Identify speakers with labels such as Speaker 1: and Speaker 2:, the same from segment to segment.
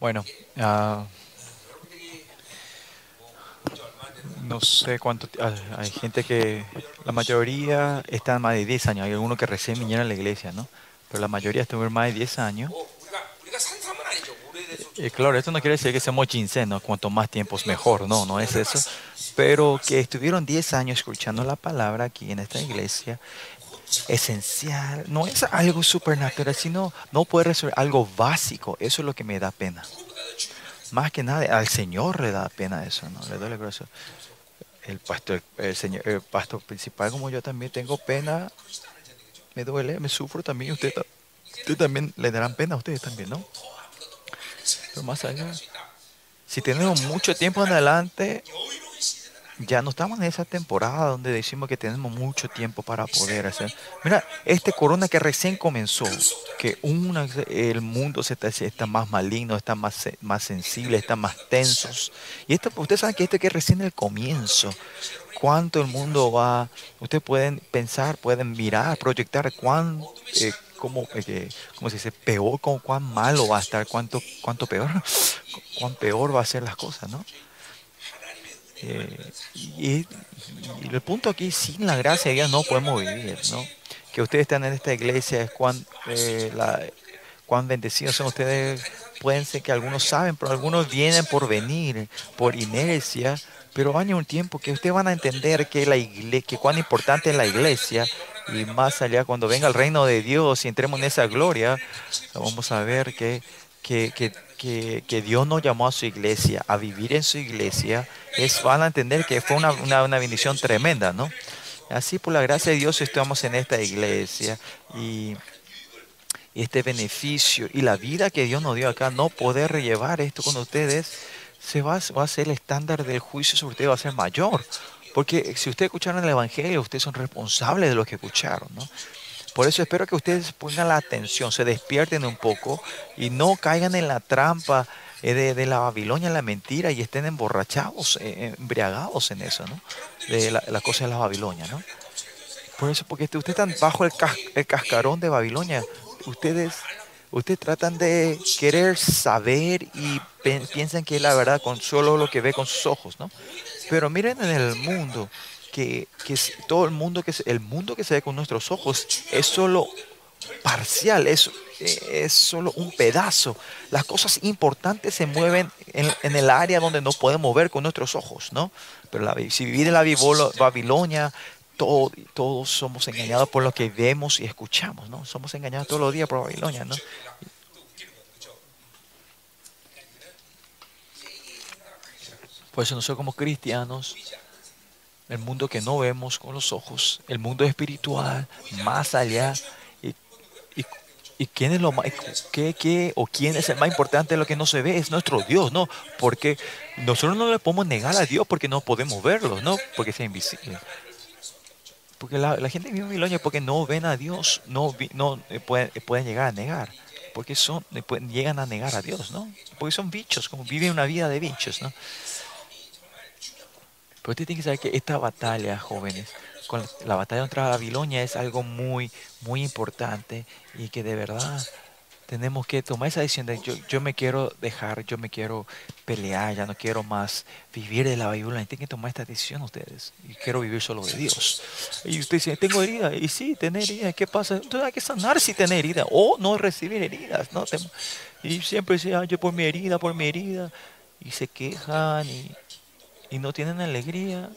Speaker 1: Bueno, uh, no sé cuánto. Hay gente que. La mayoría están más de 10 años. Hay algunos que recién vinieron a la iglesia, ¿no? Pero la mayoría estuvieron más de 10 años. Y claro, esto no quiere decir que seamos ginseng, ¿no? Cuanto más tiempo es mejor, no, no es eso. Pero que estuvieron 10 años escuchando la palabra aquí en esta iglesia esencial, no es algo supernatural, sino no puede resolver algo básico. Eso es lo que me da pena. Más que nada, al Señor le da pena eso, ¿no? Le duele el. El pastor, el señor, el pastor principal, como yo también tengo pena, me duele, me sufro también. Usted, usted también le darán pena a ustedes también, ¿no? Pero más allá, si tenemos mucho tiempo en adelante, ya no estamos en esa temporada donde decimos que tenemos mucho tiempo para poder hacer. Mira, este corona que recién comenzó, que una, el mundo se está, está más maligno, está más, más sensible, está más tensos. Y esto, ustedes saben que esto que es recién el comienzo. Cuánto el mundo va, ustedes pueden pensar, pueden mirar, proyectar cuán, eh, cómo, eh, cómo se dice, peor, cuán malo va a estar, cuánto, cuánto peor, cuán peor va a ser las cosas, ¿no? Eh, y, el punto aquí, sin la gracia de Dios no podemos vivir, ¿no? Que ustedes están en esta iglesia es cuán, eh, la- cuán bendecidos son ustedes. Pueden ser que algunos saben, pero algunos vienen por venir, por inercia. Pero va a un tiempo que ustedes van a entender que, la igle- que cuán importante es la iglesia. Y más allá, cuando venga el reino de Dios y entremos en esa gloria, vamos a ver que, que, que, que, Dios nos llamó a su iglesia, a vivir en su iglesia. Es, van a entender que fue una, una, una bendición tremenda, ¿no? Así, por la gracia de Dios, estamos en esta iglesia. Y, y este beneficio y la vida que Dios nos dio acá, no poder llevar esto con ustedes, se va, va a ser el estándar del juicio sobre ustedes, va a ser mayor. Porque si ustedes escucharon el Evangelio, ustedes son responsables de lo que escucharon, ¿no? Por eso espero que ustedes pongan la atención, se despierten un poco y no caigan en la trampa eh, de, la Babilonia, la mentira, y estén emborrachados, eh, embriagados en eso, ¿no? De la, cosa de la Babilonia, ¿no? Por eso, porque ustedes están bajo el, el cascarón de Babilonia. Ustedes, ustedes tratan de querer saber y piensan que es la verdad con solo lo que ve con sus ojos, ¿no? Pero miren en el mundo que, todo el mundo que el mundo que se ve con nuestros ojos es solo parcial, es, es solo un pedazo. Las cosas importantes se mueven en, el área donde no podemos ver con nuestros ojos, ¿no? Pero la- si vivir en la Babilonia, todo- todos somos engañados por lo que vemos y escuchamos, ¿no? Somos engañados todos los días por Babilonia, ¿no? Por eso nosotros como cristianos, el mundo que no vemos con los ojos, el mundo espiritual, más allá, y, y- quién es lo más, qué, qué, o quién es el más importante de lo que no se ve, es nuestro Dios, ¿no? Porque nosotros no le podemos negar a Dios porque no podemos verlo, ¿no? Porque es invisible. Porque la, gente vive en Babilonia porque no ven a Dios, no, no eh, pueden, eh, pueden llegar a negar. Porque son, eh, llegan a negar a Dios, ¿no? Porque son bichos, como viven una vida de bichos, ¿no? Pero usted tiene que saber que esta batalla, jóvenes, con la batalla contra Babilonia es algo muy, muy importante y que de verdad tenemos que tomar esa decisión de yo, yo me quiero dejar, yo me quiero pelear, ya no quiero más vivir de la Babilonia. Tienen que tomar esta decisión ustedes. Y quiero vivir solo de Dios. Y usted dice, tengo herida. Y sí, tener heridas. ¿Qué pasa? Entonces hay que sanar si tener heridas o no recibir heridas. ¿no? Y siempre decía, yo por mi herida, por mi herida. Y se quejan y, y no tienen alegría.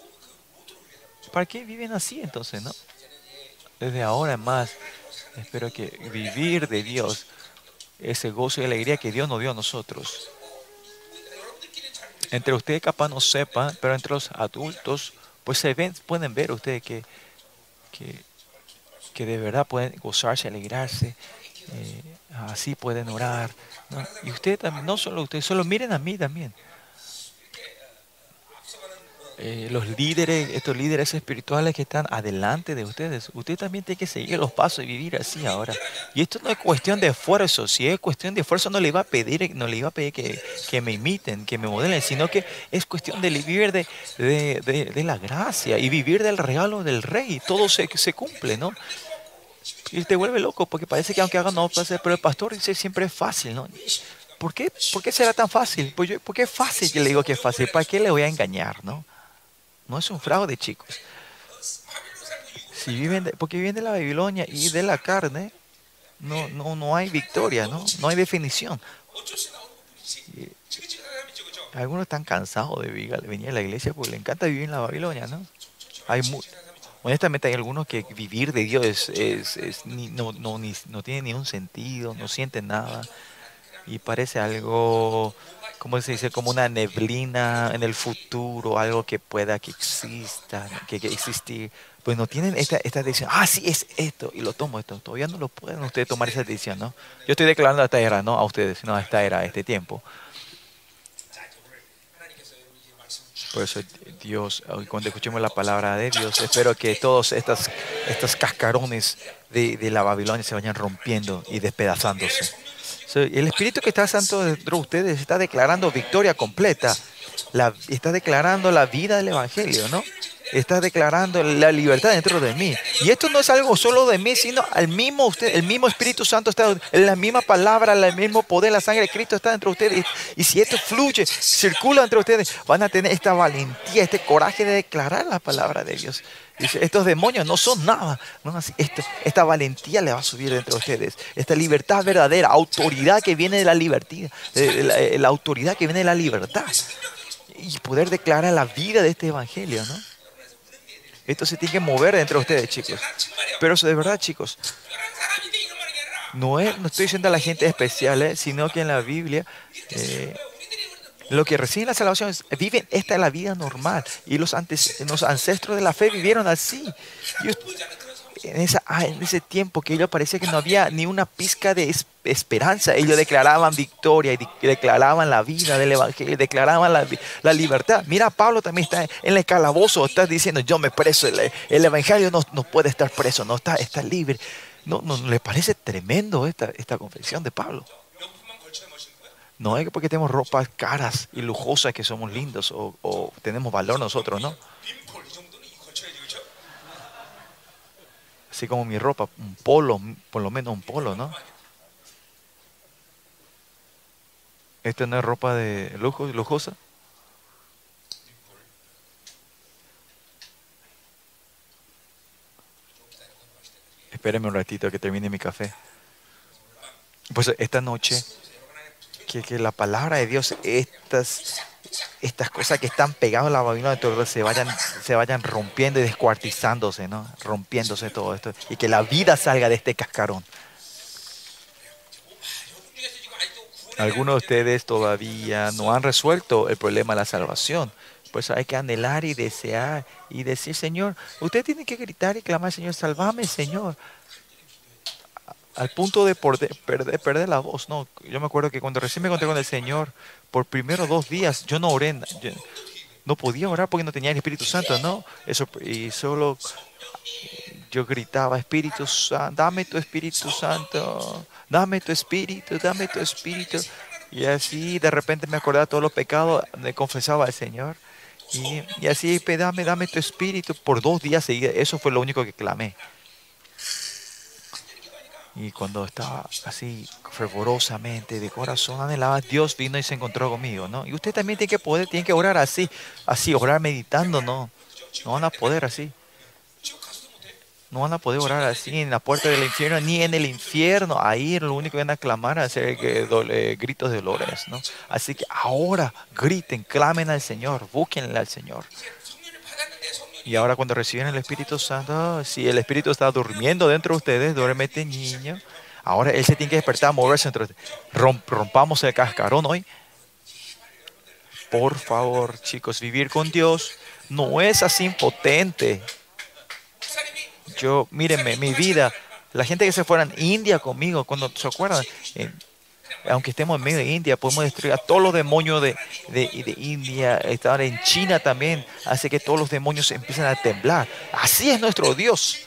Speaker 1: ¿Para qué viven así entonces, no? Desde ahora más, espero que vivir de Dios, ese gozo y alegría que Dios nos dio a nosotros. Entre ustedes capaz no sepan, pero entre los adultos, pues se ven, pueden ver ustedes que, que, que de verdad pueden gozarse, alegrarse, eh, así pueden orar. Y ustedes también, no solo ustedes, solo miren a mí también. Eh, los líderes, estos líderes espirituales que están adelante de ustedes, usted también tiene que seguir los pasos y vivir así ahora. Y esto no es cuestión de esfuerzo, si es cuestión de esfuerzo no le iba a pedir, no le iba a pedir que, que me imiten, que me modelen, sino que es cuestión de vivir de, de, de- la gracia y vivir del regalo del rey. Todo se, se cumple, ¿no? Y te vuelve loco porque parece que aunque hagan no pasa, pero el pastor dice siempre es fácil, ¿no? ¿por qué, ¿por qué será tan fácil? Pues ¿Por qué es fácil? Yo le digo que es fácil. ¿Para qué le voy a engañar? No, no es un fraude, chicos. Si viven de, porque viven de la Babilonia y de la carne, no, no, no hay victoria, ¿no? no hay definición. Algunos están cansados de venir a la iglesia porque le encanta vivir en la Babilonia, ¿no? Hay muy, honestamente hay algunos que vivir de Dios es, es, no, no, ni, no tiene ningún sentido, no sienten nada y parece algo ¿cómo se dice? Como una neblina en el futuro, algo que pueda que exista, que, que existir. Pues no tienen esta, esta decisión, ah, sí, es esto, y lo tomo esto. Todavía no lo pueden ustedes tomar esa decisión, ¿no? Yo estoy declarando a esta era, no a ustedes, sino a esta era, a este tiempo. Por eso Dios, cuando escuchemos la palabra de Dios, espero que todos estos, estos cascarones de, de la Babilonia se vayan rompiendo y despedazándose. El Espíritu que está santo dentro de ustedes está declarando victoria completa. Está declarando la vida del Evangelio, ¿no? Está declarando la libertad dentro de mí. Y esto no es algo solo de mí, sino al mismo usted, el mismo Espíritu Santo está, la misma palabra, el mismo poder, la sangre de Cristo está dentro de ustedes. Y si esto fluye, circula entre ustedes, van a tener esta valentía, este coraje de declarar la palabra de Dios. Estos demonios no son nada. Este, esta valentía le va a subir dentro de ustedes. Esta libertad verdadera, autoridad que viene de la libertad. Eh, la, autoridad que viene de la libertad. Y poder declarar la vida de este evangelio, ¿no? Esto se tiene que mover entre ustedes, chicos. Pero eso de verdad, chicos. No, es, no estoy diciendo a la gente especial, eh, sino que en la Biblia... Eh, lo que reciben la salvación es, viven, esta es la vida normal. Y los, antes, los ancestros de la fe vivieron así. Ellos- ah, en ese tiempo que ellos parecía que no había ni una pizca de es- esperanza, ellos declaraban victoria y de- declaraban la vida del Evangelio, declaraban la libertad. Mira, Pablo también está en el calabozo, está diciendo, yo me preso, el, el Evangelio no, no puede estar preso, no está, está libre. ¿No, no, ¿Le parece tremendo esta, esta confesión de Pablo? No es porque tenemos ropas caras y lujosas que somos lindos o, tenemos valor nosotros, ¿no? Así como mi ropa, un polo, por lo menos un polo, ¿no? Esta no es ropa de lujo, lujosa. Espérenme un ratito que termine mi café. Pues esta noche que, la palabra de Dios, estas, estas cosas que están pegadas en la Babilonia de tu se vayan, se vayan rompiendo y descuartizándose, ¿no? Rompiéndose todo esto. Y que la vida salga de este cascarón. Algunos de ustedes todavía no han resuelto el problema de la salvación. Por eso hay que anhelar y desear y decir, Señor, usted tiene que gritar y clamar, Señor, salvame, Señor. Al punto de perder, la voz. No, yo me acuerdo que cuando recién me encontré con el Señor, por primero dos días, yo no oré, no podía orar porque no tenía el Espíritu Santo, ¿no? Eso, y solo yo gritaba, Espíritu Santo, dame tu Espíritu Santo, dame tu Espíritu, dame tu Espíritu. Y así de repente me acordaba todos los pecados, me confesaba al Señor. Y, así, "Pe, dame, dame tu Espíritu. Por dos días seguidos, eso fue lo único que clamé. Y cuando estaba así fervorosamente, de corazón anhelaba, Dios vino y se encontró conmigo, ¿no? Y usted también tiene que poder, tiene que orar así, así, orar meditando, ¿no? No van a poder así. No van a poder orar así en la puerta del infierno ni en el infierno. Ahí lo único que van a clamar es hacer que dole- gritos de dolores, ¿no? Así que ahora griten, clamen al Señor, búsquenle al Señor. Y ahora cuando reciben el Espíritu Santo, si el Espíritu está durmiendo dentro de ustedes, duérmete niño. Ahora Él se tiene que despertar, moverse entre Romp rompamos el cascarón hoy. Por favor, chicos, vivir con Dios no es así impotente. Yo, mírenme, mi vida. La gente que se fueran India conmigo, cuando se acuerdan, eh, aunque estemos en medio de India, podemos destruir a todos los demonios de, de, India, estar en China también, hace que todos los demonios empiezan a temblar. Así es nuestro Dios.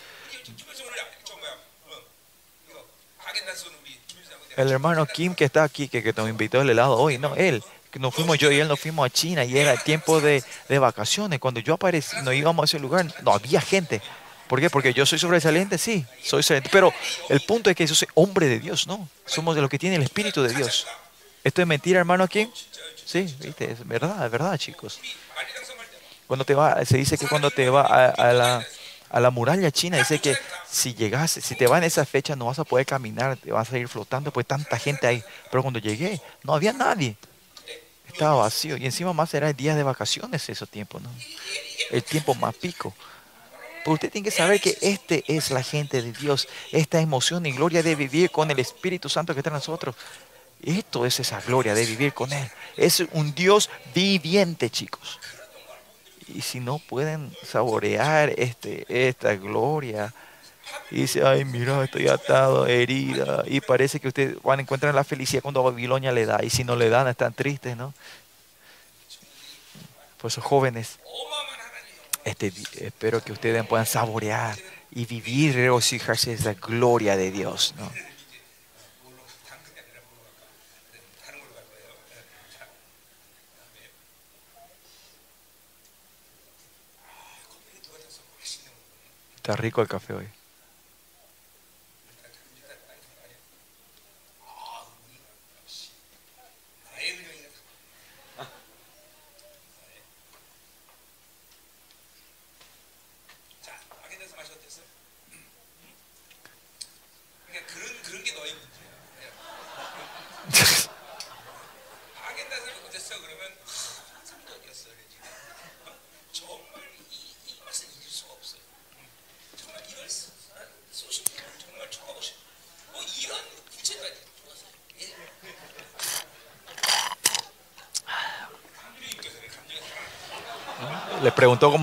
Speaker 1: El hermano Kim que está aquí, que, que nos invitó el helado hoy, no, él nos fuimos yo y él nos fuimos a China y era tiempo de, de vacaciones. Cuando yo aparecí, nos íbamos a ese lugar, no había gente. ¿Por qué? Porque yo soy sobresaliente, sí, soy sobresaliente. Pero el punto es que yo soy hombre de Dios, ¿no? Somos de los que tienen el Espíritu de Dios. ¿Esto es mentira, hermano, aquí? Sí, viste, es verdad, es verdad, chicos. Cuando te va, se dice que cuando te va a, a, la, a la muralla china, dice que si llegase, si te va en esa fecha no vas a poder caminar, te vas a ir flotando, pues tanta gente ahí. Pero cuando llegué, no había nadie. Estaba vacío. Y encima más era el día de vacaciones ese tiempo, ¿no? El tiempo más pico. Pero usted tiene que saber que este es la gente de Dios, esta emoción y gloria de vivir con el Espíritu Santo que está en nosotros. Esto es esa gloria de vivir con Él. Es un Dios viviente, chicos. Y si no pueden saborear este, esta gloria, y dice, ay, mira, estoy atado, herida. Y parece que ustedes van a encontrar la felicidad cuando Babilonia le da. Y si no le dan, están tristes, ¿no? Por esos jóvenes este, espero que ustedes puedan saborear y vivir, regocijarse de la gloria de Dios. ¿no? Está rico el café hoy.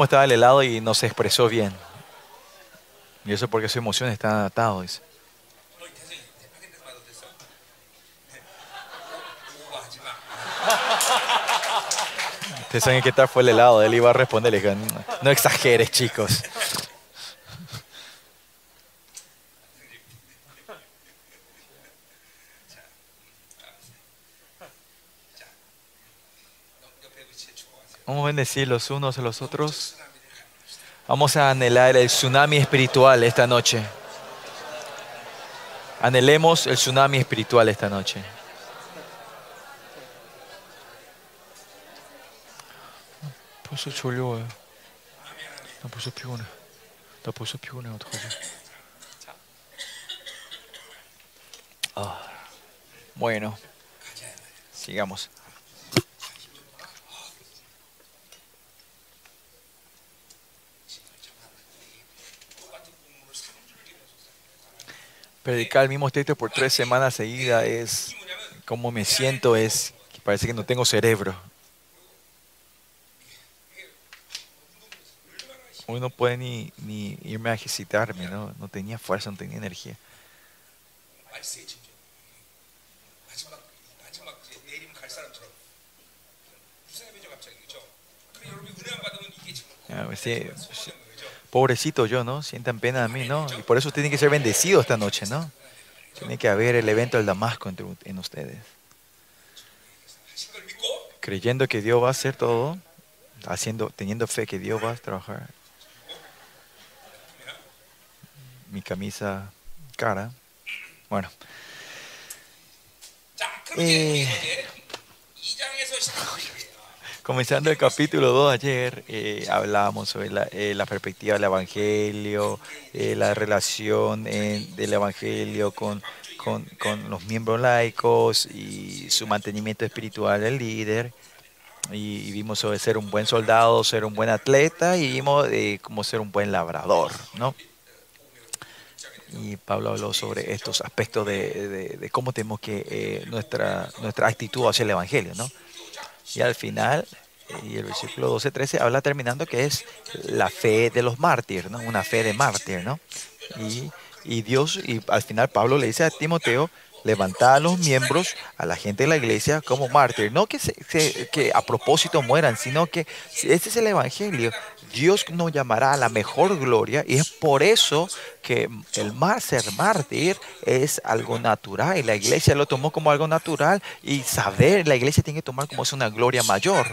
Speaker 1: estaba el helado y no se expresó bien. Y eso porque su emoción está atado, dice. Ustedes saben qué tal fue el helado. Él iba a responderle, no, no exageres, chicos. Vamos a bendecir los unos a los otros.
Speaker 2: 쓰나미를 가는
Speaker 1: Vamos a anhelar el tsunami espiritual esta noche. Anhelemos el tsunami espiritual esta noche. 벌써 졸려워요. 나 벌써 피곤해. 나 벌써 피곤해. 어떡하지? Ah, bueno, sigamos. predicar el mismo texto por tres semanas seguidas es cómo me siento, es que parece que no tengo cerebro. Hoy no puede ni, ni irme a ejercitarme, ¿no? no tenía fuerza, no tenía energía. Ah, pues sí, pobrecito yo, ¿no? Sientan pena a mí, ¿no? Y por eso tienen que ser bendecidos esta noche, ¿no? Tiene que haber el evento del Damasco entre, en ustedes. Creyendo que Dios va a hacer todo, haciendo, teniendo fe que Dios va a trabajar. Mi camisa cara. Bueno.
Speaker 2: Eh,
Speaker 1: comenzando el capítulo 2 ayer, eh, hablábamos sobre la, eh, perspectiva del Evangelio, eh, la relación eh, del Evangelio con, con, con los miembros laicos y su mantenimiento espiritual del líder. Y, vimos sobre ser un buen soldado, ser un buen atleta y vimos cómo ser un buen labrador, ¿no? Y Pablo habló sobre estos aspectos de, de- cómo tenemos que nuestra, nuestra actitud hacia el Evangelio, ¿no? Y al final, y el versículo 12-13 habla terminando que es la fe de los mártires, ¿no? Una fe de mártir, ¿no? Y, y Dios, y al final Pablo le dice a Timoteo, levanta a los miembros, a la gente de la iglesia como mártir. No que, se- que a propósito mueran, sino que este es el Evangelio. Dios nos llamará a la mejor gloria y es por eso que el mar, ser mártir es algo natural y la iglesia lo tomó como algo natural y saber, la iglesia tiene que tomar como es una gloria mayor.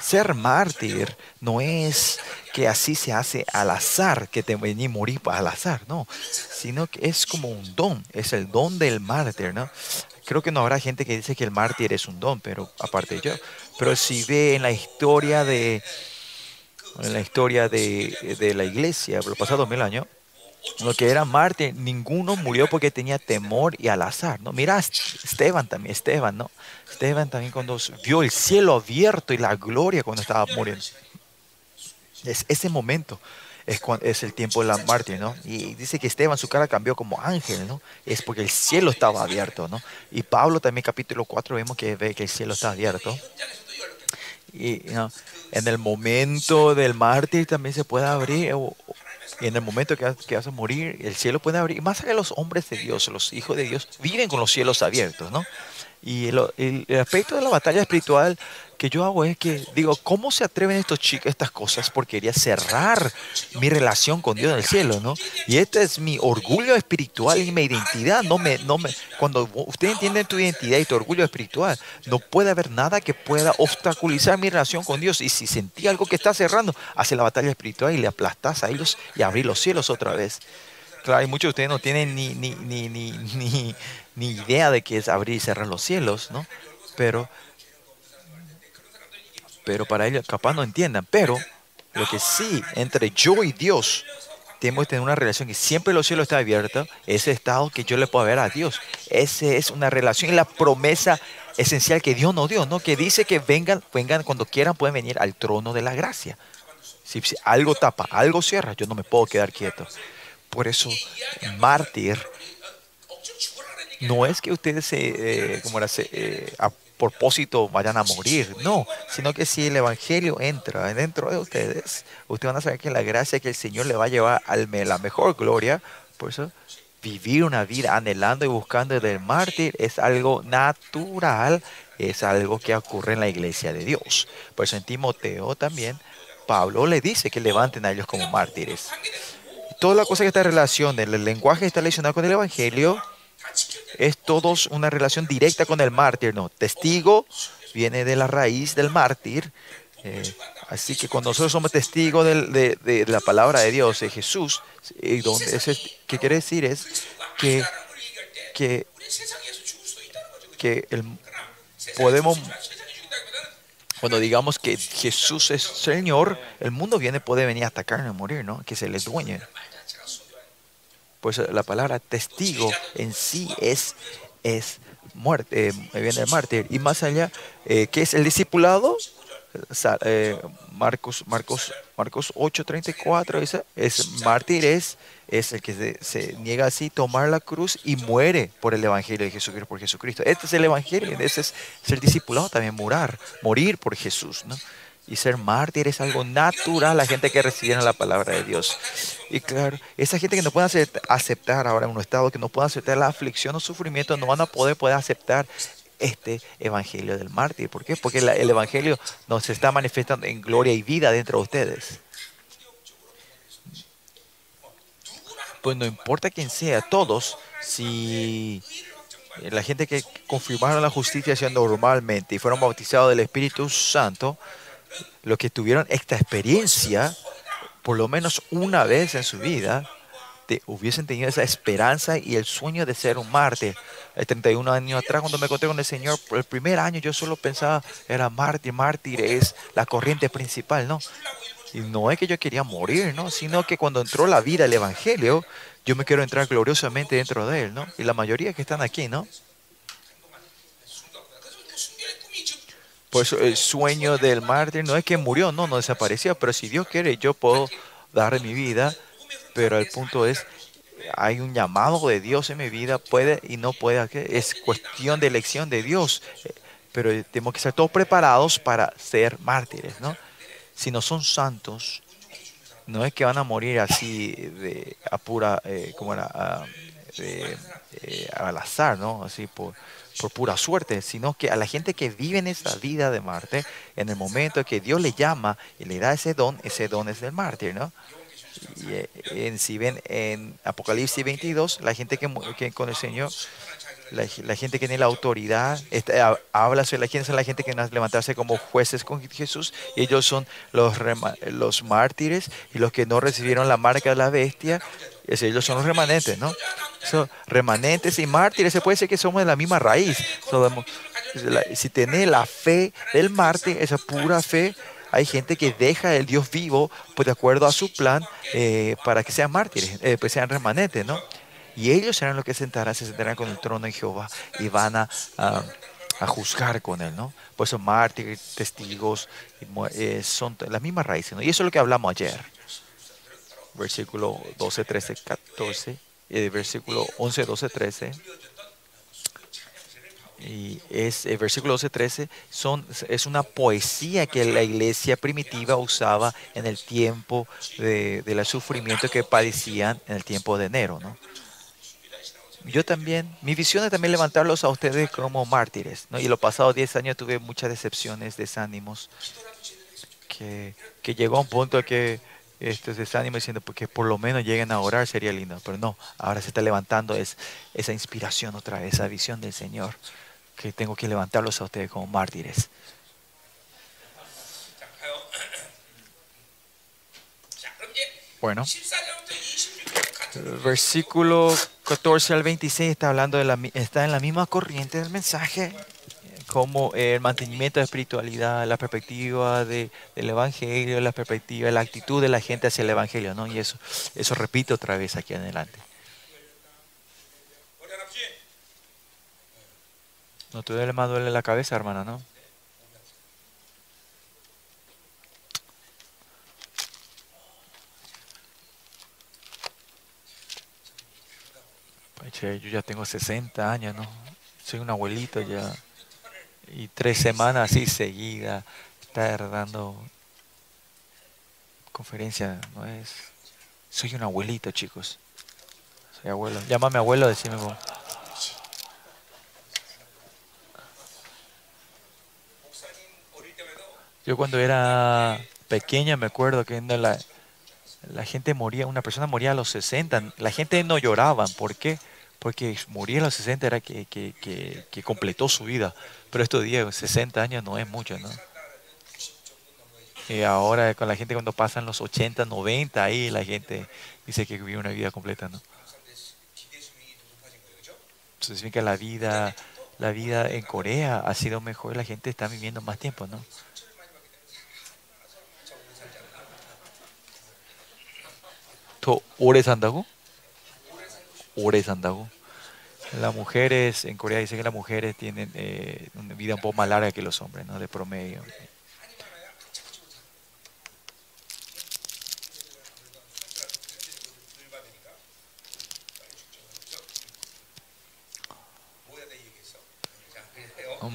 Speaker 1: Ser mártir no es que así se hace al azar, que te vení morir al azar, no, sino que es como un don, es el don del mártir, ¿no? creo que no habrá gente que dice que el mártir es un don, pero aparte de yo. Pero si ve en la historia de en la historia de, de la iglesia, los pasados mil años, lo que era mártir, ninguno murió porque tenía temor y al azar, ¿no? Mira, Esteban también, Esteban, ¿no? Esteban también cuando vio el cielo abierto y la gloria cuando estaba muriendo. Es ese momento es, cuando, es el tiempo de la mártir, ¿no? Y dice que Esteban su cara cambió como ángel, ¿no? Es porque el cielo estaba abierto, ¿no? Y Pablo también capítulo 4 vemos que ve que el cielo está abierto. Y en el momento del mártir también se puede abrir, y en el momento que, que vas a morir, el cielo puede abrir. Y más allá los hombres de Dios, los hijos de Dios, viven con los cielos abiertos, ¿no? Y el, el, aspecto de la batalla espiritual que yo hago es que digo, ¿cómo se atreven estos chicos estas cosas? Porque quería cerrar mi relación con Dios en el cielo, ¿no? Y este es mi orgullo espiritual y mi identidad. No me, no me, cuando usted entiende tu identidad y tu orgullo espiritual, no puede haber nada que pueda obstaculizar mi relación con Dios. Y si sentí algo que está cerrando, hace la batalla espiritual y le aplastas a ellos y abrir los cielos otra vez. Claro, y muchos de ustedes no tienen ni, ni, ni, ni, ni, ni idea de qué es abrir y cerrar los cielos, ¿no? Pero pero para ellos capaz no entiendan. Pero lo que sí, entre yo y Dios, tenemos que tener una relación que siempre los cielos están abiertos, ese estado que yo le puedo ver a Dios. Esa es una relación y la promesa esencial que Dios nos dio, ¿no? Que dice que vengan, vengan cuando quieran, pueden venir al trono de la gracia. Si, si algo tapa, algo cierra, yo no me puedo quedar quieto. Por eso, mártir no es que ustedes se, eh, como era, se, eh, propósito vayan a morir, no, sino que si el Evangelio entra dentro de ustedes, ustedes van a saber que la gracia que el Señor le va a llevar a la mejor gloria, por eso vivir una vida anhelando y buscando del mártir es algo natural, es algo que ocurre en la iglesia de Dios. Por eso en Timoteo también, Pablo le dice que levanten a ellos como mártires. Toda la cosa que está en relación del lenguaje está relacionado con el Evangelio, es todos una relación directa con el mártir, ¿no? Testigo viene de la raíz del mártir. Eh, así que cuando nosotros somos testigos de, la palabra de Dios, de Jesús, y donde ese, ¿qué quiere decir? Es que, que, que el, podemos, cuando digamos que Jesús es Señor, el mundo viene, puede venir a atacarnos y morir, ¿no? Que se les dueñe. Pues la palabra testigo en sí es, es muerte, eh, viene el mártir. Y más allá, eh, ¿qué es el discipulado? Eh, Marcos, Marcos, Marcos 8:34 es, mártir, es, es el que se, niega así, tomar la cruz y muere por el Evangelio de Jesucristo, por Jesucristo. Este es el Evangelio, ese es ser discipulado también, morar, morir por Jesús. ¿no? Y ser mártir es algo natural, la gente que recibieron la palabra de Dios. Y claro, esa gente que no puede aceptar ahora en un estado, que no puede aceptar la aflicción o sufrimiento, no van a poder, poder aceptar este evangelio del mártir. ¿Por qué? Porque la, el evangelio nos está manifestando en gloria y vida dentro de ustedes. Pues no importa quién sea, todos, si la gente que confirmaron la justicia normalmente y fueron bautizados del Espíritu Santo, los que tuvieron esta experiencia, por lo menos una vez en su vida, te, hubiesen tenido esa esperanza y el sueño de ser un mártir. El 31 años atrás, cuando me encontré con el Señor, por el primer año yo solo pensaba, era mártir, mártir es la corriente principal, ¿no? Y no es que yo quería morir, ¿no? Sino que cuando entró la vida, el Evangelio, yo me quiero entrar gloriosamente dentro de él, ¿no? Y la mayoría que están aquí, ¿no? Por eso el sueño del mártir. No es que murió, no, no desapareció, pero si Dios quiere, yo puedo dar mi vida, pero el punto es, hay un llamado de Dios en mi vida, puede y no puede, es cuestión de elección de Dios, pero tenemos que estar todos preparados para ser mártires, ¿no? Si no son santos, no es que van a morir así de a pura, eh, como era, a, de, eh, al azar, ¿no? Así por por pura suerte, sino que a la gente que vive en esa vida de Marte, en el momento que Dios le llama y le da ese don, ese don es del mártir, ¿no? Y eh, en, si ven en Apocalipsis 22, la gente que, que con el Señor, la, gente que tiene la autoridad, está, habla sobre la gente, la gente que nace levantarse como jueces con Jesús, y ellos son los, los mártires y los que no recibieron la marca de la bestia, Es ellos son los remanentes, ¿no? So, remanentes y mártires, se puede decir que somos de la misma raíz. Si tenés la fe del mártir, esa pura fe, hay gente que deja el Dios vivo, pues de acuerdo a su plan, eh, para que sean mártires, eh, pues sean remanentes, ¿no? Y ellos serán los que sentarán, se sentarán con el trono de Jehová y van a, a- juzgar con él, ¿no? Pues son mártires, testigos, eh, son las mismas raíces, ¿no? Y eso es lo que hablamos ayer. Versículo 12, 13, 14, eh, versículo 11, 12, 13. Y es el versículo 12, 13 son, es una poesía que la iglesia primitiva usaba en el tiempo de, del sufrimiento que padecían en el tiempo de enero. ¿no? Yo también, mi visión es también levantarlos a ustedes como mártires. ¿no? Y los pasados 10 años tuve muchas decepciones, desánimos, que, que llegó a un punto que este desánimo diciendo, pues porque por lo menos lleguen a orar sería lindo. Pero no, ahora se está levantando es, esa inspiración otra vez, esa visión del Señor, que tengo que levantarlos a ustedes como mártires. Bueno, versículo 14 al 26 está hablando de la, está en la misma corriente del mensaje como el mantenimiento de espiritualidad, la perspectiva del Evangelio, la perspectiva, la actitud de la gente hacia el Evangelio, ¿no? Y eso, eso repito otra vez aquí adelante. No te duele más duele la cabeza, hermana, ¿no? Che, yo ya tengo 60 años, ¿no? Soy un abuelito ya y tres semanas así seguida, estar dando conferencia, no es... Soy un abuelito, chicos. Soy abuelo. Llámame abuelo, decime vos. Yo cuando era pequeña me acuerdo que la, la gente moría, una persona moría a los 60, la gente no lloraba. ¿Por qué? Porque morir a los 60 era que, que, que completó su vida. Pero estos días, 60 años no es mucho, ¿no? Y ahora con la gente cuando pasan los 80, 90, ahí la gente dice que vive una vida completa, ¿no? Eso significa la vida, la vida en Corea ha sido mejor, la gente está viviendo más tiempo, ¿no? ¿Tú, ¿Ore sandago? ¿Ore sandago? Las mujeres, en Corea dice que las mujeres tienen eh, una vida un poco más larga que los hombres, ¿no? De promedio.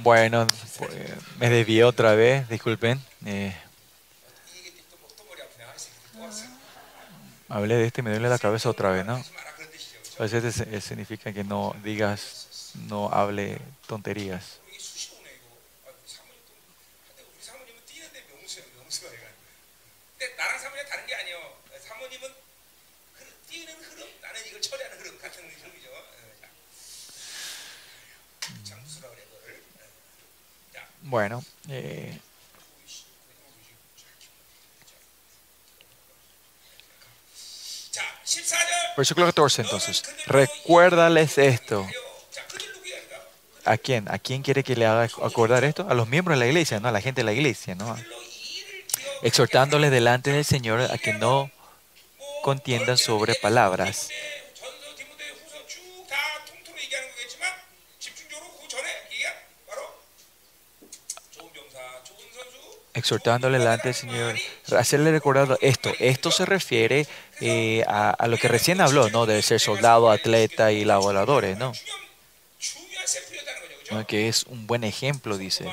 Speaker 1: Bueno, pues, me desvié otra vez, disculpen. Eh, hablé de este y me duele la cabeza otra vez, ¿no? A veces significa que no digas, no hable tonterías. Bueno, eh, Versículo 14 entonces. Recuérdales esto. ¿A quién? ¿A quién quiere que le haga acordar esto? A los miembros de la iglesia, ¿no? A la gente de la iglesia, ¿no? Exhortándoles delante del Señor a que no contiendan sobre palabras. Exhortándole delante del Señor, hacerle recordar esto. Esto se refiere eh, a, a, lo que recién habló, ¿no? De ser soldado, atleta y laboradores, ¿no? ¿no? Que es un buen ejemplo, dice.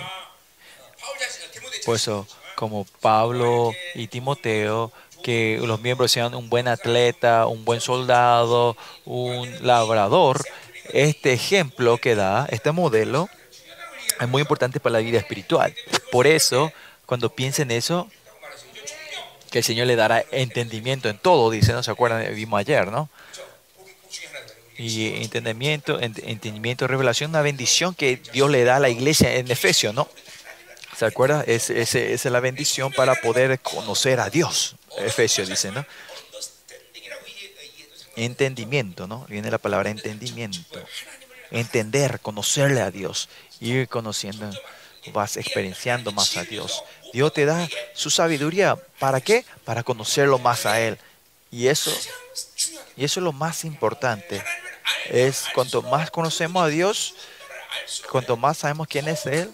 Speaker 1: Por eso, como Pablo y Timoteo, que los miembros sean un buen atleta, un buen soldado, un labrador, este ejemplo que da, este modelo, es muy importante para la vida espiritual. Por eso, cuando piensen eso, que el Señor le dará entendimiento en todo, dice, ¿no? ¿Se acuerdan? Vimos ayer, ¿no? Y entendimiento, entendimiento, revelación, una bendición que Dios le da a la iglesia en Efesios, ¿no? ¿Se acuerdan? Es, es, esa es la bendición para poder conocer a Dios, Efesios dice, ¿no? Entendimiento, ¿no? Viene la palabra entendimiento. Entender, conocerle a Dios, ir conociendo, vas experienciando más a Dios. Dios te da su sabiduría. ¿Para qué? Para conocerlo más a Él. Y eso, y eso es lo más importante. Es cuanto más conocemos a Dios, cuanto más sabemos quién es Él,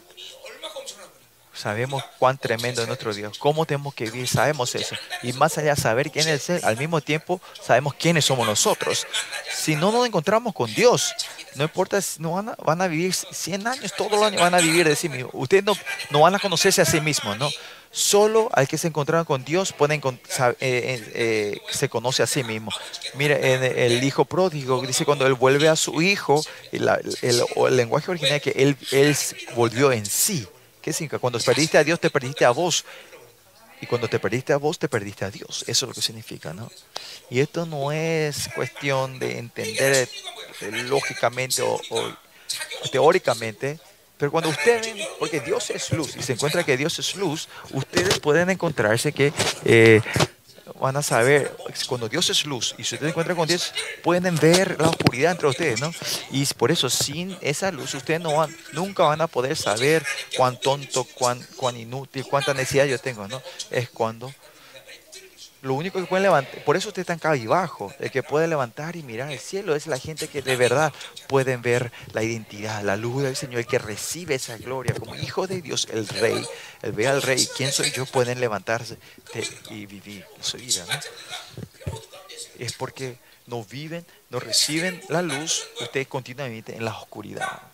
Speaker 1: sabemos cuán tremendo es nuestro Dios, cómo tenemos que vivir, sabemos eso. Y más allá de saber quién es Él, al mismo tiempo sabemos quiénes somos nosotros. Si no nos encontramos con Dios, no importa, no van a, vivir 100 años, todos los años van a vivir de sí mismos. Ustedes no, no van a conocerse a sí mismos, ¿no? Solo al que se encontraron con Dios pueden eh, eh, eh, se conoce a sí mismo. Mira, en el hijo pródigo dice cuando él vuelve a su hijo, el, el- lenguaje original que él, él volvió en sí. ¿Qué significa? Cuando perdiste a Dios, te perdiste a vos. Y cuando te perdiste a vos, te perdiste a Dios. Eso es lo que significa, ¿no? Y esto no es cuestión de entender eh, lógicamente o, teóricamente, pero cuando ustedes ven, porque Dios es luz y se encuentra que Dios es luz, ustedes pueden encontrarse que eh, van a saber, cuando Dios es luz y si ustedes se encuentran con Dios, pueden ver la oscuridad entre ustedes, ¿no? Y por eso, sin esa luz, ustedes no van, nunca van a poder saber cuán tonto, cuán, cuán inútil, cuánta necesidad yo tengo, ¿no? Es cuando lo único que pueden levantar, por eso ustedes están cabibajo, el que puede levantar y mirar al cielo es la gente que de verdad pueden ver la identidad, la luz del Señor, el que recibe esa gloria como hijo de Dios, el rey, el ve al rey, ¿quién soy yo? Pueden levantarse y vivir su vida, ¿no? Es porque no viven, no reciben la luz, ustedes continuamente en la oscuridad.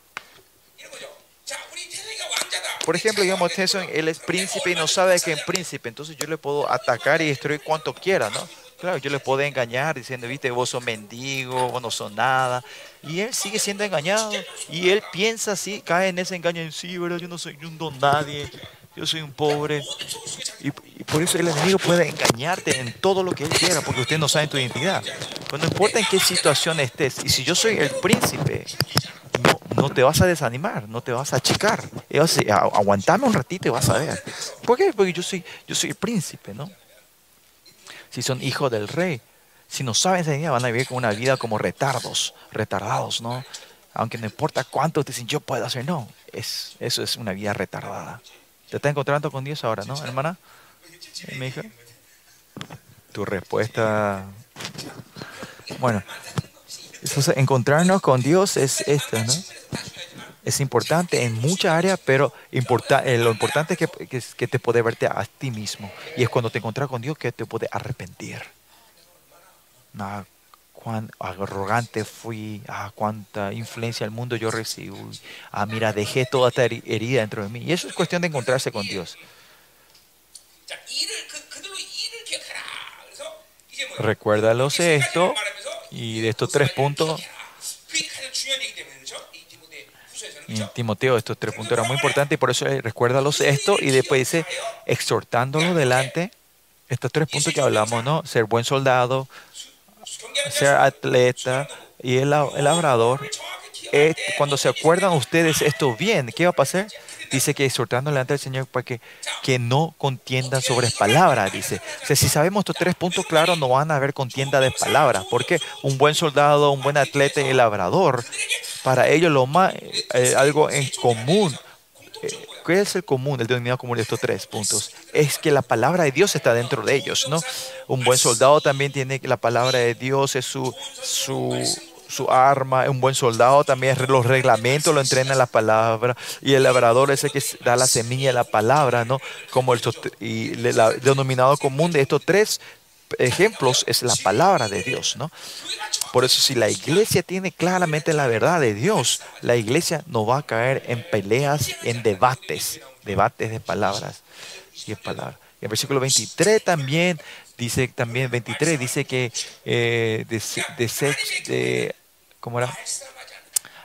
Speaker 1: Por ejemplo, digamos, Tyson, él es príncipe y no sabe que es príncipe, entonces yo le puedo atacar y destruir cuanto quiera, ¿no? Claro, yo le puedo engañar diciendo, viste, vos sos mendigo, vos no sos nada. Y él sigue siendo engañado. Y él piensa así, cae en ese engaño, en sí, ¿verdad? Yo no soy un don nadie, yo soy un pobre. Y, y por eso el enemigo puede engañarte en todo lo que él quiera, porque usted no sabe tu identidad. Pero no importa en qué situación estés, y si yo soy el príncipe, no, no te vas a desanimar, no te vas a achicar. Vas a- aguantame un ratito y vas a ver. ¿Por qué? Porque yo soy, yo soy el príncipe, ¿no? Si son hijos del rey, si no saben esa van a vivir con una vida como retardos, retardados, ¿no? Aunque no importa cuánto te dicen, yo puedo hacer, no. Es, eso es una vida retardada. ¿Te estás encontrando con Dios ahora, no, hermana? ¿Eh, ¿Mi hija? Tu respuesta. Bueno, entonces, encontrarnos con Dios es esto, ¿no? Es importante en muchas áreas, pero lo importante es que, te puedes verte a ti mismo. Y es cuando te encuentras con Dios que te puedes arrepentir. Ah, cuán arrogante fui, ah, cuánta influencia del mundo yo recibo. Ah, mira, dejé toda esta herida dentro de mí. Y eso es cuestión de encontrarse con Dios. Recuérdalos esto y de estos tres puntos,
Speaker 2: mm,
Speaker 1: Timoteo, estos tres puntos eran muy importantes y por eso eh, recuérdalos esto y después dice, exhortándolo delante, estos tres puntos que hablamos, ¿no? Ser buen soldado, ser atleta y el, el labrador. Eh, cuando se acuerdan ustedes esto bien, ¿qué va a pasar? Dice que exhortando delante del Señor para que, que no contiendan sobre palabras, dice. O sea, si sabemos estos tres puntos claros, no van a haber contienda de palabras. Porque un buen soldado, un buen atleta y el labrador, para ellos lo más, eh, algo en común. eh, ¿Qué es el común, el denominador común de estos tres puntos? Es que la palabra de Dios está dentro de ellos, ¿no? Un buen soldado también tiene que la palabra de Dios es su, su, su arma. Un buen soldado también es los reglamentos, lo entrena la palabra. Y el labrador es el que da la semilla de la palabra, ¿no? Como el, y la- el denominador común de estos tres ejemplos es la palabra de Dios, ¿no? Por eso si la iglesia tiene claramente la verdad de Dios, la iglesia no va a caer en peleas, en debates, debates de palabras y de palabras. Y el versículo 23 también dice, también 23 dice que eh, de- ¿cómo era?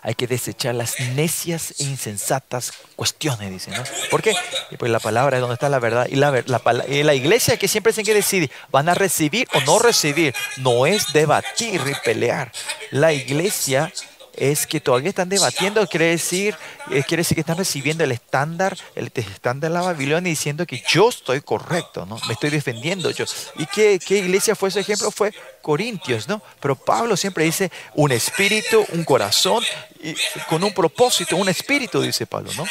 Speaker 1: Hay que desechar las necias e insensatas cuestiones, dice, ¿no? ¿Por qué? Pues la palabra es donde está la verdad. Y la, la, la iglesia que siempre tiene que decidir, ¿van a recibir o no recibir? No es debatir y pelear. La iglesia es que todavía están debatiendo, quiere decir, eh, quiere decir que están recibiendo el estándar, el estándar de la Babilonia diciendo que yo estoy correcto, ¿no? Me estoy defendiendo yo. ¿Y qué, qué iglesia fue ese ejemplo? Fue Corintios, ¿no? Pero Pablo siempre dice un espíritu, un corazón, y con un propósito, un espíritu, dice Pablo, ¿no?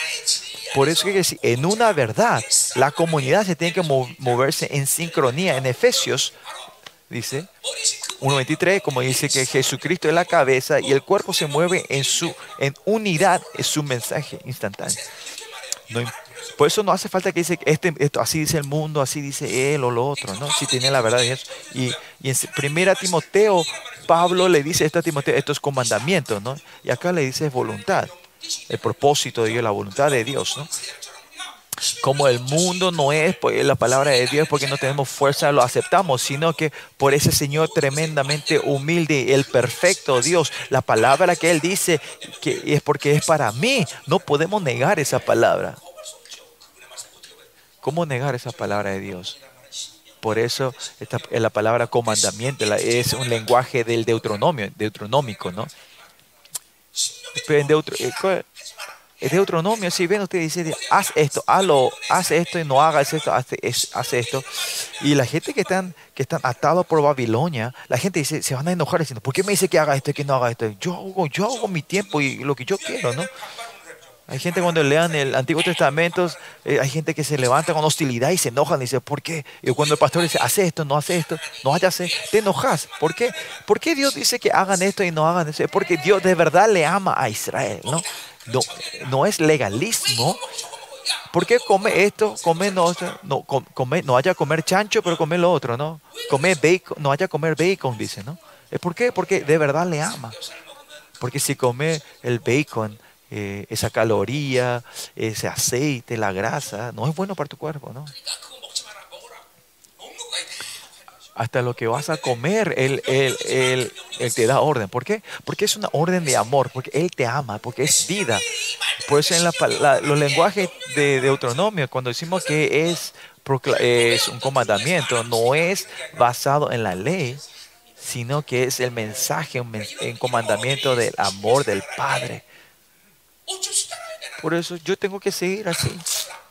Speaker 1: Por eso que en una verdad, la comunidad se tiene que moverse en sincronía. En Efesios, dice, 1.23, como dice que Jesucristo es la cabeza y el cuerpo se mueve en, su, en unidad, es su mensaje instantáneo. por eso no hace falta que dice este, esto, así dice el mundo, así dice él o lo otro, ¿no? Si tiene la verdad de eso. Y, en primera Timoteo, Pablo le dice esto a Timoteo, esto es comandamiento, ¿no? Y acá le dice voluntad, el propósito de Dios, la voluntad de Dios, ¿no? Como el mundo no es pues, la palabra de Dios porque no tenemos fuerza, lo aceptamos, sino que por ese Señor tremendamente humilde, el perfecto Dios, la palabra que Él dice que es porque es para mí, no podemos negar esa palabra. ¿Cómo negar esa palabra de Dios? Por eso la palabra comandamiento es un lenguaje del deuteronomio, deuteronómico, ¿no? En es Deuteronomio, si ven, usted dice, haz esto, hazlo, haz esto y no hagas esto, haz, esto. Y la gente que están, que están atados por Babilonia, la gente dice, se van a enojar diciendo, ¿por qué me dice que haga esto y que no haga esto? Yo hago, yo hago mi tiempo y lo que yo quiero, ¿no? Hay gente cuando lean el Antiguo Testamento, eh, hay gente que se levanta con hostilidad y se enojan y dice, ¿por qué? Y cuando el pastor dice, hace esto, no hace esto, no hace, te enojas. ¿Por qué? ¿Por qué Dios dice que hagan esto y no hagan eso? Porque Dios de verdad le ama a Israel, ¿no? No, no es legalismo. ¿Por qué come esto? Come no, no, come, no haya comer chancho, pero come lo otro, ¿no? Come bacon, no haya comer bacon, dice, ¿no? ¿Por qué? Porque de verdad le ama. Porque si come el bacon, eh, esa caloría, ese aceite, la grasa, no es bueno para tu cuerpo, ¿no? Hasta lo que vas a comer, él, él, te da orden. ¿Por qué? Porque es una orden de amor, porque Él te ama, porque es vida. Por eso en la, los lenguajes de Deuteronomio, cuando decimos que es, es un comandamiento, no es basado en la ley, sino que es el mensaje, un, un comandamiento del amor del Padre. Por eso yo tengo que seguir así,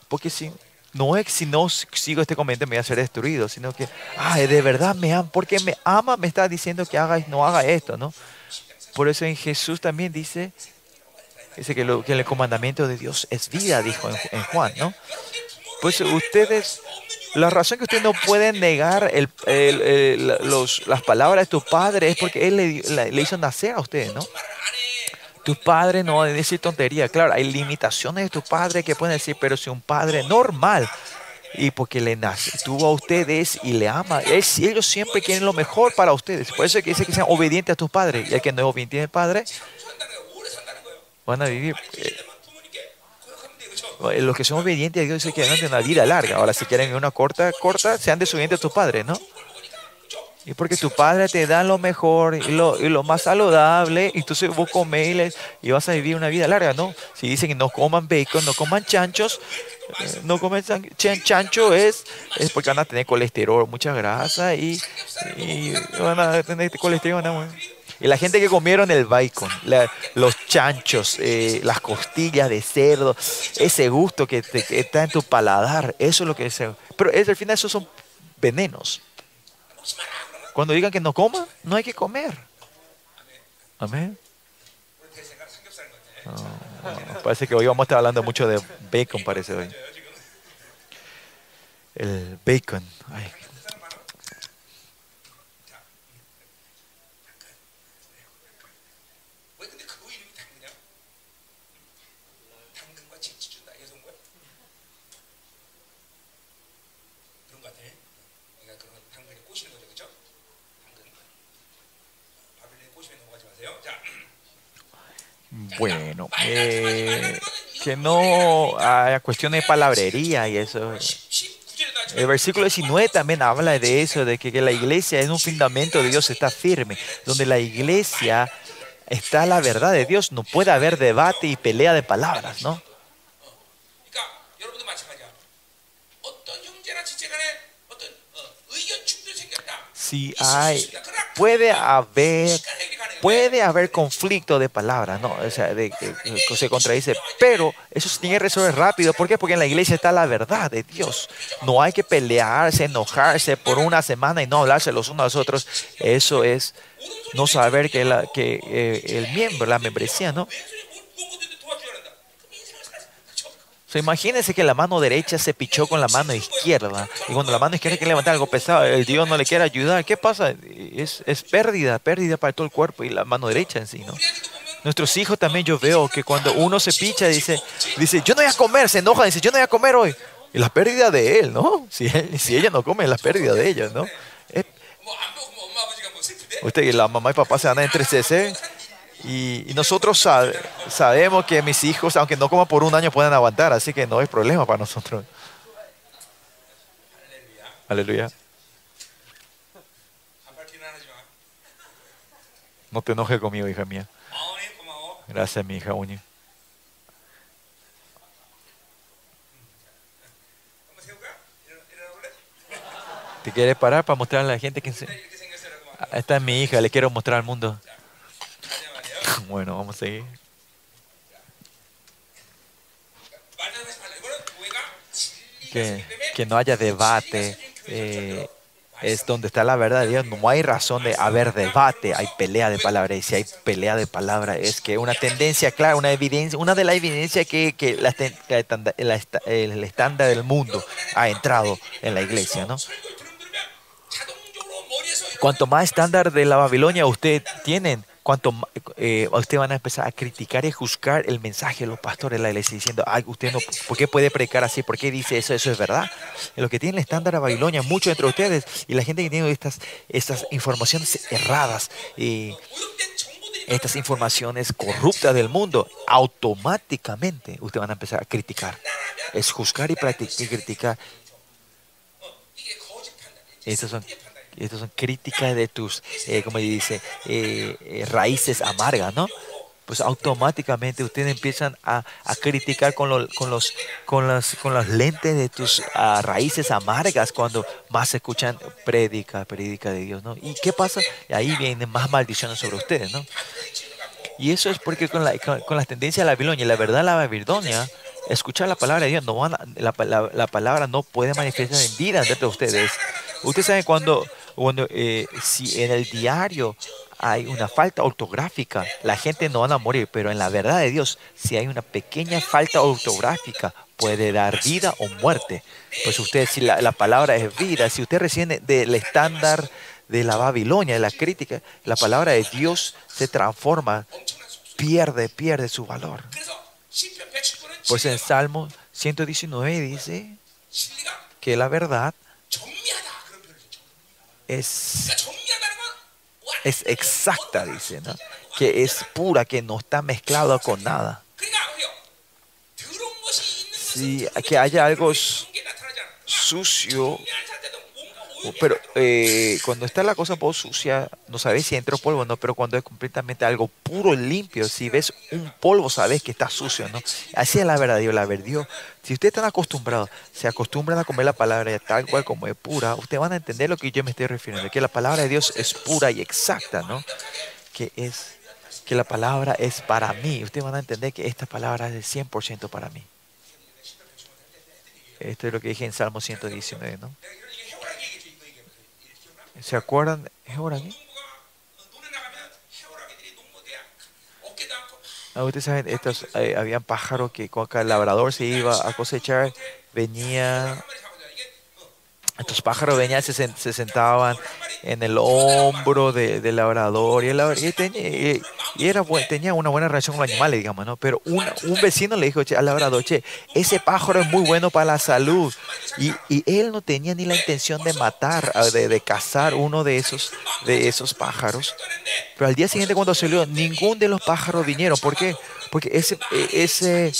Speaker 1: porque si no es si no sigo este comentario me voy a ser destruido, sino que, ay, de verdad me ama, porque me ama, me está diciendo que haga, no haga esto, ¿no? Por eso en Jesús también dice, dice que, lo, que el comandamiento de Dios es vida, dijo en, Juan, ¿no? Pues ustedes, la razón que ustedes no pueden negar el, los, las palabras de tu padre es porque Él le, le hizo nacer a ustedes, ¿no? Tu padre no a decir tontería. Claro, hay limitaciones de tu padre que pueden decir, pero si un padre normal y porque le nace, tuvo a ustedes y le ama, es, ellos siempre quieren lo mejor para ustedes. Por eso es que dice que sean obedientes a tus padres. Y el que no es obediente al padre, van a vivir. Eh, los que son obedientes a Dios dicen que van a tener una vida larga. Ahora, si quieren una corta, corta, sean desobedientes a tus padres, ¿no? Y porque tu padre te da lo mejor y lo, y lo más saludable, y entonces vos comés y, vas a vivir una vida larga, ¿no? Si dicen que no coman bacon, no coman chanchos, eh, no comen chancho es, es porque van a tener colesterol, mucha grasa y, y van a tener colesterol. Y la gente que comieron el bacon, los chanchos, eh, las costillas de cerdo, ese gusto que, está en tu paladar, eso es lo que es. Pero es, al final esos son venenos. Cuando digan que no coma, no hay que comer. Amén. parece que hoy vamos a estar hablando mucho de bacon, parece hoy. El bacon. Ay, Bueno, eh, que no haya cuestiones de palabrería y eso. El versículo 19 también habla de eso, de que, la iglesia es un fundamento de Dios, está firme. Donde la iglesia está la verdad de Dios, no puede haber debate y pelea de palabras, ¿no? Si hay, puede haber puede haber conflicto de palabras, ¿no? O sea, de, se contradice, pero eso se tiene que resolver rápido. ¿Por qué? Porque en la iglesia está la verdad de Dios. No hay que pelearse, enojarse por una semana y no hablarse los unos a los otros. Eso es no saber que, la, que eh, el miembro, la membresía, ¿no? Imagínense que la mano derecha se pichó con la mano izquierda. Y cuando la mano izquierda quiere levantar algo pesado, el Dios no le quiere ayudar. ¿Qué pasa? Es, es pérdida, pérdida para todo el cuerpo y la mano derecha en sí, ¿no? Nuestros hijos también yo veo que cuando uno se picha dice, dice, yo no voy a comer, se enoja, dice, yo no voy a comer hoy. Y la pérdida de él, ¿no? Si, si ella no come, es la pérdida de ella, ¿no? Es, usted, la mamá y papá se van a entristecer y, nosotros sabemos que mis hijos, aunque no coman por un año, pueden aguantar, así que no es problema para nosotros. Aleluya. No te enojes conmigo, hija mía. Gracias, mi hija Uñi. ¿Te quieres parar para mostrarle a la gente que esta es mi hija, le quiero mostrar al mundo? Bueno, vamos a seguir. Que, que no haya debate. Eh, es donde está la verdad de Dios. No hay razón de haber debate, hay pelea de palabras. Y si hay pelea de palabras, es que una tendencia clara, una evidencia, una de las evidencias que, que la, el estándar del mundo ha entrado en la iglesia, ¿no? Cuanto más estándar de la Babilonia ustedes tienen, cuanto eh, ustedes van a empezar a criticar y juzgar el mensaje de los pastores de la iglesia diciendo, ay, usted no, ¿por qué puede predicar así? ¿Por qué dice eso? Eso es verdad. Lo que tiene el estándar de Babilonia, muchos entre ustedes y la gente que tiene estas, estas informaciones erradas y estas informaciones corruptas del mundo, automáticamente ustedes van a empezar a criticar. Es juzgar y, y criticar. Estas son estas son críticas de tus, eh, como dice, eh, eh, raíces amargas, ¿no? Pues automáticamente ustedes empiezan a, criticar con, con, los, con, las, con las lentes de tus ah, raíces amargas cuando más escuchan prédica, prédica de Dios, ¿no? ¿Y qué pasa? Ahí vienen más maldiciones sobre ustedes, ¿no? Y eso es porque con, la, con, las tendencias de la Babilonia, la verdad la Babilonia, escuchar la palabra de Dios, no van la, la, palabra no puede manifestar en vida dentro de ustedes. Ustedes saben cuando cuando, eh, si en el diario hay una falta ortográfica, la gente no va a morir, pero en la verdad de Dios, si hay una pequeña falta ortográfica, puede dar vida o muerte. Pues usted, si la, palabra es vida, si usted recibe del estándar de la Babilonia, de la crítica, la palabra de Dios se transforma, pierde, pierde su valor. Pues en Salmo 119 dice que la verdad es, es exacta, dice, ¿no? que es pura, que no está mezclada con nada. Si que haya algo sucio pero eh, cuando está la cosa un poco sucia, no sabes si entra polvo o no, pero cuando es completamente algo puro, limpio, si ves un polvo, sabes que está sucio, ¿no? Así es la verdad, Dios, la verdad. Si ustedes están acostumbrados, se acostumbran a comer la palabra tal cual como es pura, ustedes van a entender lo que yo me estoy refiriendo, que la palabra de Dios es pura y exacta, ¿no? Que es que la palabra es para mí. Ustedes van a entender que esta palabra es de 100% para mí. Esto es lo que dije en Salmo 119, ¿no? ¿Se acuerdan? ¿Es hora aquí? Ah, ustedes saben, estos, eh, habían pájaros que cuando el labrador se iba a cosechar, venía estos pájaros venían, se, se sentaban en el hombro del de labrador y, el, y, tenía, era tenía una buena relación con los animales, digamos, ¿no? Pero un, un vecino le dijo al labrador, che, ese pájaro es muy bueno para la salud. Y, y él no tenía ni la intención de matar, de, de, cazar uno de esos, de esos pájaros. Pero al día siguiente cuando salió, ningún de los pájaros vinieron. ¿Por qué? Porque ese, ese,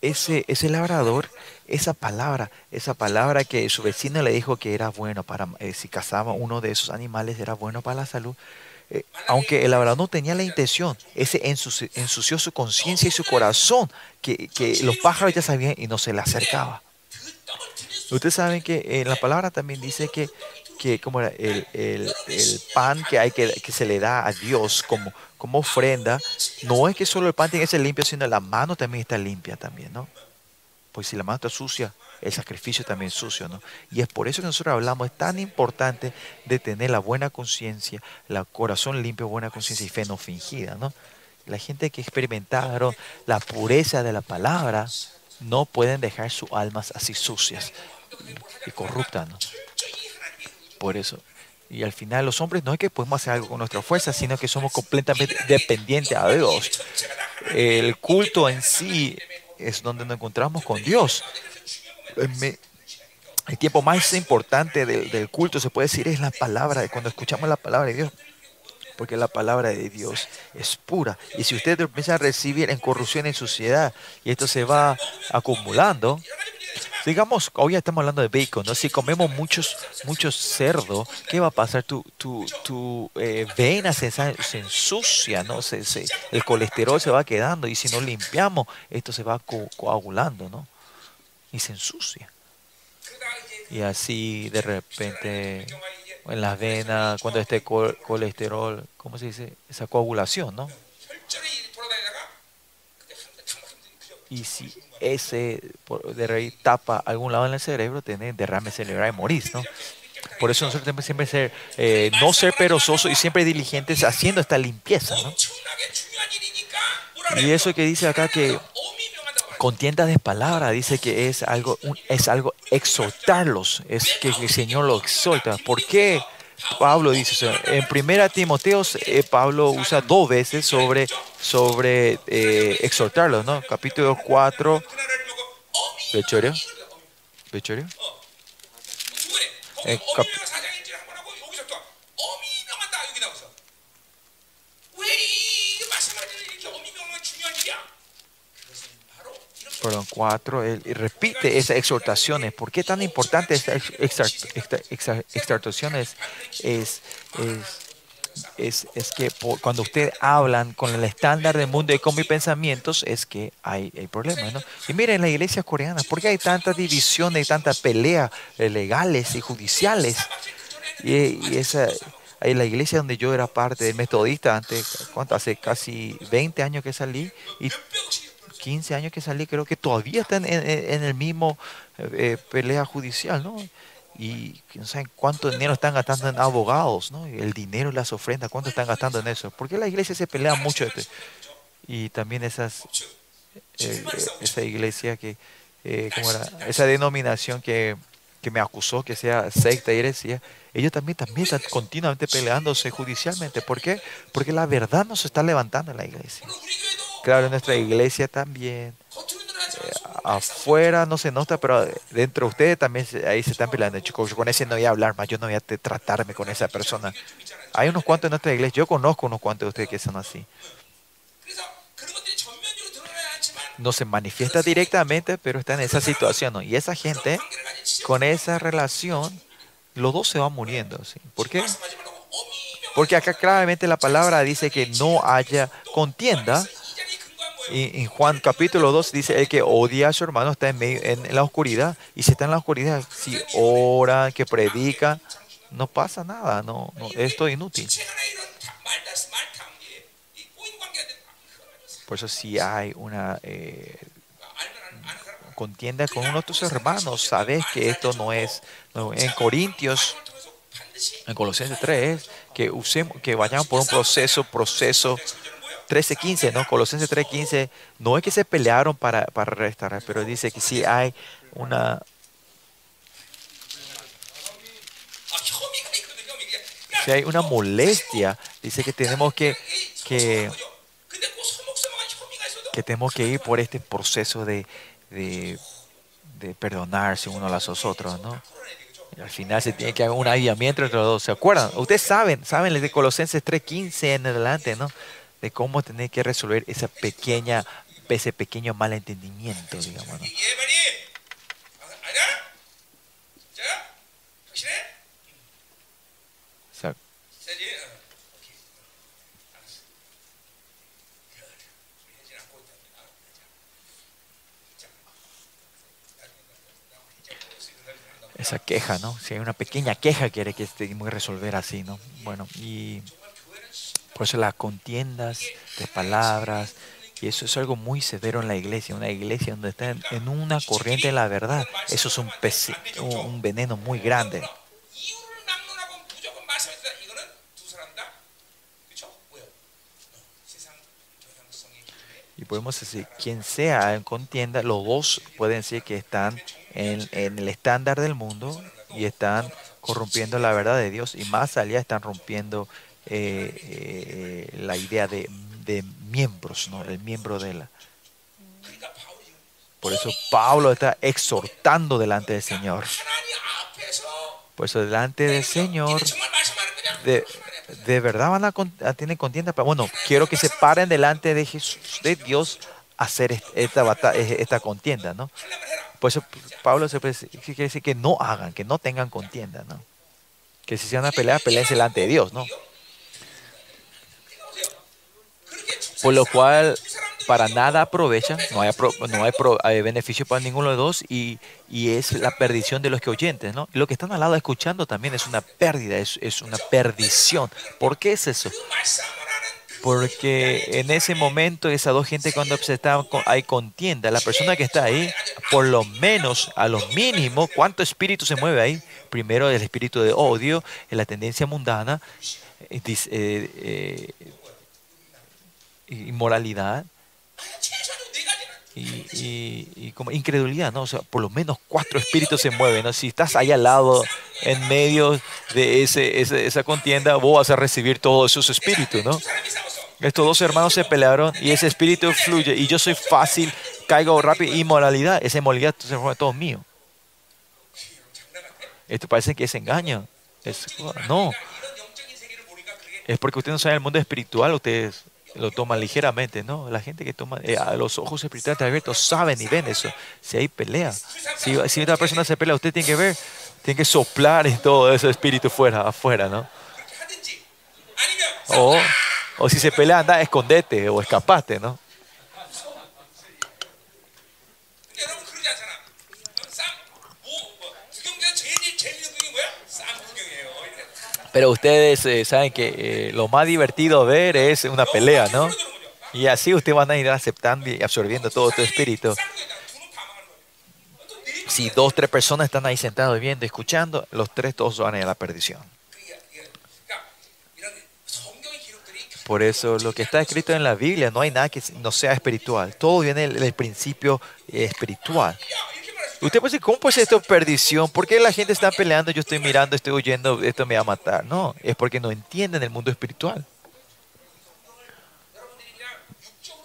Speaker 1: ese, ese labrador esa palabra, esa palabra que su vecino le dijo que era bueno para, eh, si cazaba uno de esos animales, era bueno para la salud. Eh, aunque el labrador no tenía la intención, ese ensució, su conciencia y su corazón, que, los pájaros ya sabían y no se le acercaba. Ustedes saben que en la palabra también dice que que como el, el- el pan que hay que, que se le da a Dios como, como ofrenda, no es que solo el pan tiene que ser limpio, sino la mano también está limpia también, ¿no? Pues si la mano está sucia, el sacrificio también es sucio, ¿no? Y es por eso que nosotros hablamos, es tan importante de tener la buena conciencia, el corazón limpio, buena conciencia y fe no fingida, ¿no? La gente que experimentaron la pureza de la palabra no pueden dejar sus almas así sucias y corruptas, ¿no? Por eso. Y al final los hombres no es que podemos hacer algo con nuestra fuerza, sino que somos completamente dependientes a Dios. El culto en sí es donde nos encontramos con Dios. El me- el tiempo más importante del, del culto, se puede decir, es la palabra, cuando escuchamos la palabra de Dios. Porque la palabra de Dios es pura. Y si ustedes empiezan a recibir en corrupción y suciedad, y esto se va acumulando, digamos, hoy estamos hablando de bacon, ¿no? Si comemos muchos, muchos cerdo, ¿qué va a pasar? Tu, tu, tu eh, vena se, se, ensucia, ¿no? Se, se, el colesterol se va quedando y si no limpiamos, esto se va coagulando, ¿no? Y se ensucia. Y así de repente en las venas, cuando este colesterol, ¿cómo se dice? Esa coagulación, ¿no? Y si ese de raíz tapa algún lado en el cerebro, tenés derrame cerebral y morís, ¿no? Por eso nosotros tenemos siempre ser, eh, no ser perezosos y siempre diligentes haciendo esta limpieza, ¿no? Y eso que dice acá que contiendas de palabra, dice que es algo, es algo exhortarlos, es que el Señor lo exhorta. ¿Por qué? Pablo dice, en primera Timoteo, eh, Pablo usa dos veces sobre, sobre eh, exhortarlos, ¿no? Capítulo 4,
Speaker 2: ¿Pechorio? ¿Pechorio? En eh,
Speaker 1: perdón, 4, él repite esas exhortaciones. ¿Por qué tan importante estas exhortaciones? Es, es, es, es que por- cuando ustedes hablan con el estándar del mundo y con mis pensamientos, es que hay, hay problemas, ¿no? Y miren, la iglesia coreana, ¿por qué hay tantas divisiones y tantas peleas eh, legales y judiciales? Y, y esa, ahí la iglesia donde yo era parte del metodista, antes, ¿cuánto? Hace casi 20 años que salí, y 15 años que salí, creo que todavía están en, en- en el mismo eh, eh, pelea judicial, ¿no? Y no saben cuánto dinero están gastando en abogados, ¿no? El dinero y las ofrendas, ¿cuánto están gastando en eso? Porque la iglesia se pelea mucho. este, Y también esas, eh, esa iglesia que, eh, ¿cómo era? Esa denominación que, que me acusó que sea secta y heresía, ellos también, también están continuamente peleándose judicialmente. ¿Por qué? Porque la verdad no se está levantando en la iglesia. Claro, en nuestra iglesia también.
Speaker 2: Eh,
Speaker 1: afuera no se nota, pero dentro de ustedes también ahí se están peleando. Chicos, yo con ese no voy a hablar más, yo no voy a tratarme con esa persona. Hay unos cuantos en nuestra iglesia, yo conozco unos cuantos de ustedes que son así. No se manifiesta directamente, pero está en esa situación. Y esa gente, con esa relación, los dos se van muriendo. ¿Por qué? Porque acá claramente la palabra dice que no haya contienda, y en Juan capítulo 2 dice, el que odia a su hermano está en, medio, en la oscuridad. Y si está en la oscuridad, si ora, que predica, no pasa nada, no, no esto es inútil. Por eso si hay una eh, contienda con uno de tus hermanos, sabes que esto no es... No, en Corintios en Colosenses 3 que usemos, que vayamos por un proceso, proceso 13.15, ¿no? Colosenses 3.15, no es que se pelearon para, para restaurar, pero dice que sí hay una... Si hay una molestia, dice que tenemos que, que, que tenemos que ir por este proceso de, de, de perdonarse uno a los otros, ¿no? Al final se tiene que haber un avivamiento entre los dos. ¿Se acuerdan? Ustedes saben, saben desde Colosenses 3.15 en adelante, ¿no? de cómo tener que resolver esa pequeña, ese pequeño malentendimiento, digamos. esa queja, ¿no? Si hay una pequeña queja que tenemos que este, resolver así, ¿no? Bueno, y por eso las contiendas de palabras, y eso es algo muy severo en la iglesia, una iglesia donde está en una corriente de la verdad, eso es un, pez, un veneno muy grande. Y podemos decir, quien sea en contienda, los dos pueden decir que están en, en, el estándar del mundo y están corrompiendo la verdad de Dios y más allá están rompiendo eh, eh, la idea de, de, miembros, ¿no? el miembro de la... Por eso Pablo está exhortando delante del Señor. Por eso delante del Señor, de, de verdad van a, a, tener contienda. Pero bueno, quiero que se paren delante de Jesús, de Dios, a hacer esta, batalla, esta contienda, ¿no? Por eso Pablo se quiere decir que no hagan, que no tengan contienda, ¿no? Que si se van a pelear, peleen delante de Dios, ¿no? por lo cual para nada aprovechan, no hay, no hay, pro beneficio para ninguno de los dos y, y, es la perdición de los que oyentes, ¿no? Lo que están al lado escuchando también es una pérdida, es, es una perdición. ¿Por qué es eso? Porque en ese momento esas dos gente cuando se está, hay contienda, la persona que está ahí, por lo menos, a lo mínimo, ¿cuánto espíritu se mueve ahí? Primero el espíritu de odio, la tendencia mundana, eh, eh, eh, inmoralidad y, y, como incredulidad, ¿no? O sea, por lo menos cuatro espíritus se mueven, ¿no? Si estás ahí al lado, en medio de ese, ese, esa contienda, vos vas a recibir todos esos espíritus, ¿no? Estos dos hermanos se pelearon y ese espíritu fluye y yo soy fácil, caigo rápido, inmoralidad, esa inmoralidad se forma todo mío. Esto parece que es engaño. No. Es porque ustedes no saben el mundo espiritual, ustedes lo toman ligeramente, ¿no? La gente que toma, eh, los ojos espirituales abiertos saben y ven eso. Si hay pelea, si, si otra persona se pelea, usted tiene que ver, tiene que soplar y todo ese espíritu fuera, afuera, ¿no? O, o si se pelea, anda, escondete o escapate, ¿no? Pero ustedes eh, saben que eh, lo más divertido ver es una pelea, ¿no? Y así ustedes van a ir aceptando y absorbiendo todo tu espíritu. Si dos, tres personas están ahí sentados viendo, escuchando, los tres todos van a ir a la perdición. Por eso lo que está escrito en la Biblia, no hay nada que no sea espiritual. Todo viene del, principio eh, espiritual. Usted puede decir, ¿cómo puede ser esto perdición? ¿Por qué la gente está peleando? Yo estoy mirando, estoy huyendo, esto me va a matar. No, es porque no entienden el mundo espiritual.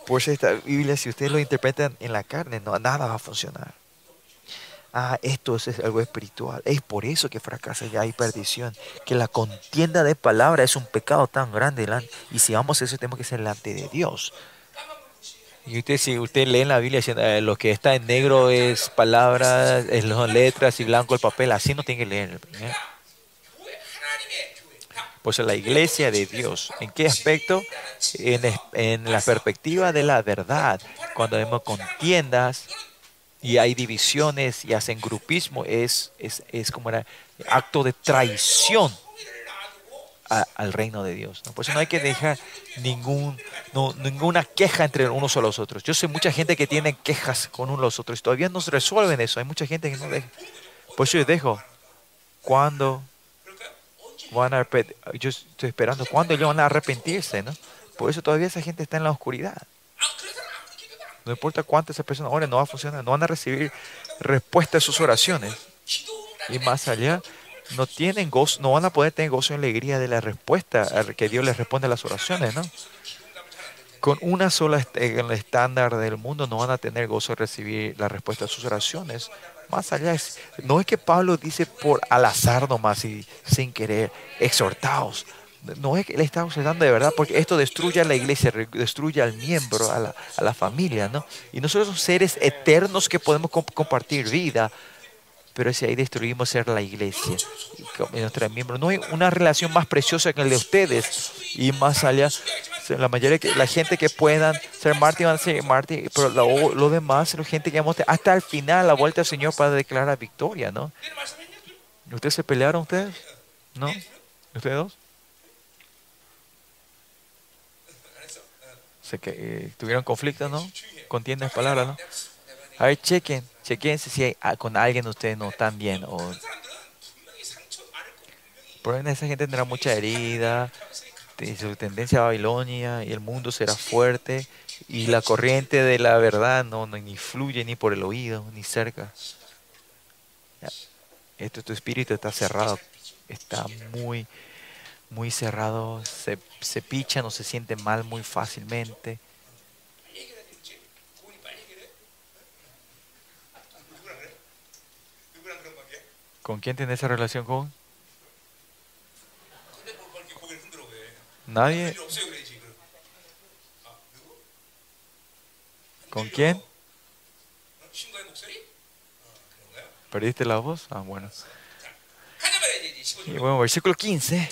Speaker 1: Por eso esta Biblia, si ustedes lo interpretan en la carne, no, nada va a funcionar. Ah, esto es algo espiritual. Es por eso que fracasa y hay perdición. Que la contienda de palabra es un pecado tan grande. Y si vamos a eso, tenemos que ser delante de Dios. Y usted, si usted lee en la Biblia, eh, lo que está en negro es palabras, son letras y blanco el papel, así no tiene que leer. ¿eh? Pues la iglesia de Dios, ¿en qué aspecto? En, en la perspectiva de la verdad. Cuando vemos contiendas y hay divisiones y hacen grupismo, es, es, es como un acto de traición al reino de Dios. ¿no? Por eso no hay que dejar ninguna queja entre unos a los otros. Yo sé mucha gente que tiene quejas con unos a los otros y todavía no se resuelven eso. Hay mucha gente que no deja. Por eso yo dejo. ¿Cuándo van a Yo estoy esperando. ¿Cuándo ellos van a arrepentirse? ¿no? Por eso todavía esa gente está en la oscuridad. No importa cuántas personas oren, no va a funcionar. No van a recibir respuesta a sus oraciones. Y más allá, no tienen gozo, no van a poder tener gozo y alegría de la respuesta que Dios les responde a las oraciones, ¿no? Con una sola est- en el estándar del mundo no van a tener gozo de recibir la respuesta a sus oraciones. Más allá, es, no es que Pablo dice por al azar nomás y sin querer, exhortaos. No es que él está exhortando de verdad, porque esto destruye a la iglesia, destruye al miembro, a la, a la familia, ¿no? Y nosotros somos seres eternos que podemos comp- compartir vida, pero si ahí destruimos ser la iglesia, nuestra miembro, no hay una relación más preciosa que la de ustedes y más allá, la mayoría la gente que puedan ser mártir van a ser mártir, pero lo, demás, la gente que vamos hasta el final, la vuelta al Señor para declarar victoria, ¿no? ¿Ustedes se pelearon ustedes? ¿No? ¿Ustedes dos? Eh, tuvieron conflictos, ¿no? Contiendas palabras, ¿no? A ver, chequen. Chequense si hay, ah, con alguien ustedes no están bien. O... Probablemente esa gente tendrá mucha herida, su tendencia a Babilonia y el mundo será fuerte y la corriente de la verdad no, no ni fluye ni por el oído ni cerca. Esto tu espíritu está cerrado, está muy muy cerrado, se, se picha, no se siente mal muy fácilmente. ¿Con quién tiene esa relación,
Speaker 2: joven?
Speaker 1: Nadie. ¿Con quién? ¿Perdiste la voz? Ah, bueno. Y bueno, versículo 15.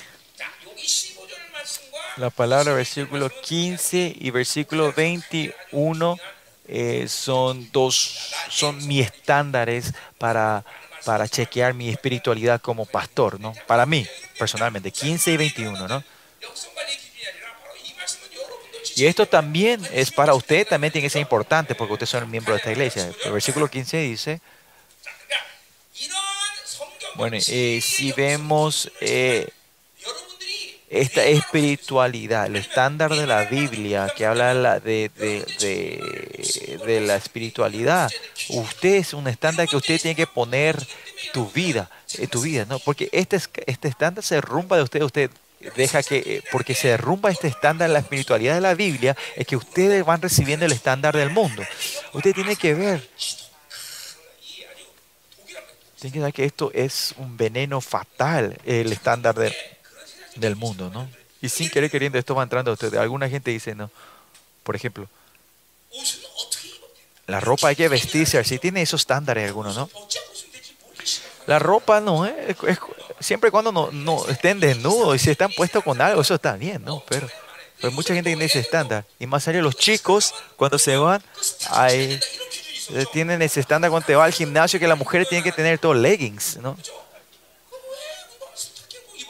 Speaker 1: La palabra versículo 15 y versículo 21 eh, son dos, son mis estándares para para chequear mi espiritualidad como pastor, ¿no? Para mí, personalmente, 15 y 21, ¿no? Y esto también es para usted, también tiene que ser importante porque usted son miembro de esta iglesia. El versículo 15 dice, bueno, eh, si vemos eh, esta espiritualidad, el estándar de la Biblia que habla de, de, de, la espiritualidad. Usted es un estándar que usted tiene que poner tu vida, eh, tu vida, ¿no? Porque este, este estándar se rumba de usted, usted deja que, eh, porque se derrumba este estándar en la espiritualidad de la Biblia, es que ustedes van recibiendo el estándar del mundo. Usted tiene que ver, tiene que ver que esto es un veneno fatal, el estándar de del mundo, ¿no? Y sin querer queriendo esto va entrando a ustedes. Alguna gente dice, no, por ejemplo, la ropa hay que vestirse, si tiene esos estándares algunos, ¿no? La ropa no ¿eh? es, siempre cuando no, no, estén desnudos y si están puestos con algo, eso está bien, ¿no? Pero pues mucha gente tiene ese estándar. Y más allá los chicos, cuando se van, hay, eh, tienen ese estándar cuando te va al gimnasio que la mujer tiene que tener todos leggings, ¿no?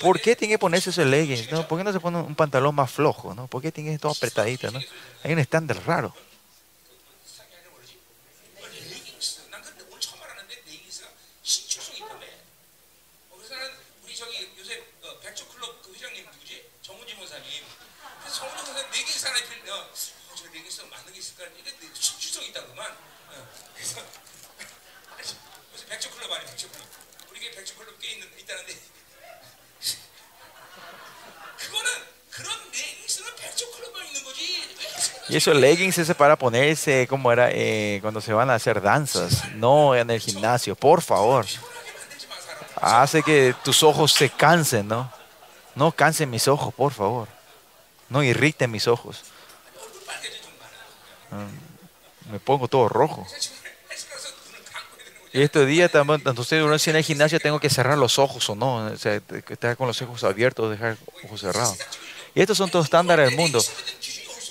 Speaker 1: ¿Por
Speaker 2: 돼?
Speaker 1: qué tiene que ponerse esos leggings? ¿Por qué no se pone un pantalón más flojo? ¿Por qué tiene todo apretadito? Hay un estándar raro. Y esos leggings es para ponerse como era eh, cuando se van a hacer danzas, no en el gimnasio, por favor. Hace que tus ojos se cansen, ¿no? No cansen mis ojos, por favor. No irriten mis ojos.
Speaker 2: Mm,
Speaker 1: me pongo todo rojo. Y este día también, entonces durante en el gimnasio tengo que cerrar los ojos o no, o sea, estar con los ojos abiertos, o dejar ojos cerrados. Y estos son todos estándares del mundo.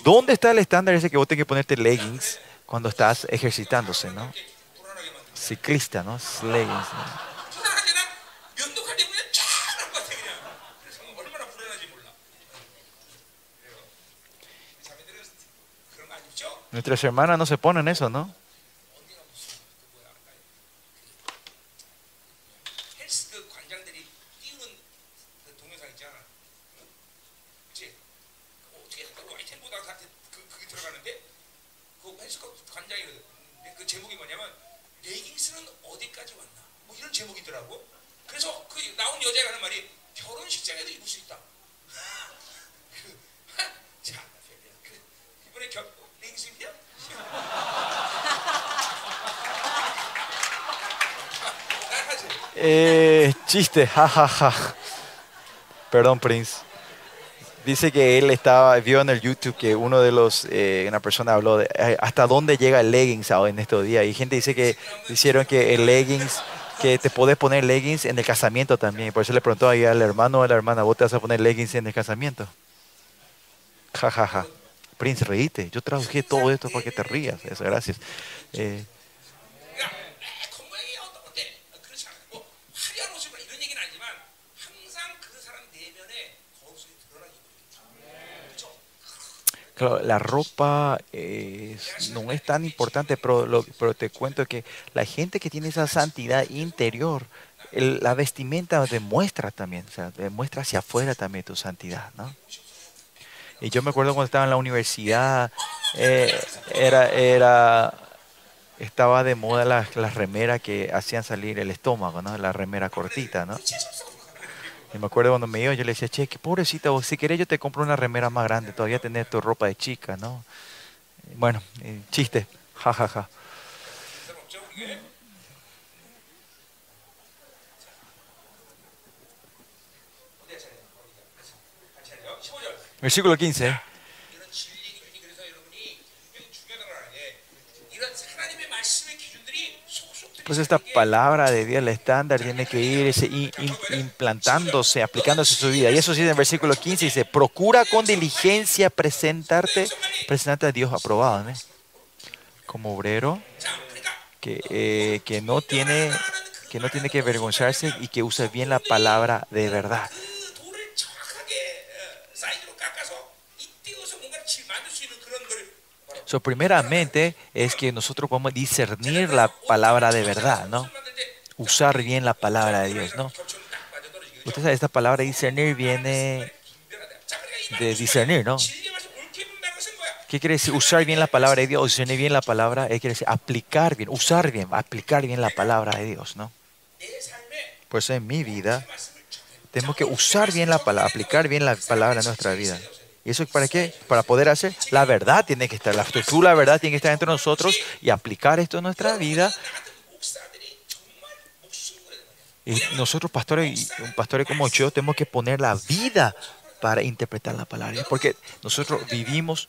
Speaker 1: ¿Dónde está el estándar ese que vos tenés que ponerte leggings cuando estás ejercitándose, no? Ciclista, ¿no? Leggings. Nuestras hermanas no se ponen eso, ¿no? Eh, chiste, jajaja. Perdón, Prince. Dice que él estaba, vio en el YouTube que uno de los, eh, una persona habló de hasta dónde llega el leggings ahora en estos días. Y gente dice que hicieron que el leggings, que te podés poner leggings en el casamiento también. Por eso le preguntó ahí al hermano o a la hermana, ¿vos te vas a poner leggings en el casamiento? Jajaja. Prince, reíte. Yo traduje todo esto para que te rías. Eso, gracias. Eh, La ropa es- no es tan importante, pero, pero te cuento que la gente que tiene esa santidad interior, la vestimenta demuestra también, demuestra hacia afuera también tu santidad, ¿no? Y yo me acuerdo cuando estaba en la universidad, eh, era, era, estaba de moda las, las remeras que hacían salir el estómago, ¿no? La remera cortita, ¿no? Y me acuerdo cuando me iba, yo le decía, che, qué pobrecita vos, si querés yo te compro una remera más grande, todavía tenés tu ropa de chica, ¿no? Bueno, chiste, jajaja.
Speaker 2: Ja, ja.
Speaker 1: Versículo 15. Entonces esta palabra de Dios, el estándar, tiene que irse implantándose, aplicándose a su vida. Y eso sí, en el versículo 15 dice, procura con diligencia presentarte, presentarte a Dios aprobado, como obrero que, eh, que, no tiene, que no tiene que avergonzarse y que usa bien la palabra de verdad. So, primeramente es que nosotros podemos discernir la palabra de verdad, ¿no? Usar bien la palabra de Dios, ¿no? Usted esta palabra discernir viene de discernir, ¿no? ¿Qué quiere decir? Usar bien la palabra de Dios, usar bien la palabra, eh, quiere decir aplicar bien, usar bien, aplicar bien la palabra de Dios, ¿no? Por eso en mi vida tenemos que usar bien la palabra, aplicar bien la palabra en nuestra vida. Eso es para qué? Para poder hacer la verdad tiene que estar, la tú la verdad tiene que estar dentro de nosotros y aplicar esto en nuestra vida. Y nosotros pastores, pastores como yo, tenemos que poner la vida para interpretar la palabra, porque nosotros vivimos,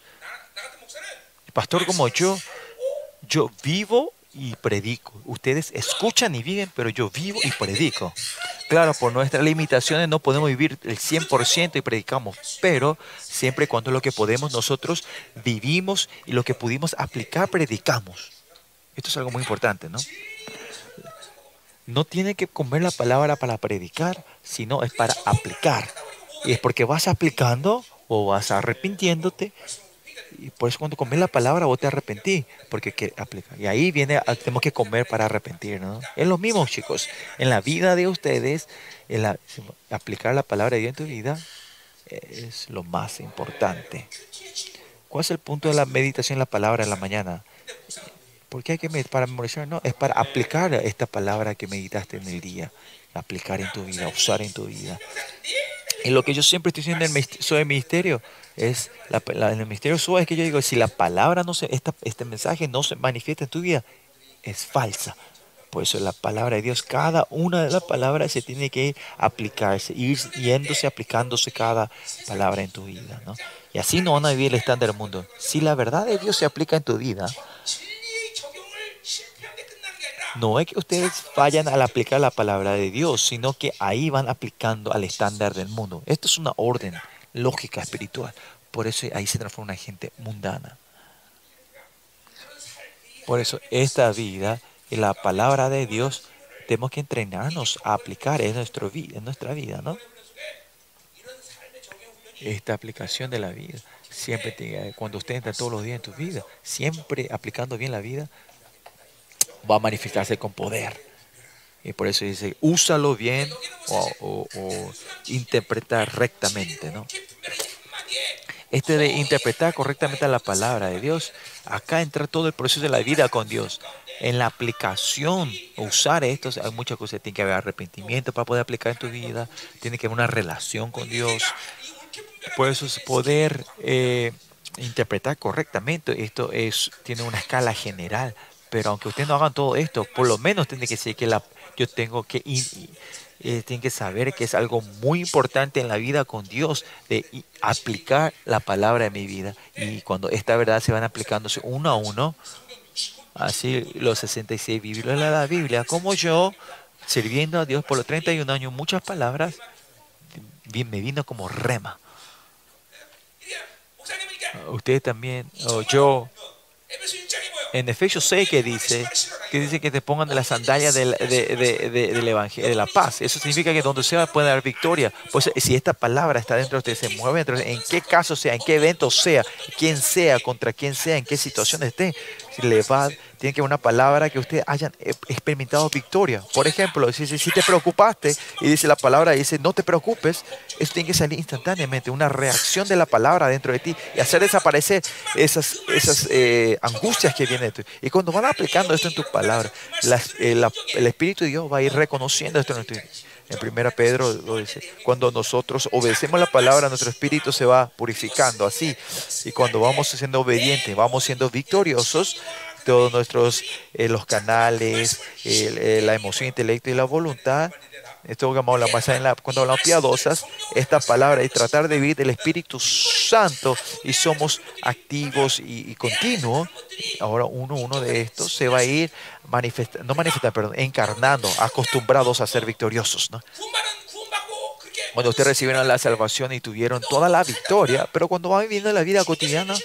Speaker 1: pastor como yo, yo vivo y predico. Ustedes escuchan y viven, pero yo vivo y predico. Claro, por nuestras limitaciones no podemos vivir el 100% y predicamos, pero siempre y cuando lo que podemos nosotros vivimos y lo que pudimos aplicar, predicamos. Esto es algo muy importante, ¿no? No tiene que comer la palabra para predicar, sino es para aplicar. Y es porque vas aplicando o vas arrepintiéndote y por eso cuando comes la palabra vos te arrepentí, porque que aplica. Y ahí viene, a- tenemos que comer para arrepentir, ¿no? Es lo mismo, chicos. En la vida de ustedes, en la- aplicar la palabra de Dios en tu vida es lo más importante. ¿Cuál es el punto de la meditación en la palabra en la mañana? ¿Por qué hay que meditar para memorizar? No, es para aplicar esta palabra que meditaste en el día. Aplicar en tu vida, usar en tu vida. Y lo que yo siempre estoy diciendo en el Ministerio es, en el Ministerio Soy es que yo digo, si la palabra no se, esta, este mensaje no se manifiesta en tu vida, es falsa. Por eso la palabra de Dios, cada una de las palabras se tiene que aplicarse, ir yéndose, aplicándose cada palabra en tu vida. ¿no? Y así no van a vivir el estándar del mundo. Si la verdad de Dios se aplica en tu vida, no es que ustedes fallan al aplicar la palabra de Dios, sino que ahí van aplicando al estándar del mundo. Esto es una orden lógica espiritual. Por eso ahí se transforma una gente mundana. Por eso esta vida y la palabra de Dios tenemos que entrenarnos a aplicar en, nuestro vida, en nuestra vida, ¿no? Esta aplicación de la vida, siempre cuando usted entra todos los días en tu vida, siempre aplicando bien la vida, va a manifestarse con poder. Y por eso dice, úsalo bien o, o, o interpreta rectamente, ¿no? Este de interpretar correctamente la palabra de Dios, acá entra todo el proceso de la vida con Dios. En la aplicación, usar esto, hay muchas cosas. Tiene que haber arrepentimiento para poder aplicar en tu vida. Tiene que haber una relación con Dios. Por eso es poder eh, interpretar correctamente. Esto es, tiene una escala general pero aunque ustedes no hagan todo esto, por lo menos tiene que ser que la, yo tengo que eh, tienen que saber que es algo muy importante en la vida con Dios de aplicar la palabra en mi vida. Y cuando esta verdad se van aplicándose uno a uno, así los 66 bíblicos de la Biblia, como yo, sirviendo a Dios por los 31 años, muchas palabras me vino como rema. Ustedes también, o yo, en Efesios 6 que dice que dice que te pongan de la sandalia del, de, de- la paz. Eso significa que donde sea puede haber victoria. Pues si esta palabra está dentro de usted, se mueve dentro en qué caso sea, en qué evento sea, quién sea, contra quién sea, en qué situación esté, le va, tiene que haber una palabra que usted hayan eh, experimentado victoria. Por ejemplo, si, si, te preocupaste y dice la palabra, dice no te preocupes, eso tiene que salir instantáneamente, una reacción de la palabra dentro de ti y hacer desaparecer esas, esas eh, angustias que vienen de ti. Y cuando van aplicando esto en tus palabras, las- eh, la- el Espíritu de Dios va a ir reconociendo esto en tu en 1 Pedro lo dice, cuando nosotros obedecemos la palabra, nuestro espíritu se va purificando así. Y cuando vamos siendo obedientes, vamos siendo victoriosos, todos nuestros eh, los canales, el, el, la emoción, intelecto y la voluntad. Esto que la masa en la, cuando hablamos piadosas, esta palabra es tratar de vivir el Espíritu Santo y somos activos y, y continuos. Ahora uno, uno de estos se va a ir manifestando, no manifestando, perdón, encarnando, acostumbrados a ser victoriosos. ¿no? Cuando ustedes recibieron la salvación y tuvieron toda la victoria, pero cuando van viviendo la vida cotidiana,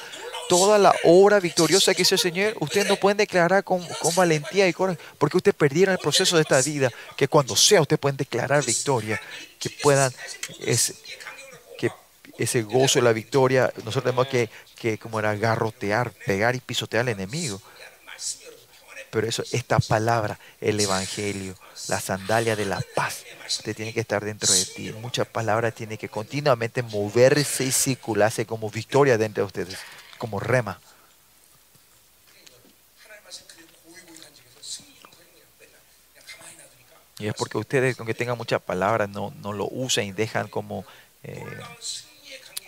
Speaker 1: toda la obra victoriosa que hizo el Señor, ustedes no pueden declarar con, valentía y coraje, porque ustedes perdieron el proceso de esta vida, que cuando sea ustedes pueden declarar victoria, que puedan, ese, que ese gozo de la victoria, nosotros tenemos que, como era garrotear, pegar y pisotear al enemigo. Pero eso, esta palabra, el Evangelio, la sandalia de la paz, usted tiene que estar dentro de ti. Muchas palabras tienen que continuamente moverse y circularse como victoria dentro de ustedes, como rema. Y es porque ustedes, aunque tengan muchas palabras, no, no lo usen y dejan como eh,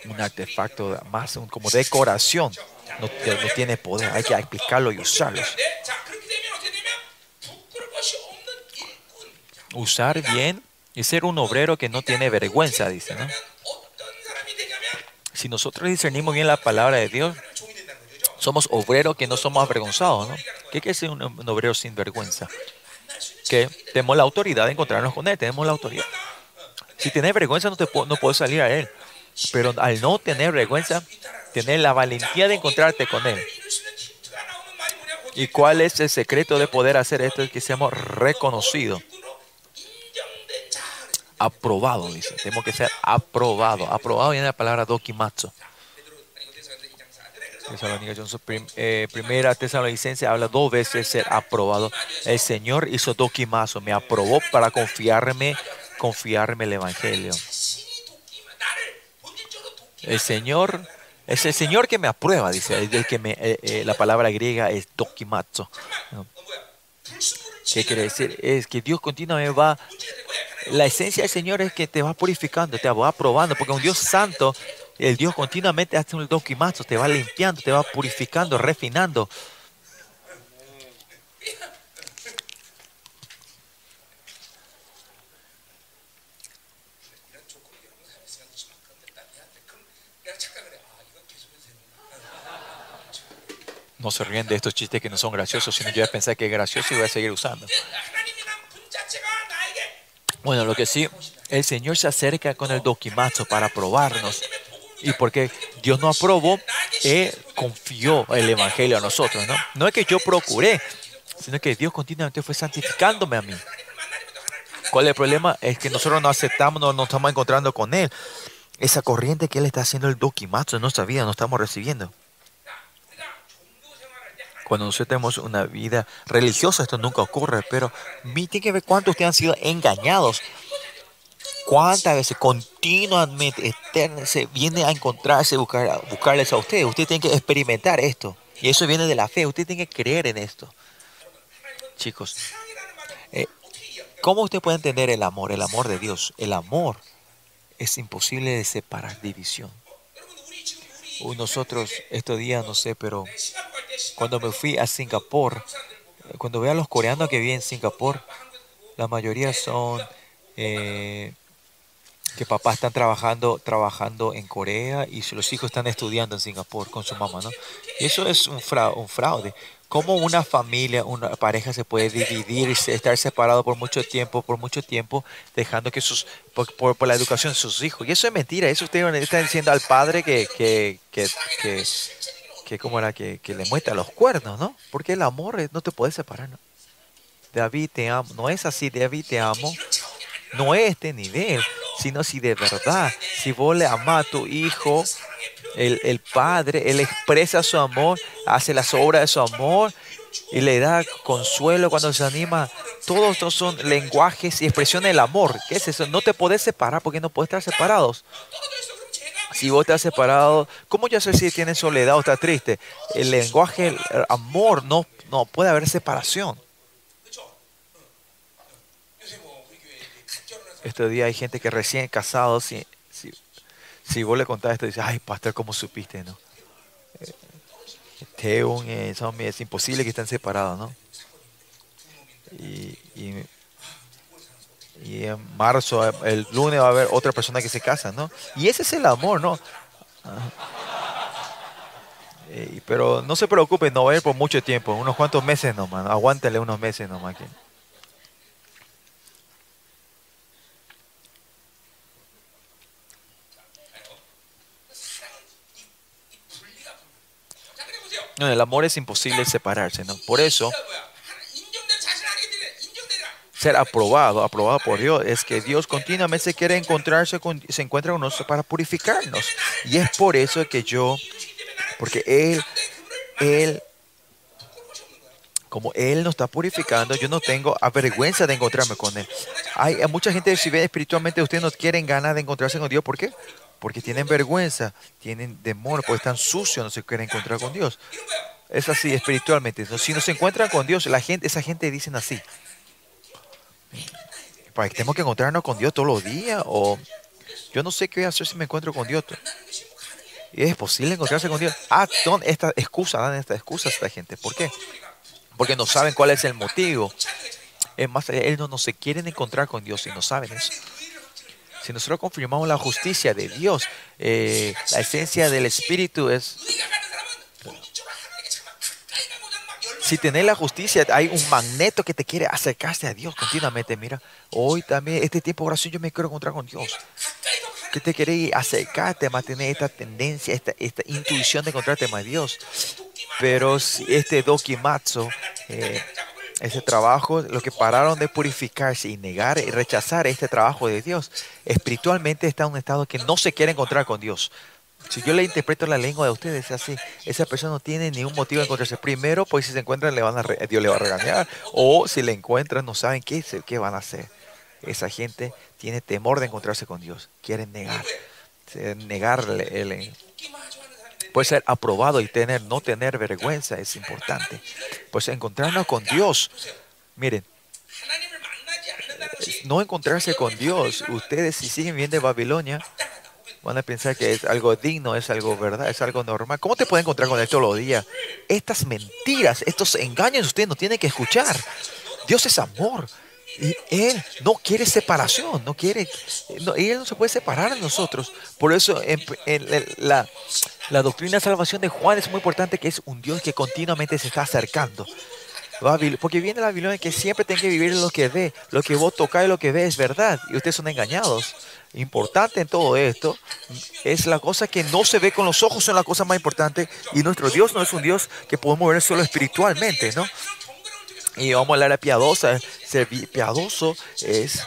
Speaker 1: un artefacto más un, como decoración. No, tiene poder, hay que aplicarlo y usarlo. Usar bien y ser un obrero que no tiene vergüenza, dice. Si nosotros discernimos bien la palabra de Dios, somos obreros que no somos avergonzados, ¿no? ¿Qué quiere decir un, un obrero sin vergüenza? Que tenemos la autoridad de encontrarnos con él, tenemos la autoridad. Si tenés vergüenza, no, te no puedes salir a él. Pero al no tener vergüenza, tener la valentía de encontrarte con él. ¿Y cuál es el secreto de poder hacer esto? Es que seamos reconocidos. Aprobado, dice. Tenemos que ser aprobado. Aprobado viene la palabra dokimatsu. Tesalonicenses Supreme, eh, primera Tesalonicense habla dos veces ser aprobado. El Señor hizo doquimazo, me aprobó para confiarme, confiarme el Evangelio. El Señor es el Señor que me aprueba, dice. El que me, eh, eh, la palabra griega es dokimazo. ¿Qué quiere decir? Es que Dios continuamente va. La esencia del Señor es que te va purificando, te va aprobando, porque un Dios santo el Dios continuamente hace un donquimazo, te va limpiando, te va purificando, refinando. No se ríen de estos chistes que no son graciosos, sino yo voy a pensar que es gracioso y voy a seguir usando. Bueno, lo que sí, el Señor se acerca con el doquimazo para probarnos. Y porque Dios nos aprobó, Él confió el Evangelio a nosotros, ¿no? No es que yo procuré, sino que Dios continuamente fue santificándome a mí. ¿Cuál es el problema? Es que nosotros no aceptamos, no nos estamos encontrando con Él. Esa corriente que Él está haciendo el doquimazo en nuestra vida, no estamos recibiendo. Cuando nosotros tenemos una vida religiosa, esto nunca ocurre, pero tiene que ver cuántos ustedes han sido engañados. ¿Cuántas veces continuamente se viene a encontrarse, buscarles a ustedes? Usted tiene que experimentar esto. Y eso viene de la fe. Usted tiene que creer en esto. Chicos, eh, ¿cómo usted puede entender el amor? El amor de Dios. El amor es imposible de separar división. Uy, nosotros estos días, no sé, pero cuando me fui a Singapur, cuando veo a los coreanos que viven en Singapur, la mayoría son... Eh, que papá están trabajando, trabajando en Corea y los hijos están estudiando en Singapur con su mamá, ¿no? Y eso es un, fra un fraude. ¿Cómo una familia, una pareja se puede dividir, y estar separado por mucho tiempo, por mucho tiempo, dejando que sus, por, por, la educación de sus hijos? Y eso es mentira, eso ustedes están diciendo al padre que, que, que, que, que como era, que, que le muestra los cuernos, ¿no? Porque el amor no te puede separar, ¿no? David, te amo. No es así, David, te amo. No es este ni de él sino si de verdad, si vos le amás a tu hijo, el, el, Padre, Él expresa su amor, hace las obras de su amor y le da consuelo cuando se anima. Todos estos son lenguajes y expresiones del amor. ¿Qué es eso? No te podés separar porque no podés estar separados. Si vos estás separado, ¿cómo yo sé si tienes soledad o estás triste? El lenguaje, el amor, no, no puede haber separación. Este día hay gente que recién casados, si, si, vos le contás esto, dice, ay, pastor, ¿cómo supiste, no? Eh, Teun, eh, son- es imposible que estén separados, ¿no? Y, y, y en marzo, eh, el lunes va a haber otra persona que se casa, ¿no? Y ese es el amor, ¿no? Ajá. Eh, pero no se preocupen, no va a ir por mucho tiempo, unos cuantos meses nomás, ¿no? aguántenle unos meses nomás. No, el amor es imposible separarse, ¿no? Por eso, ser aprobado, aprobado por Dios, es que Dios continuamente se quiere encontrarse con, se encuentra con nosotros para purificarnos. Y es por eso que yo, porque Él, Él, como Él nos está purificando, yo no tengo vergüenza de encontrarme con Él. Hay, mucha gente, que si bien espiritualmente, ustedes no quieren ganas de encontrarse con Dios, ¿por qué? porque tienen vergüenza, tienen temor, porque están sucios, no se quieren encontrar con Dios. Es así espiritualmente. Si no se encuentran con Dios, la gente, esa gente dicen así. Para que tenemos que encontrarnos con Dios todos los días o yo no sé qué voy a hacer si me encuentro con Dios. Y es posible encontrarse con Dios. Ah, son estas excusas, dan estas excusas a esta gente. ¿Por qué? Porque no saben cuál es el motivo. Es más, ellos no, no se quieren encontrar con Dios y no saben eso. Si nosotros confirmamos la justicia de Dios, eh, la esencia del Espíritu es... Si tenés la justicia, hay un magneto que te quiere acercarse a Dios continuamente. Mira, hoy también, este tiempo de oración, yo me quiero encontrar con Dios. Que te quiere acercarte, mantener esta tendencia, esta, esta intuición de encontrarte más a Dios. Pero este dokimatsu, eh, ese trabajo, lo que pararon de purificarse y negar y rechazar este trabajo de Dios, espiritualmente está en un estado que no se quiere encontrar con Dios. Si yo le interpreto la lengua de ustedes así, esa persona no tiene ningún motivo de encontrarse. Primero, pues si se encuentran, Dios le va a regañar. O si le encuentran, no saben qué, qué van a hacer. Esa gente tiene temor de encontrarse con Dios. Quieren negar. Negarle. el- Puede ser aprobado y tener, no tener vergüenza es importante. Pues encontrarnos con Dios. Miren, no encontrarse con Dios, ustedes si siguen viendo de Babilonia, van a pensar que es algo digno, es algo verdad, es algo normal. ¿Cómo te pueden encontrar con esto los días? Estas mentiras, estos engaños ustedes no tienen que escuchar. Dios es amor. Y Él no quiere separación, no quiere, no, Él no se puede separar de nosotros. Por eso en, la- doctrina de salvación de Juan es muy importante, que es un Dios que continuamente se está acercando. Porque viene la Babilonia que siempre tiene que vivir lo que ve, lo que vos tocás y lo que ves es verdad, y ustedes son engañados. Importante en todo esto es la cosa que no se ve con los ojos, son la cosa más importante, y nuestro Dios no es un Dios que podemos ver solo espiritualmente, ¿no? Y vamos a hablar de piadosa, ser piadoso es,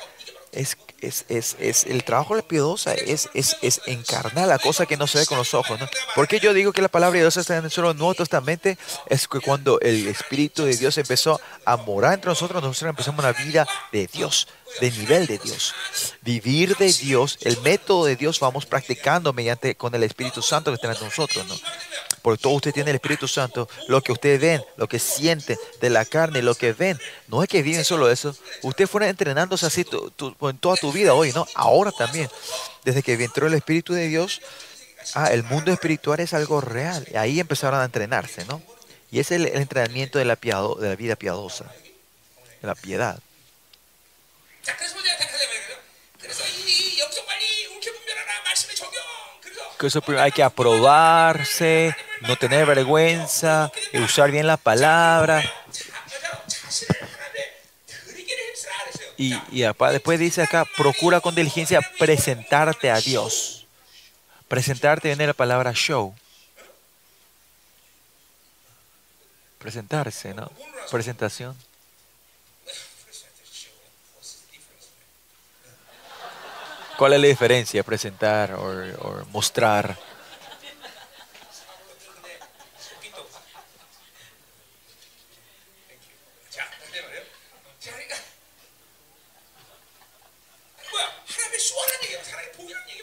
Speaker 1: es, es, es, es- el trabajo de la piadosa es, es, es encarnar la cosa que no se ve con los ojos, ¿no? Porque yo digo que la palabra de Dios está en el solo Nuevo Testamento, es que cuando el Espíritu de Dios empezó a morar entre nosotros, nosotros empezamos una vida de Dios, de nivel de Dios. Vivir de Dios, el método de Dios vamos practicando mediante con el Espíritu Santo que está en nosotros, ¿no? Porque todo usted tiene el Espíritu Santo. Lo que ustedes ven, lo que sienten de la carne, lo que ven, no es que viven solo eso. Ustedes fueron entrenándose así en toda tu vida hoy, ¿no? Ahora también. Desde que entró el Espíritu de Dios, ah, el mundo espiritual es algo real. Y ahí empezaron a entrenarse, ¿no? Y es el, el entrenamiento de la, piado- de la vida piadosa, de la piedad. Que eso primero hay que aprobarse, no tener vergüenza, usar bien la palabra. Y, y después dice acá, procura con diligencia presentarte a Dios. Presentarte viene la palabra show. Presentarse, ¿no? Presentación. ¿Cuál es la diferencia presentar o mostrar?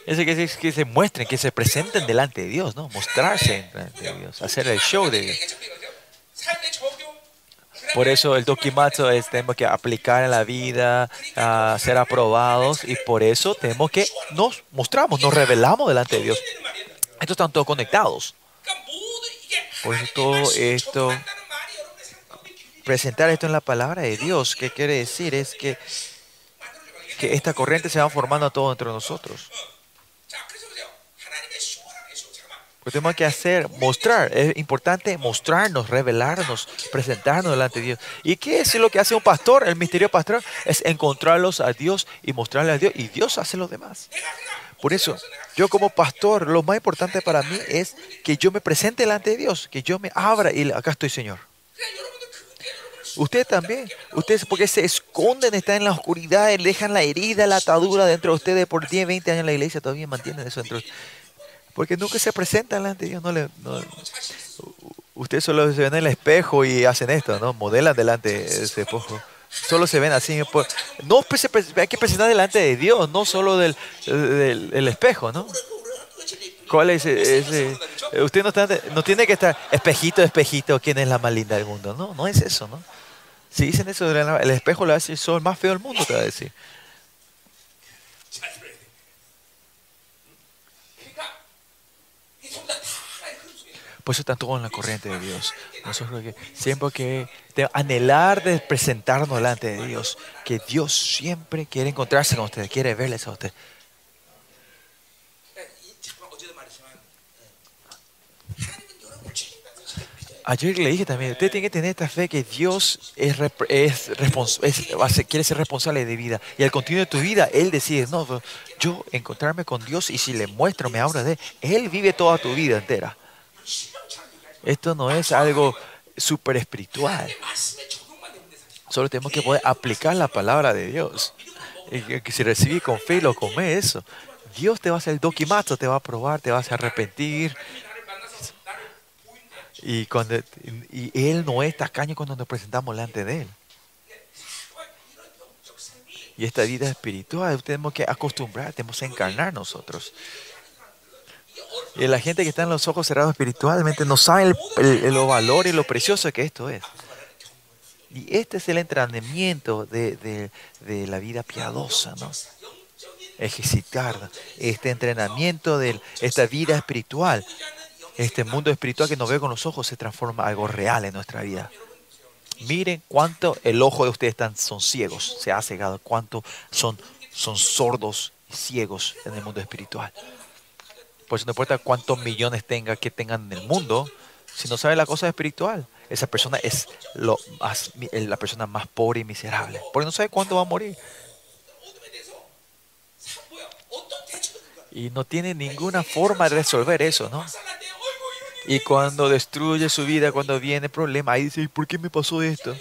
Speaker 1: Es que, es que se muestren, que se presenten delante de Dios, ¿no? Mostrarse delante de Dios, hacer el show de Dios. Por eso el dokimatsu es tenemos que aplicar en la vida, ser aprobados y por eso tenemos que nos mostramos, nos revelamos delante de Dios. Estos están todos conectados. Por eso todo esto, presentar esto en la palabra de Dios, ¿qué quiere decir? Es que, que esta corriente se va formando todo entre nosotros. Lo tenemos que hacer, mostrar. Es importante mostrarnos, revelarnos, presentarnos delante de Dios. ¿Y qué es lo que hace un pastor? El misterio pastoral es encontrarlos a Dios y mostrarle a Dios. Y Dios hace lo demás. Por eso, yo como pastor, lo más importante para mí es que yo me presente delante de Dios, que yo me abra y acá estoy, Señor. Usted también. Ustedes porque se esconden, están en la oscuridad, dejan la herida, la atadura dentro de ustedes por 10, 20 años en la iglesia, todavía mantienen eso dentro de ustedes. Porque nunca se presentan delante de Dios, no le, no- ustedes solo se ven en el espejo y hacen esto, ¿no? Modelan delante de ese espejo. Solo se ven así. no pues, pre- hay que presentar delante de Dios, no solo del, del- del espejo, ¿no? ¿Cuál es ese? Usted no, está, no tiene que estar espejito, espejito, quién es la más linda del mundo. No, no es eso, ¿no? Si dicen eso, el espejo le va a decir, soy el más feo del mundo, te va a decir. Por eso tanto con la corriente de Dios. Nosotros que siempre que de anhelar de presentarnos delante de Dios, que Dios siempre quiere encontrarse con ustedes, quiere verles a ustedes. Ayer le dije también, usted tiene que tener esta fe que Dios es, es, es quiere ser responsable de vida. Y al continuo de tu vida, Él decide, no, yo encontrarme con Dios y si le muestro, me habla de Él vive toda tu vida entera. Esto no es algo super espiritual. Solo tenemos que poder aplicar la palabra de Dios. Y que si recibís con fe lo comés, eso. Dios te va a hacer el doquimato, te va a probar, te vas a arrepentir. Y, cuando, y Él no es tacaño cuando nos presentamos delante de Él. Y esta vida espiritual tenemos que acostumbrar, tenemos que encarnar nosotros. Y la gente que está en los ojos cerrados espiritualmente no sabe el, lo valor y lo precioso que esto es. Y este es el entrenamiento de, de- de la vida piadosa, ¿no? Ejercitar este entrenamiento de esta vida espiritual, este mundo espiritual que nos ve con los ojos se transforma en algo real en nuestra vida. Miren cuánto el ojo de ustedes están, son ciegos, se ha cegado, cuánto son, son sordos y ciegos en el mundo espiritual. Por eso no importa cuántos millones tenga que tengan en el mundo, si no sabe la cosa espiritual, esa persona es lo más, la persona más pobre y miserable, porque no sabe cuándo va a morir. Y no tiene ninguna forma de resolver eso, ¿no? Y cuando destruye su vida, cuando viene problema, ahí dice, ¿por qué me pasó esto?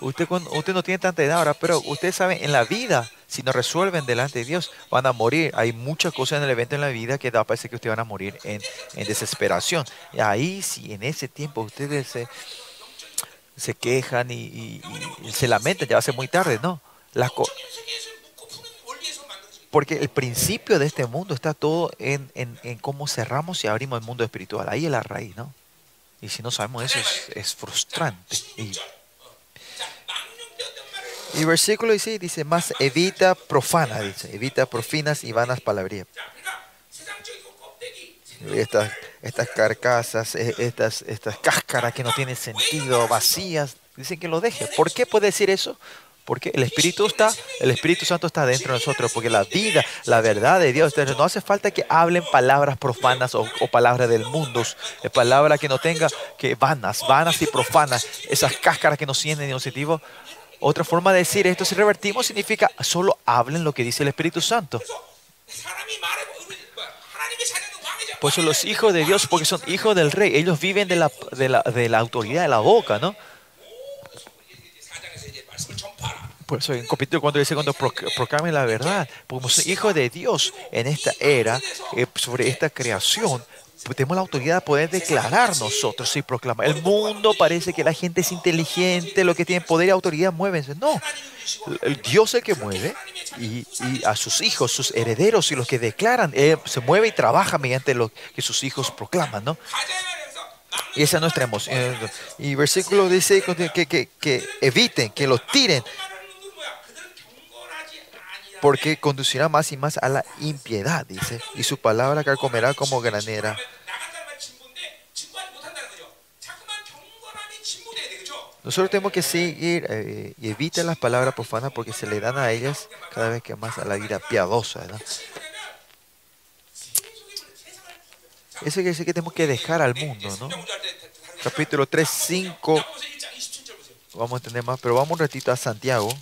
Speaker 1: Usted, usted no tiene tanta edad ahora, pero usted sabe, en la vida si no resuelven delante de Dios, van a morir. Hay muchas cosas en el evento en la vida que da parece que ustedes van a morir en, en desesperación. Y ahí, si en ese tiempo ustedes se, se quejan y, se lamentan, ya va a ser muy tarde, ¿no? Las porque el principio de este mundo está todo en, en, cómo cerramos y abrimos el mundo espiritual. Ahí es la raíz, ¿no? Y si no sabemos eso, es, frustrante y y versículo 16 dice, más evita profana, dice, evita profinas y vanas
Speaker 2: palabrías.
Speaker 1: Estas, estas carcasas, e, estas, estas cáscaras que no tienen sentido, vacías, dicen que lo deje. ¿Por qué puede decir eso? Porque el Espíritu está, el Espíritu Santo está dentro de nosotros, porque la vida, la verdad de Dios, no hace falta que hablen palabras profanas o, palabras del mundo, palabras que no tenga que vanas, vanas y profanas, esas cáscaras que no tienen ni objetivo, otra forma de decir esto, si revertimos, significa solo hablen lo que dice el Espíritu Santo. Por eso pues los hijos de Dios, porque son hijos del rey, ellos viven de la, de la, de la autoridad de la boca, ¿no? Por eso en capítulo cuando dice cuando proclamen la verdad, porque somos hijos de Dios en esta era, eh, sobre esta creación, pues tenemos la autoridad de poder declarar nosotros y proclamar. El mundo parece que la gente es inteligente, lo que tiene poder y autoridad muévense. No, el Dios es el que mueve y, a sus hijos, sus herederos y los que declaran, eh, se mueve y trabaja mediante lo que sus hijos proclaman, ¿no? Y esa es nuestra emoción. Y versículo dice que, que eviten, que los tiren porque conducirá más y más a la impiedad, dice, y su palabra carcomerá como granera. Nosotros tenemos que seguir eh, y evitar las palabras profanas porque se le dan a ellas cada vez que más a la vida piadosa. ¿verdad? Eso quiere decir que tenemos que dejar al mundo. ¿no? Capítulo 3, 5. Vamos a entender más, pero vamos un ratito a Santiago.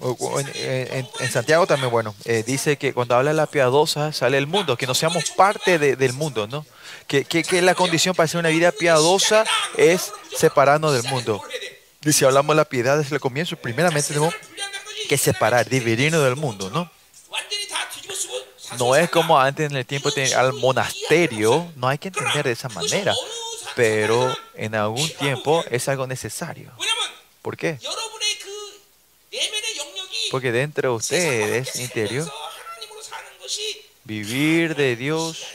Speaker 1: en, en, en, Santiago también, bueno, eh, dice que cuando habla la piadosa sale el mundo, que no seamos parte de, del mundo, ¿no? Que, que, que, la condición para hacer una vida piadosa es separarnos del mundo.
Speaker 2: Y
Speaker 1: si hablamos de la piedad desde el comienzo, primeramente tenemos que separar, dividirnos del mundo, ¿no? No es como antes en el tiempo al monasterio, no hay que entender de esa manera, pero en algún tiempo es algo necesario. ¿Por qué? Porque dentro de ustedes, interior, vivir de Dios.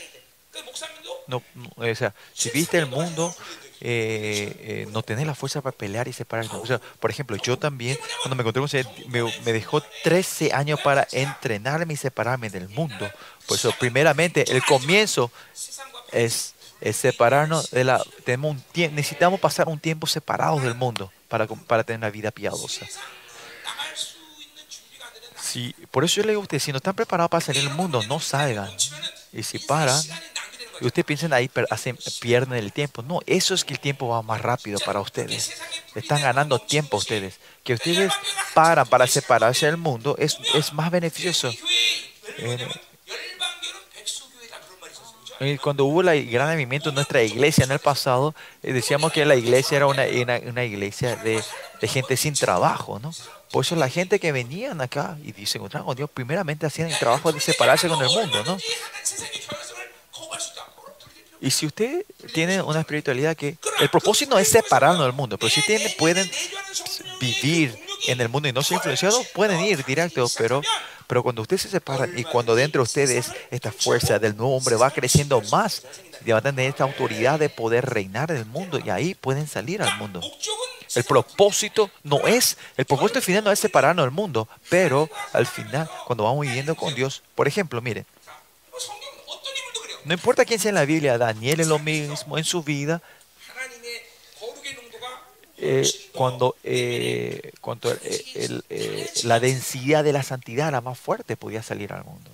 Speaker 1: No, o sea, si viste el mundo, eh, eh, no tenés la fuerza para pelear y separarnos. O sea, por ejemplo, yo también, cuando me encontré con me, me dejó 13 años para entrenarme y separarme del mundo. Por eso, primeramente, el comienzo es, separarnos de la... Tenemos un, necesitamos pasar un tiempo separados del mundo para, para tener una vida piadosa. Si, por eso yo le digo a usted, si no están preparados para salir al mundo, no salgan. Y si paran, y ustedes piensan ahí, hacen, pierden el tiempo. No, eso es que el tiempo va más rápido para ustedes. Están ganando tiempo ustedes. Que ustedes paran para separarse del mundo es, es más beneficioso. Eh, cuando hubo el gran movimiento en nuestra iglesia en el pasado, eh, decíamos que la iglesia era una, una, iglesia de, de gente sin trabajo, ¿no? Por eso la gente que venían acá y se encontraban con Dios, primeramente hacían el trabajo de separarse con el mundo, ¿no? Y si usted tiene una espiritualidad que el propósito no es separarnos del mundo, pero si tienen, pueden vivir en el mundo y no ser influenciados, pueden ir directos, pero, pero cuando usted se separa y cuando dentro de ustedes esta fuerza del nuevo hombre va creciendo más, y van a tener esta autoridad de poder reinar en el mundo y ahí pueden salir al mundo. El propósito no es, el propósito final no es separarnos del mundo, pero al final, cuando vamos viviendo con Dios, por ejemplo,
Speaker 2: mire,
Speaker 1: no importa quién sea en la Biblia, Daniel es lo mismo en su vida. Eh, cuando, eh, cuando eh, la densidad de la santidad era más fuerte, podía salir al mundo.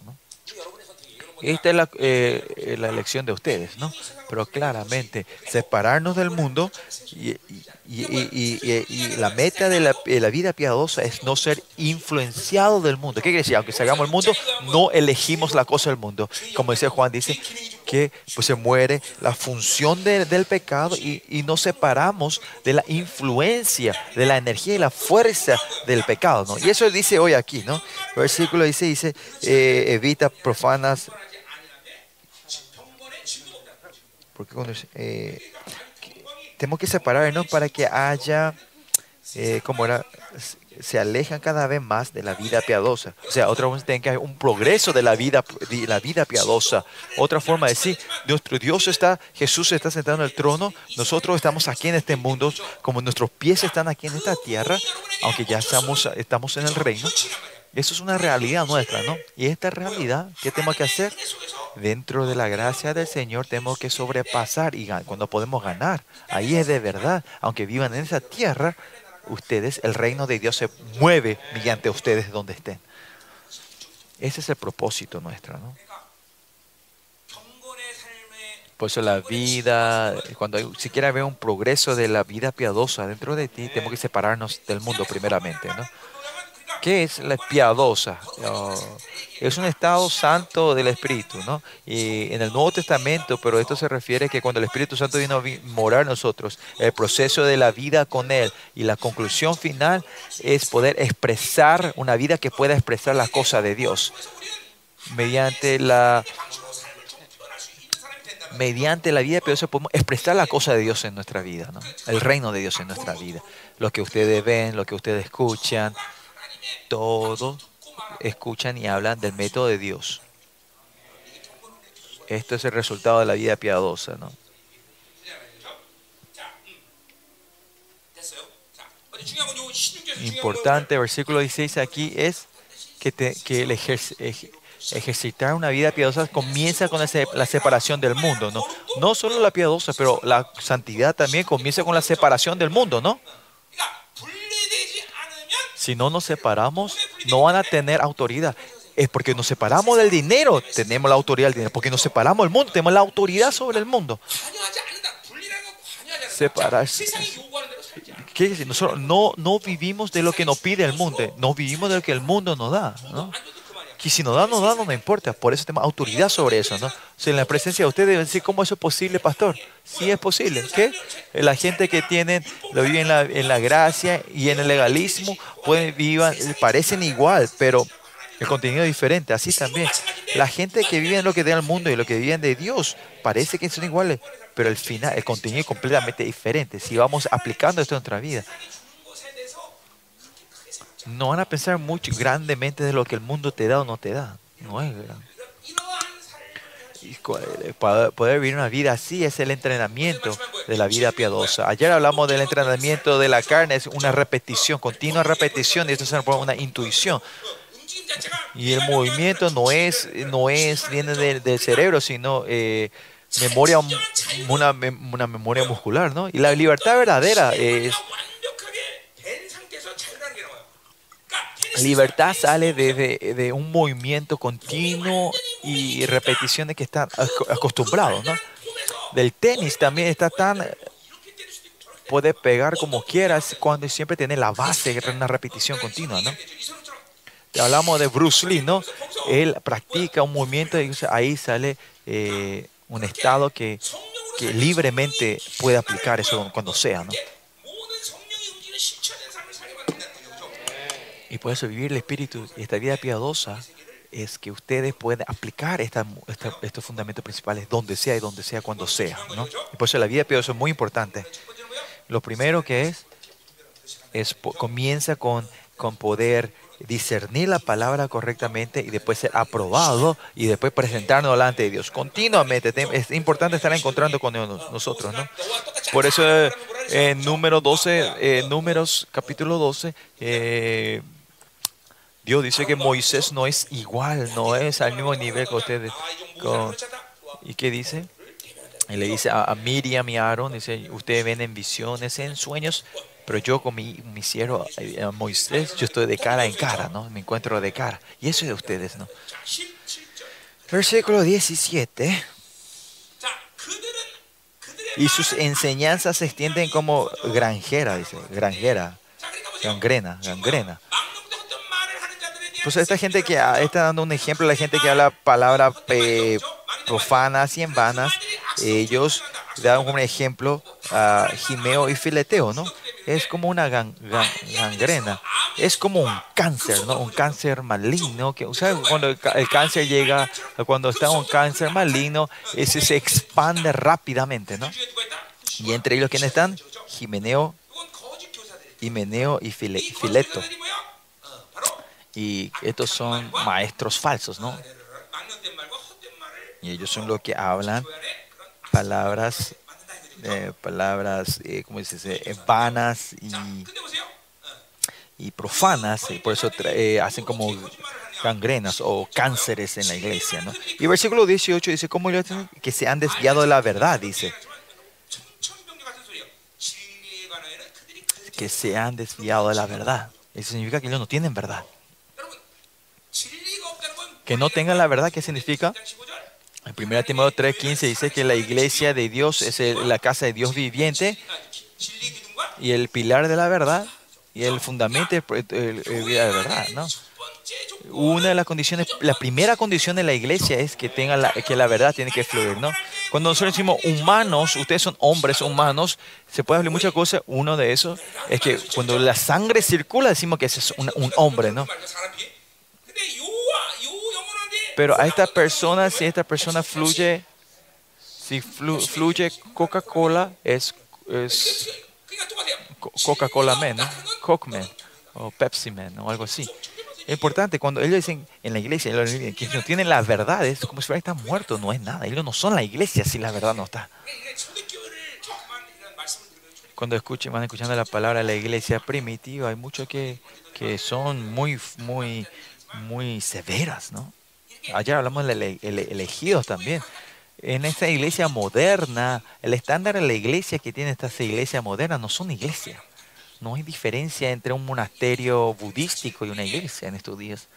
Speaker 1: Esta es la, eh, la elección de ustedes, ¿no? Pero claramente, separarnos del mundo y, la meta de la, vida piadosa es no ser influenciado del mundo. ¿Qué quiere decir? Aunque salgamos del mundo, no elegimos la cosa del mundo. Como dice Juan, dice que pues, se muere la función de- del pecado y, y nos separamos de la influencia, de la energía y la fuerza del pecado, ¿no? Y eso dice hoy aquí, ¿no? Versículo dice, dice, eh, evita profanas porque cuando eh, tenemos que separarnos para que haya eh, como era se- alejan cada vez más de la vida piadosa. O sea otra vez tiene que haber un progreso de la vida de la vida piadosa. Otra forma de decir nuestro Dios está Jesús está sentado en el trono nosotros estamos aquí en este mundo como nuestros pies están aquí en esta tierra aunque ya estamos estamos en el reino eso es una realidad nuestra, ¿no? Y esta realidad, ¿qué tenemos que hacer? Dentro de la gracia del Señor tenemos que sobrepasar y cuando podemos ganar, ahí es de verdad, aunque vivan en esa tierra, ustedes, el reino de Dios se mueve mediante ustedes donde estén. Ese es el propósito nuestro, ¿no? Por eso la vida, cuando hay, siquiera veo un progreso de la vida piadosa dentro de ti, tenemos que separarnos del mundo primeramente, ¿no? ¿Qué es la piadosa? Es un estado santo del Espíritu, ¿no? Y en el Nuevo Testamento, pero esto se refiere a que cuando el Espíritu Santo vino a morar en nosotros, el proceso de la vida con Él y la conclusión final es poder expresar una vida que pueda expresar la cosa de Dios mediante la mediante la vida piadosa podemos expresar la cosa de Dios en nuestra vida, ¿no? el reino de Dios en nuestra vida. Lo que ustedes ven, lo que ustedes escuchan, todos escuchan y hablan del método de Dios. Esto es el resultado de la vida piadosa, ¿no? Importante, versículo 16 aquí es que, que el ejercitar una vida piadosa comienza con la separación del mundo, ¿no? No solo la piadosa, pero la santidad también comienza con la separación del mundo, ¿no? Si no nos separamos, no van a tener autoridad. Es porque nos separamos del dinero, tenemos la autoridad del dinero. Porque nos separamos del mundo, tenemos la autoridad sobre el mundo. Separarse. ¿Qué? Nosotros no, no vivimos de lo que nos pide el mundo, no vivimos de lo que el mundo nos da. Y si nos da, nos da, no nos importa. Por eso tenemos autoridad sobre eso. ¿no? En la presencia de ustedes deben decir, ¿cómo eso es posible, pastor? Sí es posible. ¿Qué? La gente que tienen, lo vive en la, en la gracia y en el legalismo, pueden, vivan, parecen igual, pero el contenido es diferente. Así también. La gente que vive en lo que da el mundo y lo que viven de Dios, parece que son iguales, pero el final, el contenido es completamente diferente. Si vamos aplicando esto en nuestra vida, no van a pensar mucho grandemente de lo que el mundo te da o no te da. No es grande. Y poder vivir una vida así es el entrenamiento de la vida piadosa. Ayer hablamos del entrenamiento de la carne, es una repetición, continua repetición, y esto se una intuición. Y el movimiento no es, no es viene del, cerebro, sino eh, memoria, una, una memoria muscular, ¿no? Y la libertad verdadera es Libertad sale de, de, un movimiento continuo y repeticiones que están acostumbrados, ¿no? Del tenis también está tan... Puede pegar como quieras cuando siempre tiene la base de una repetición continua, ¿no? Hablamos de Bruce Lee, ¿no? Él practica un movimiento y ahí sale eh, un estado que, que libremente puede aplicar eso cuando sea, ¿no? Y por eso vivir el espíritu y esta vida piadosa es que ustedes pueden aplicar esta, estos fundamentos principales donde sea y donde sea, cuando sea. ¿no? Y por eso la vida piadosa es muy importante. Lo primero que es, es comienza con, con poder discernir la palabra correctamente y después ser aprobado y después presentarnos delante de Dios. Continuamente es importante estar encontrando con nosotros. ¿no? Por eso en número 12, números capítulo 12, eh, Dios dice que Moisés no es igual, no es al mismo nivel que ustedes. ¿Y qué dice? Y le dice a, Miriam y a Aaron, dice, ustedes ven en visiones, en sueños, pero yo con mi, mi siervo eh, Moisés, yo estoy de cara en cara, ¿no? Me encuentro de cara. Y eso es de ustedes, ¿no? Versículo 17. Y sus enseñanzas se extienden como granjera, dice, granjera, gangrena, gangrena. Pues esta gente que está dando un ejemplo, la gente que habla palabras eh, profanas y en vanas, ellos dan un ejemplo a Jimeo y Fileteo, ¿no? Es como una gangrena, es como un cáncer, ¿no? Un cáncer maligno, que, cuando el, cáncer llega, cuando está un cáncer maligno, ese se expande rápidamente, ¿no? Y entre ellos, ¿quiénes están? Jimeneo, Himeneo y Fileto. Y estos son maestros falsos, ¿no? Y ellos son los que hablan palabras, eh, palabras, eh, ¿cómo se? Eh, vanas y, y profanas, y por eso hacen como gangrenas o cánceres en la iglesia, ¿no? Y versículo 18 dice, ¿cómo que se han desviado de la verdad? Dice. Que se han desviado de la verdad. Eso significa que ellos no tienen verdad que no tengan la verdad, ¿qué significa? En 1 Timoteo 3:15 dice que la iglesia de Dios es la casa de Dios viviente y el pilar de la verdad y el fundamento de la verdad, ¿no? Una de las condiciones, la primera condición de la iglesia es que tenga la, que la verdad tiene que fluir, ¿no? Cuando nosotros decimos humanos, ustedes son hombres humanos, se puede hablar muchas cosas. Uno de esos es que cuando la sangre circula decimos que ese es un, un hombre, ¿no? Pero a esta persona, si esta persona fluye, si flu, fluye Coca-Cola, es, es Coca-Cola Man, ¿no? Coke Man, o Pepsi Man, o algo así. Importante, cuando ellos dicen en la iglesia que no tienen las verdades, como si fueran están muertos, no es nada. Ellos no son la iglesia si la verdad no está. Cuando escuchen, van escuchando la palabra de la iglesia primitiva, hay muchos que, que son muy, muy, muy severas, ¿no? Ayer hablamos de ele ele elegidos también. En esta iglesia moderna, el estándar de la iglesia que tiene estas iglesias modernas no son iglesias. No hay diferencia entre un monasterio budístico y una iglesia en estos días.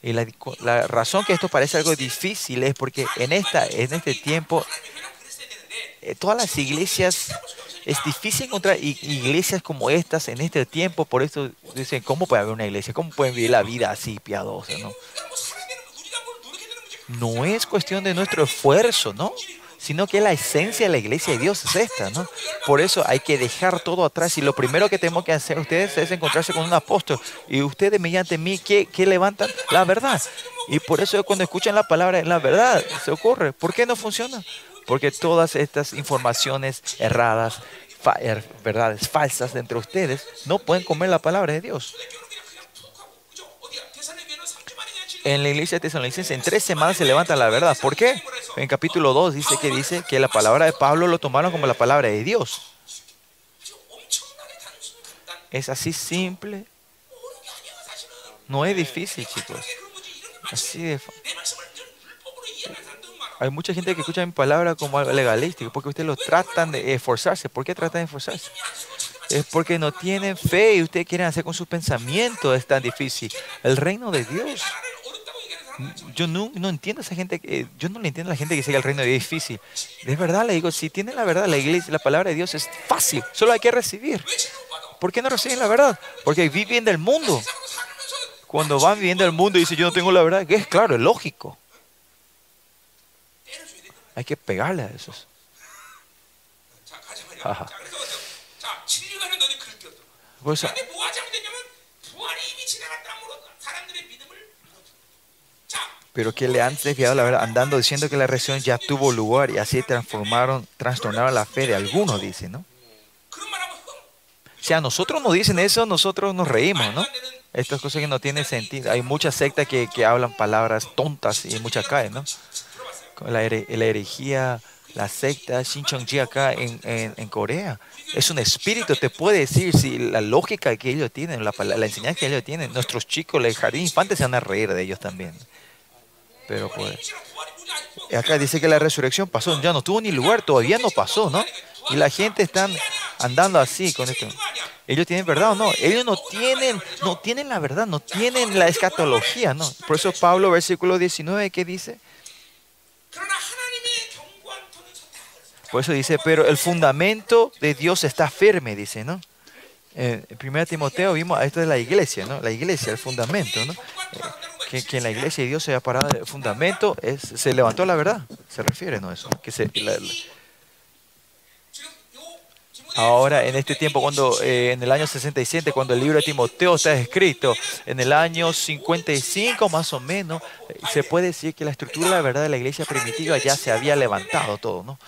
Speaker 1: Y la, la, razón que esto parece algo difícil es porque en, esta, en este tiempo eh, todas las iglesias, es difícil encontrar iglesias como estas en este tiempo, por eso dicen, ¿cómo puede haber una iglesia? ¿Cómo pueden vivir la vida así piadosa? ¿no? No es cuestión de nuestro esfuerzo, ¿no? Sino que la esencia de la iglesia de Dios es esta, ¿no? Por eso hay que dejar todo atrás y lo primero que tenemos que hacer ustedes es encontrarse con un apóstol y ustedes mediante mí que, levantan la verdad. Y por eso cuando escuchan la palabra la verdad se ocurre. ¿Por qué no funciona? Porque todas estas informaciones erradas, er- verdades falsas entre ustedes no pueden comer la palabra de Dios en la iglesia tesalonicense, en tres semanas se levanta la verdad. ¿Por qué? En capítulo 2 dice que dice que la palabra de Pablo lo tomaron como la palabra de Dios. Es así simple. No es difícil, chicos. Así de Hay mucha gente que escucha mi palabra como algo legalístico, porque ustedes lo tratan de esforzarse. ¿Por qué tratan de esforzarse? Es porque no tienen fe y ustedes quieren hacer con sus pensamientos es tan difícil. El reino de Dios yo no, no entiendo a esa gente, que, yo no le entiendo a la gente que dice que el reino de Dios es difícil. Es verdad, le digo, si tienen la verdad, la iglesia, la palabra de Dios es fácil, solo hay que recibir. ¿Por qué no reciben la verdad? Porque viven del mundo. Cuando van viviendo el mundo y dicen, yo no tengo la verdad, que es claro, es lógico. Hay que pegarle a esos. Ajá. Eso, pero que le han desviado la verdad, andando diciendo que la resurrección ya tuvo lugar y así transformaron, trastornaron la fe de algunos, dicen, ¿no? Si a nosotros nos dicen eso, nosotros nos reímos, ¿no? Estas cosas que no tienen sentido. Hay muchas sectas que, que hablan palabras tontas y muchas caen, ¿no? La, la herejía, la secta Shincheonji acá en, en, en, Corea. Es un espíritu, te puede decir si la lógica que ellos tienen, la, la enseñanza que ellos tienen. Nuestros chicos, el jardín infantes se van a reír de ellos también. Pero pues, acá dice que la resurrección pasó, ya no tuvo ni lugar, todavía no pasó, ¿no? Y la gente están andando así con esto. Ellos tienen verdad o no, ellos no tienen, no tienen la verdad, no tienen la escatología, ¿no? Por eso Pablo, versículo 19, ¿qué dice? Por eso dice, pero el fundamento de Dios está firme, dice, ¿no? Eh, en 1 Timoteo vimos, ah, esto es la iglesia, ¿no? La iglesia, el fundamento, ¿no? Eh, que, en la iglesia de Dios se haya parado el fundamento, es, se levantó la verdad. Se refiere, ¿no? Eso. Que se. Ahora, en este tiempo, cuando eh, en el año 67, cuando el libro de Timoteo está escrito, en el año 55 más o menos, eh, se puede decir que la estructura de la verdad de la iglesia primitiva ya se había levantado todo, ¿no?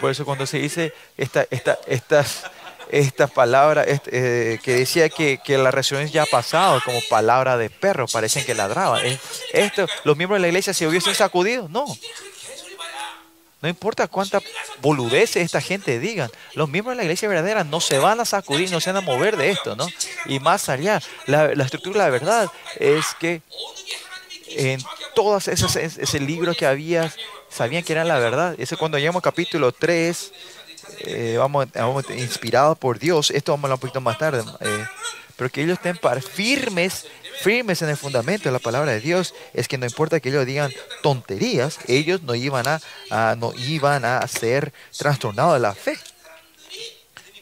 Speaker 1: Por eso cuando se dice esta, esta, estas esta palabra eh, que decía que, que, la resurrección ya ha pasado como palabra de perro, parecen que ladraban. Esto, los miembros de la iglesia se hubiesen sacudido, no. No importa cuánta boludez esta gente digan, los miembros de la iglesia verdadera no se van a sacudir, no se van a mover de esto, ¿no? Y más allá, la, la estructura de la verdad es que en todas esas ese libro que había, sabían que era la verdad. Eso cuando llegamos al capítulo 3, eh, vamos, vamos inspirados por Dios, esto vamos a hablar un poquito más tarde, eh, pero que ellos estén firmes, firmes en el fundamento de la palabra de Dios, es que no importa que ellos digan tonterías, ellos no iban a, a- no iban a ser trastornados de la fe.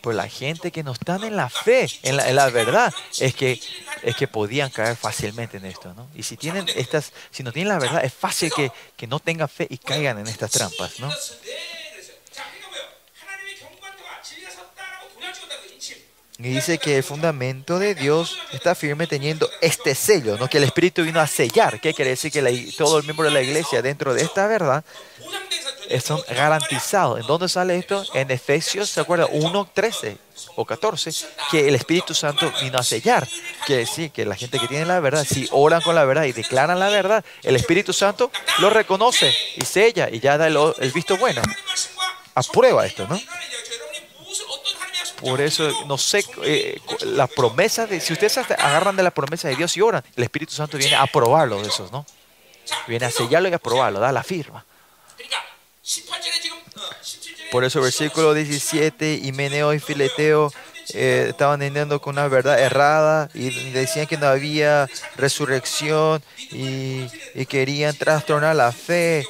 Speaker 1: Pues la gente que no están en la fe, en la, en la verdad, es que, es que podían caer fácilmente en esto, ¿no? Y si tienen estas, si no tienen la verdad, es fácil que, que no tengan fe y caigan en estas trampas, ¿no? Y dice que el fundamento de Dios está firme teniendo este sello, ¿no? que el Espíritu vino a sellar. ¿Qué quiere decir? Que la, todo el miembro de la iglesia dentro de esta verdad eh, son garantizados. ¿En dónde sale esto? En Efesios, ¿se acuerda? 1, 13 o 14, que el Espíritu Santo vino a sellar. Quiere decir que la gente que tiene la verdad, si oran con la verdad y declaran la verdad, el Espíritu Santo lo reconoce y sella y ya da el, el visto bueno. Aprueba esto, ¿no? Por eso, no sé, eh, la promesa de, si ustedes agarran de la promesa de Dios y oran, el Espíritu Santo viene a probarlo de esos, ¿no? Viene a sellarlo y a probarlo, da la firma. Por eso, versículo 17, Himeneo y Fileteo eh, estaban entendiendo con una verdad errada y decían que no había resurrección y querían trastornar la fe.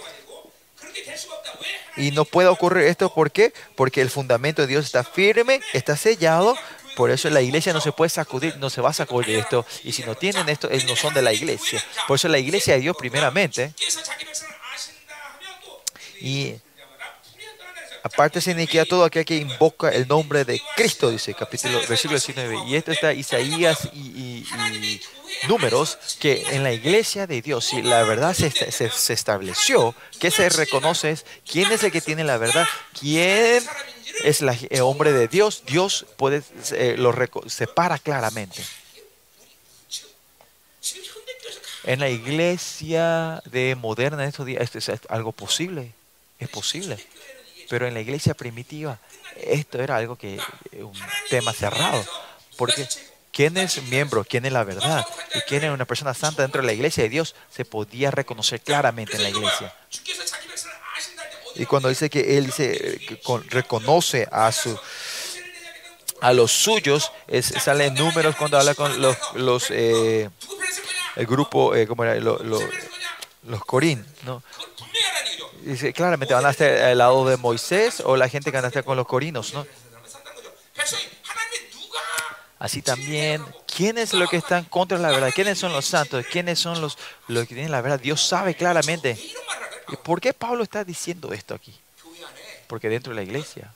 Speaker 1: Y no puede ocurrir esto, ¿por qué? Porque el fundamento de Dios está firme, está sellado. Por eso la iglesia no se puede sacudir, no se va a sacudir esto. Y si no tienen esto, eh, no son de la iglesia. Por eso la iglesia de Dios primeramente. Y Aparte se significa todo aquel que invoca el nombre de Cristo, dice capítulo, versículo 19. Y esto está Isaías y números que en la iglesia de Dios, si la verdad se, se, estableció, que se reconoce es quién es el que tiene la verdad, quién es el eh, hombre de Dios, Dios puede, eh, lo separa claramente. En la iglesia de moderna en estos días, esto es algo posible, es posible. Pero en la iglesia primitiva, esto era algo que, eh, un tema cerrado. Porque quién es miembro, quién es la verdad y quién es una persona santa dentro de la iglesia de Dios, se podía reconocer claramente en la iglesia. Y cuando dice que él dice, que reconoce a su a los suyos, es, salen números cuando habla con los, los eh, el grupo, eh, ¿cómo era?
Speaker 2: Los,
Speaker 1: los, Corín, ¿no? Dice, claramente van a estar al lado de Moisés o la gente que van con los corinos, ¿no? Así también, ¿quién es lo que están contra la verdad? ¿Quiénes son los santos? ¿Quiénes son los, los que tienen la verdad? Dios sabe claramente. ¿Y por qué Pablo está diciendo esto aquí? Porque dentro de la iglesia,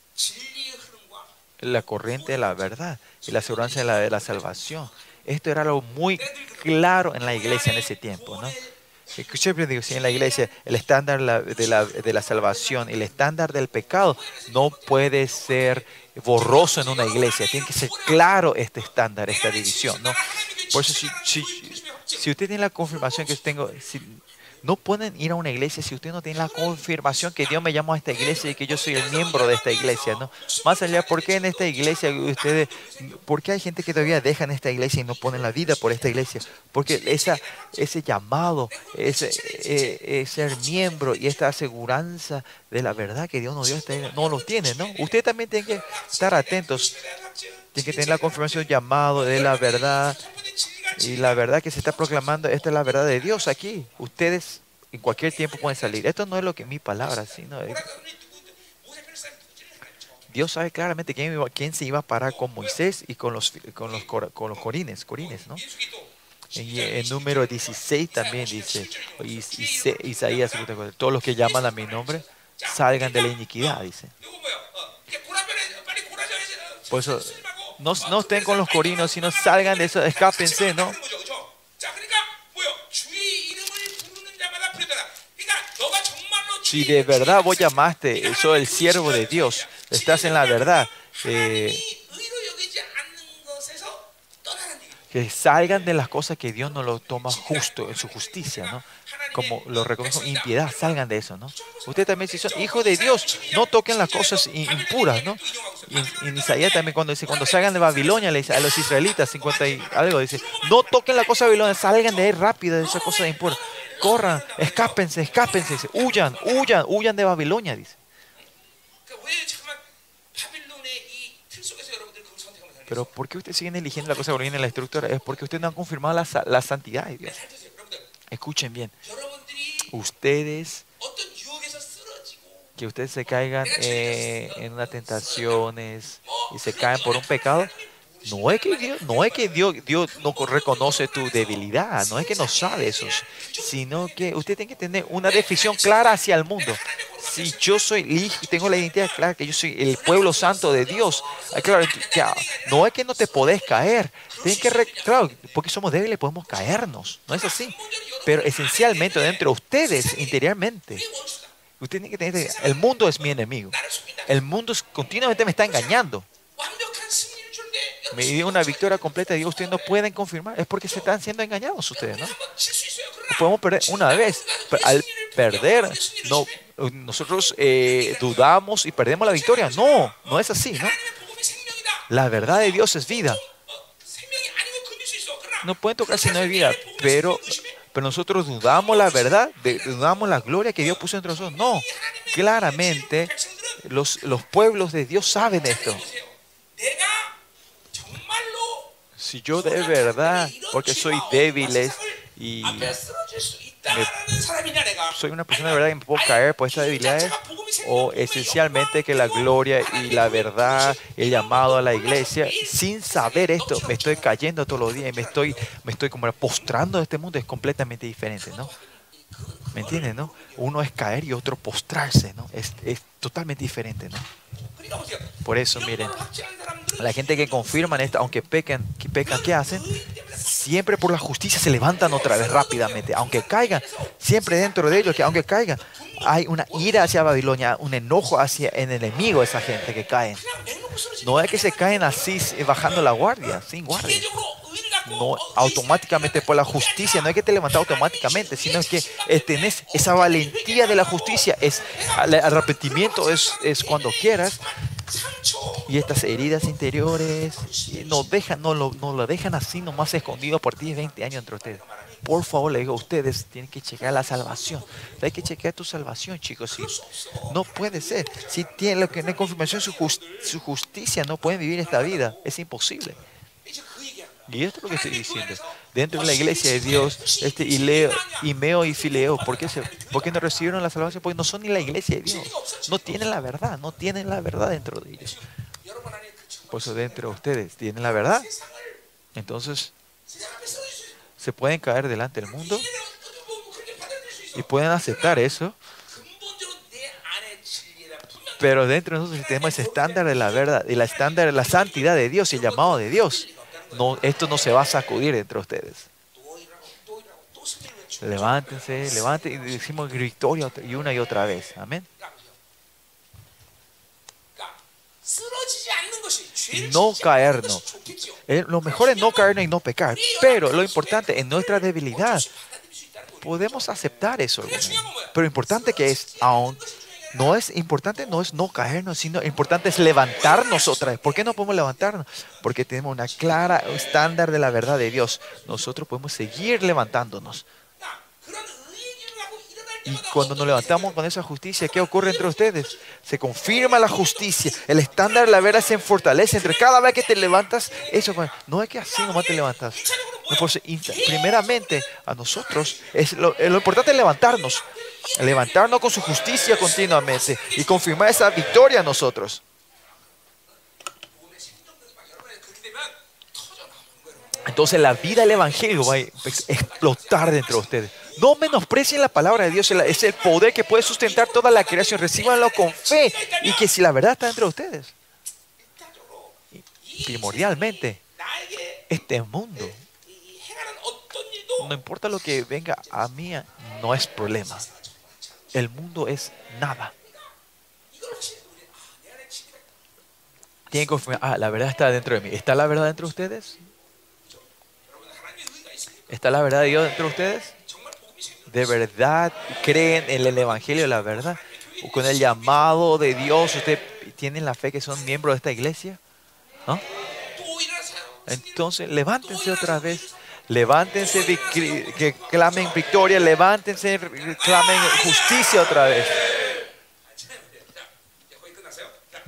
Speaker 1: la corriente de la verdad y la aseguranza de la, de la salvación. Esto era algo muy claro en la iglesia en ese tiempo, ¿no? Yo siempre digo, si en la iglesia el estándar de la, de la salvación y el estándar del pecado no puede ser borroso en una iglesia, tiene que ser claro este estándar, esta división, ¿no? Por eso, si, si, usted tiene la confirmación que tengo, si- no pueden ir a una iglesia si usted no tiene la confirmación que Dios me llamó a esta iglesia y que yo soy el miembro de esta iglesia, ¿no? Más allá, ¿por qué en esta iglesia ustedes, por qué hay gente que todavía dejan esta iglesia y no ponen la vida por esta iglesia? Porque ese llamado, ese, eh, eh, ser miembro y esta aseguranza de la verdad que Dios nos dio, esta iglesia, no lo tiene, ¿no? Usted también tiene que estar atentos, tiene que tener la confirmación llamado de la verdad y la verdad que se está proclamando, esta es la verdad de Dios aquí. Ustedes en cualquier tiempo pueden salir. Esto no es lo que mi palabra, sino es- Dios sabe claramente quién, se iba a parar con Moisés y con los, con los, con los corines, corines, ¿no? En número 16 también dice, Isaías, todos los que llaman a mi nombre, salgan de la iniquidad, dice. Por eso, no, no estén con los corinos, sino salgan de eso, escápense, ¿no? Si de verdad vos llamaste, soy el siervo de Dios, estás en la verdad, eh, que salgan de las cosas que Dios no lo toma justo en su justicia, ¿no? Como lo reconoce como impiedad, salgan de eso, ¿no? Ustedes también, si son hijos de Dios, no toquen las cosas impuras, ¿no? Y en Isaías también cuando dice, cuando salgan de Babilonia, le dice a los israelitas, 50 y algo, dice, no toquen la cosa de Babilonia, salgan de ahí rápido de esa cosa impura. Corran, escápense, escápense, huyan, huyan, huyan de Babilonia, dice. Pero ¿por qué ustedes siguen eligiendo la cosa que viene en la estructura? Es porque ustedes no han confirmado la, la santidad de Dios. Escuchen bien. Ustedes, que ustedes se caigan eh, en unas tentaciones y se caen por un pecado, no es que Dios no, es que Dios, Dios no reconoce tu debilidad, no es que no sabe eso, sino que usted tiene que tener una definición clara hacia el mundo. Si yo soy, tengo la identidad clara que yo soy el pueblo santo de Dios, ah, claro, ya, ah, no es que no te podés caer, tienen que, claro, porque somos débiles podemos caernos, no es así, pero esencialmente dentro de ustedes, interiormente, Usted tiene que tener, el mundo es mi enemigo. El mundo continuamente me está engañando me dio una victoria completa de Dios, ustedes no pueden confirmar. Es porque se están siendo engañados ustedes, ¿no? Podemos perder una vez. Al perder, no, nosotros eh, dudamos y perdemos la victoria. No, no es así, ¿no? La verdad de Dios es vida. No pueden tocar si no hay vida, pero, pero nosotros dudamos la verdad, dudamos la gloria que Dios puso entre nosotros. No, claramente los, los pueblos de Dios saben esto si yo de verdad, porque soy débiles y soy una persona de verdad que me puedo caer por estas debilidades, o esencialmente que la gloria y la verdad, el llamado a la iglesia, sin saber esto, me estoy cayendo todos los días y me estoy, me estoy como postrando en este mundo, es completamente diferente, ¿no? ¿Me entiendes, no? Uno es caer y otro postrarse, ¿no? Es, es totalmente diferente, ¿no? Por eso, miren, la gente que confirman esto, aunque pecan, que pecan, ¿qué hacen? Siempre por la justicia se levantan otra vez rápidamente. Aunque caigan, siempre dentro de ellos, que aunque caigan, hay una ira hacia Babilonia, un enojo hacia el enemigo, esa gente que caen. No es que se caen así, eh, bajando la guardia, sin guardia no automáticamente por la justicia, no es que te levantas automáticamente, sino que eh, tenés esa valentía de la justicia, es el arrepentimiento es, es cuando quieras. Y estas heridas interiores eh, no, dejan, no, lo, no lo dejan así nomás escondido por 10, 20 años entre ustedes. Por favor, le digo a ustedes, tienen que checar la salvación. Hay que checar tu salvación, chicos. No puede ser. Si tienen la confirmación, su, just, su justicia, no pueden vivir esta vida. Es imposible. Y esto es lo que estoy diciendo. Dentro de la iglesia de Dios, este Ileo, Imeo y Fileo, ¿por qué, se, ¿por no recibieron la salvación? Porque no son ni la iglesia de Dios. No tienen la verdad, no tienen la verdad dentro de ellos. Por eso dentro de ustedes tienen la verdad. Entonces, se pueden caer delante del mundo y pueden aceptar eso. Pero dentro de nosotros tenemos ese estándar de la verdad, y la estándar de la santidad de Dios y el llamado de Dios. No, esto no se va a sacudir entre ustedes. Levántense, levántense y decimos victoria y una y otra vez. Amén. No caernos. Eh, lo mejor es no caernos y no pecar. Pero lo importante en nuestra debilidad podemos aceptar eso. Pero lo importante que es, aún no es importante no es no caernos, sino importante es levantarnos otra vez. ¿Por qué no podemos levantarnos? Porque tenemos una clara estándar de la verdad de Dios. Nosotros podemos seguir levantándonos. Y cuando nos levantamos con esa justicia, ¿qué ocurre entre ustedes? Se confirma la justicia. El estándar de la verdad se fortalece entre cada vez que te levantas. Eso no es que así nomás te levantas. primeramente, a nosotros es lo, lo importante es levantarnos. Levantarnos con su justicia continuamente y confirmar esa victoria a nosotros. Entonces la vida del Evangelio va a explotar dentro de ustedes. No menosprecien la palabra de Dios, es el poder que puede sustentar toda la creación. Recíbanlo con fe y que si la verdad está entre ustedes, primordialmente, este mundo, no importa lo que venga a mí, no es problema. El mundo es nada. Tienen que confirmar, ah, la verdad está dentro de mí. ¿Está la verdad dentro de ustedes? ¿Está la verdad de Dios dentro de ustedes? de verdad creen en el Evangelio, la verdad, con el llamado de Dios, ustedes tienen la fe que son miembros de esta iglesia, ¿no? Entonces, levántense otra vez. Levántense, que clamen victoria, levántense, clamen justicia otra vez.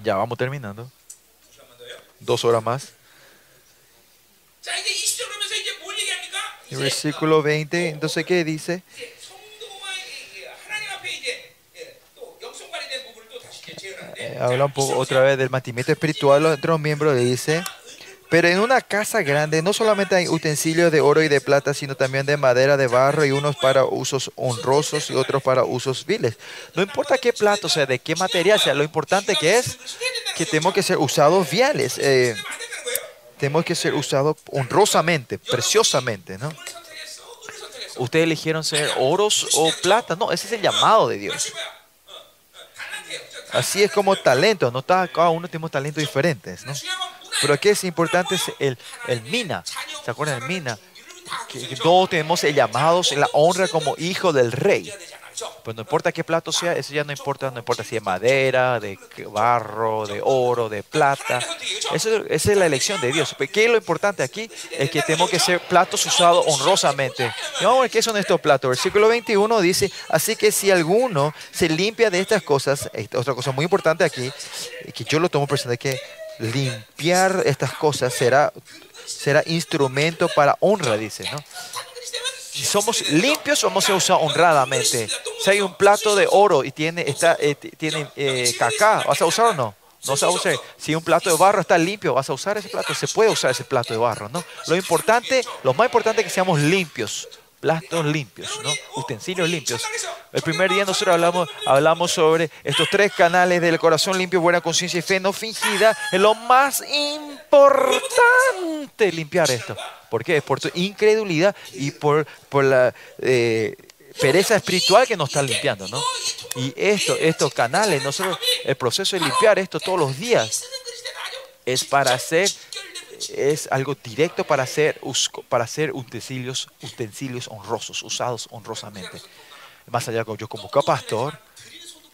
Speaker 1: Ya vamos terminando. Dos horas más. El versículo 20, entonces, ¿qué dice? Eh, habla un poco otra vez del mantenimiento espiritual entre los miembros, dice. Pero en una casa grande no solamente hay utensilios de oro y de plata, sino también de madera, de barro y unos para usos honrosos y otros para usos viles. No importa qué plato sea, de qué material sea, lo importante que es que tenemos que ser usados viales. Eh, tenemos que ser usados honrosamente, preciosamente, ¿no? Ustedes eligieron ser oros o plata. No, ese es el llamado de Dios. Así es como talento. No está, cada uno tenemos talentos diferentes, ¿no? Pero aquí es importante el, el mina. ¿Se acuerdan del mina? Todos tenemos el llamado, la honra como hijo del rey. Pues no importa qué plato sea, eso ya no importa, no importa si es madera, de barro, de oro, de plata. Eso, esa es la elección de Dios. Pero ¿Qué es lo importante aquí? Es que tenemos que ser platos usados honrosamente. Vamos a ver qué son estos platos. Versículo 21 dice, así que si alguno se limpia de estas cosas, otra cosa muy importante aquí, que yo lo tomo presente, que limpiar estas cosas será, será instrumento para honra, dice, ¿no? Si somos limpios, vamos a usar honradamente. Si hay un plato de oro y tiene, está, eh, tiene eh, caca, ¿vas a usar o no? No se va a usar. Si un plato de barro está limpio, ¿vas a usar ese plato? Se puede usar ese plato de barro, ¿no? Lo importante, lo más importante es que seamos limpios. Platos limpios, ¿no? Utensilios limpios. El primer día nosotros hablamos, hablamos sobre estos tres canales del corazón limpio, buena conciencia y fe no fingida. Es lo más importante importante limpiar esto. ¿Por qué? Por su incredulidad y por, por la eh, pereza espiritual que nos está limpiando, ¿no? Y esto, estos canales, nosotros, el proceso de limpiar esto todos los días es para hacer es algo directo para hacer, para hacer utensilios, utensilios honrosos, usados honrosamente. Más allá de que yo como pastor,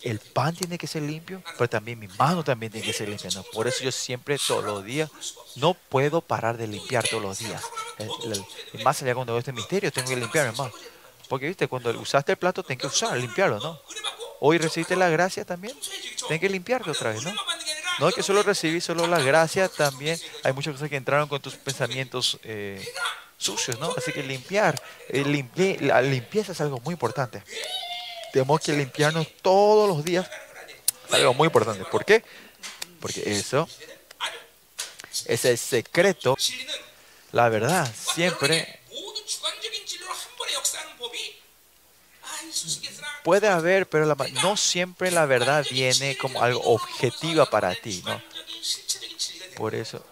Speaker 1: el pan tiene que ser limpio, pero también mi mano también tiene que ser limpia. ¿no? Por eso yo siempre todos los días no puedo parar de limpiar todos los días. El, el, el, más allá cuando veo este misterio, tengo que limpiarme más. Porque viste, cuando usaste el plato, tengo que usar, limpiarlo, ¿no? Hoy recibiste la gracia también, tengo que limpiarte otra vez, ¿no? No es que solo recibí solo la gracia, también hay muchas cosas que entraron con tus pensamientos eh, sucios, ¿no? Así que limpiar, eh, limpie, la limpieza es algo muy importante tenemos que limpiarnos todos los días. Algo muy importante. ¿Por qué? Porque eso es el secreto. La verdad, siempre puede haber, pero la, no siempre la verdad viene como algo objetiva para ti. ¿no? Por eso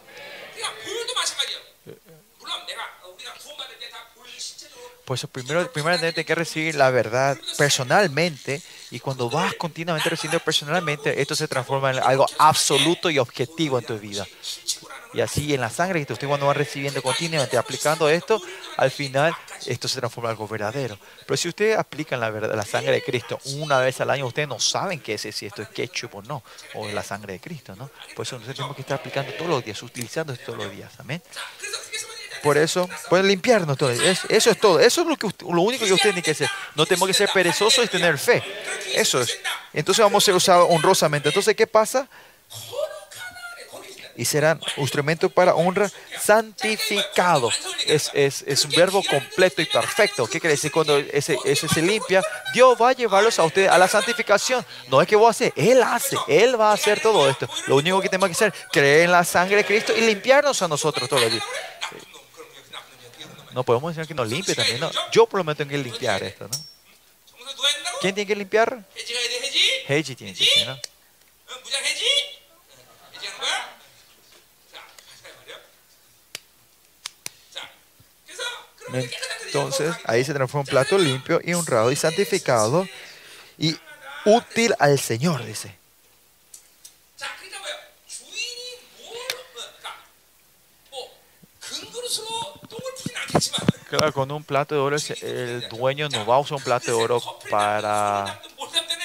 Speaker 2: Por
Speaker 1: eso primero, primeramente que recibir la verdad personalmente y cuando vas continuamente recibiendo personalmente, esto se transforma en algo absoluto y objetivo en tu vida. Y así en la sangre que usted cuando va recibiendo continuamente, aplicando esto, al final esto se transforma en algo verdadero. Pero si ustedes aplican la, verdad, la sangre de Cristo una vez al año, ustedes no saben qué es, si esto es ketchup o no, o es la sangre de Cristo, ¿no? Por eso nosotros tenemos que estar aplicando todos los días, utilizando esto todos los días, amén. Por eso, pueden limpiarnos todo. Eso es todo. Eso es lo, que, lo único que usted tiene que hacer. No tenemos que ser perezosos y tener fe. Eso es. Entonces vamos a ser usados honrosamente. Entonces, ¿qué pasa? Y serán instrumentos para honra santificado. Es, es, es, un verbo completo y perfecto. ¿Qué quiere decir? Cuando ese, ese se limpia, Dios va a llevarlos a ustedes a la santificación. No es que vos haces, Él hace, Él va a hacer todo esto. Lo único que tenemos que hacer, creer en la sangre de Cristo y limpiarnos a nosotros todos los. No podemos decir que nos limpie también. Yo por lo menos tengo que limpiar esto, ¿no? ¿Quién tiene que limpiar? Heiji tiene que ser, ¿no? Entonces, ahí se transforma un plato limpio y honrado y santificado y útil al Señor, dice. Claro, con un plato de oro el dueño no va a usar un plato de oro para...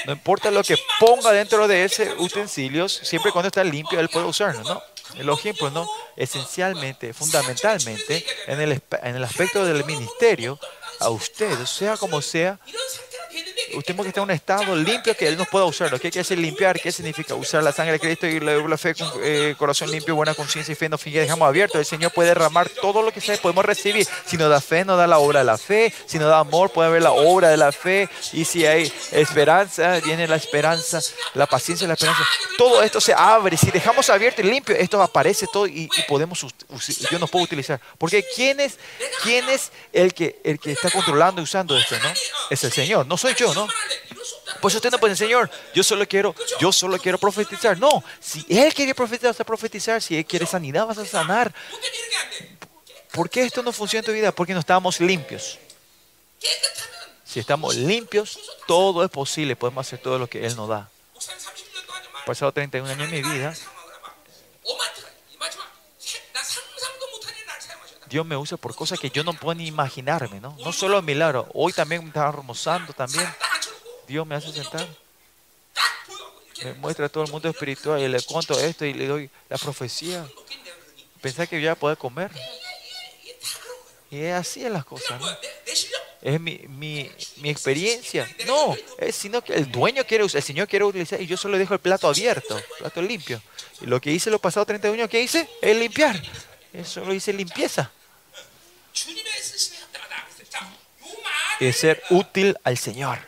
Speaker 1: No importa lo que ponga dentro de ese utensilios, siempre cuando está limpio él puede usarlo, ¿no? El ejemplo, ¿no? Esencialmente, fundamentalmente, en el, en el aspecto del ministerio, a ustedes, sea como sea, tenemos que estar en un estado limpio que Él nos pueda usar. ¿Qué quiere decir limpiar? ¿Qué significa? Usar la sangre de Cristo y la, la fe con eh, corazón limpio, buena conciencia y fe. No fin, dejamos abierto. El Señor puede derramar todo lo que sea, podemos recibir. Si nos da fe, nos da la obra de la fe. Si nos da amor, puede haber la obra de la fe. Y si hay esperanza, viene la esperanza, la paciencia la esperanza. Todo esto se abre. Si dejamos abierto y limpio, esto aparece todo y, y podemos, yo no puedo utilizar. Porque ¿quién es, quién es el, que, el que está controlando y usando esto? ¿no? Es el Señor, no soy yo, ¿no?
Speaker 2: ¿no?
Speaker 1: Pues usted no puede, Señor, yo solo quiero, yo solo quiero profetizar. No, si Él quiere profetizar, vas a profetizar. Si Él quiere sanidad, vas a sanar. ¿Por qué esto no funciona en tu vida? Porque no estamos limpios. Si estamos limpios, todo es posible. Podemos hacer todo lo que Él nos da. Pasado 31 años en mi vida, Dios me usa por cosas que yo no puedo ni imaginarme, ¿no? No solo milagros, hoy también me está hermosando también. Dios me hace sentar. Me muestra a todo el mundo espiritual y le cuento esto y le doy la profecía. Pensé que yo
Speaker 2: iba a poder comer.
Speaker 1: Y es así en las cosas, ¿no? Es mi, mi, mi, experiencia. No, es sino que el dueño quiere usar, el Señor quiere utilizar y yo solo dejo el plato abierto, el plato limpio. Y lo que hice los pasados 31 años, ¿qué hice? Es limpiar. Eso lo hice limpieza. es ser útil al Señor.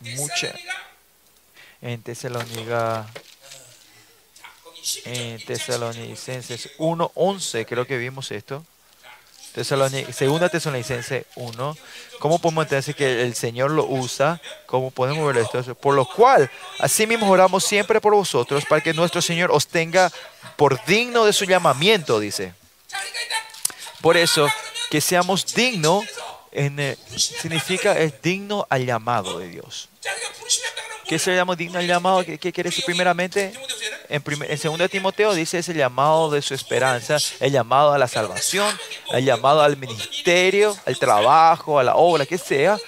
Speaker 1: Mucha. En Tesalónica en Tesalonicenses 1.11, creo que vimos esto. Segunda Tesalonicenses 1. ¿Cómo podemos entender que el Señor lo usa? ¿Cómo podemos ver esto? Por lo cual, así mismo oramos siempre por vosotros, para que nuestro Señor os tenga por digno de su llamamiento, dice. Por eso, que seamos dignos eh, significa es digno al llamado de Dios. ¿Qué se llama digno al llamado? ¿Qué, quiere decir primeramente? En, 2 Timoteo dice es el llamado de su esperanza, el llamado a la salvación, el llamado al ministerio, al trabajo, a la obra, que sea.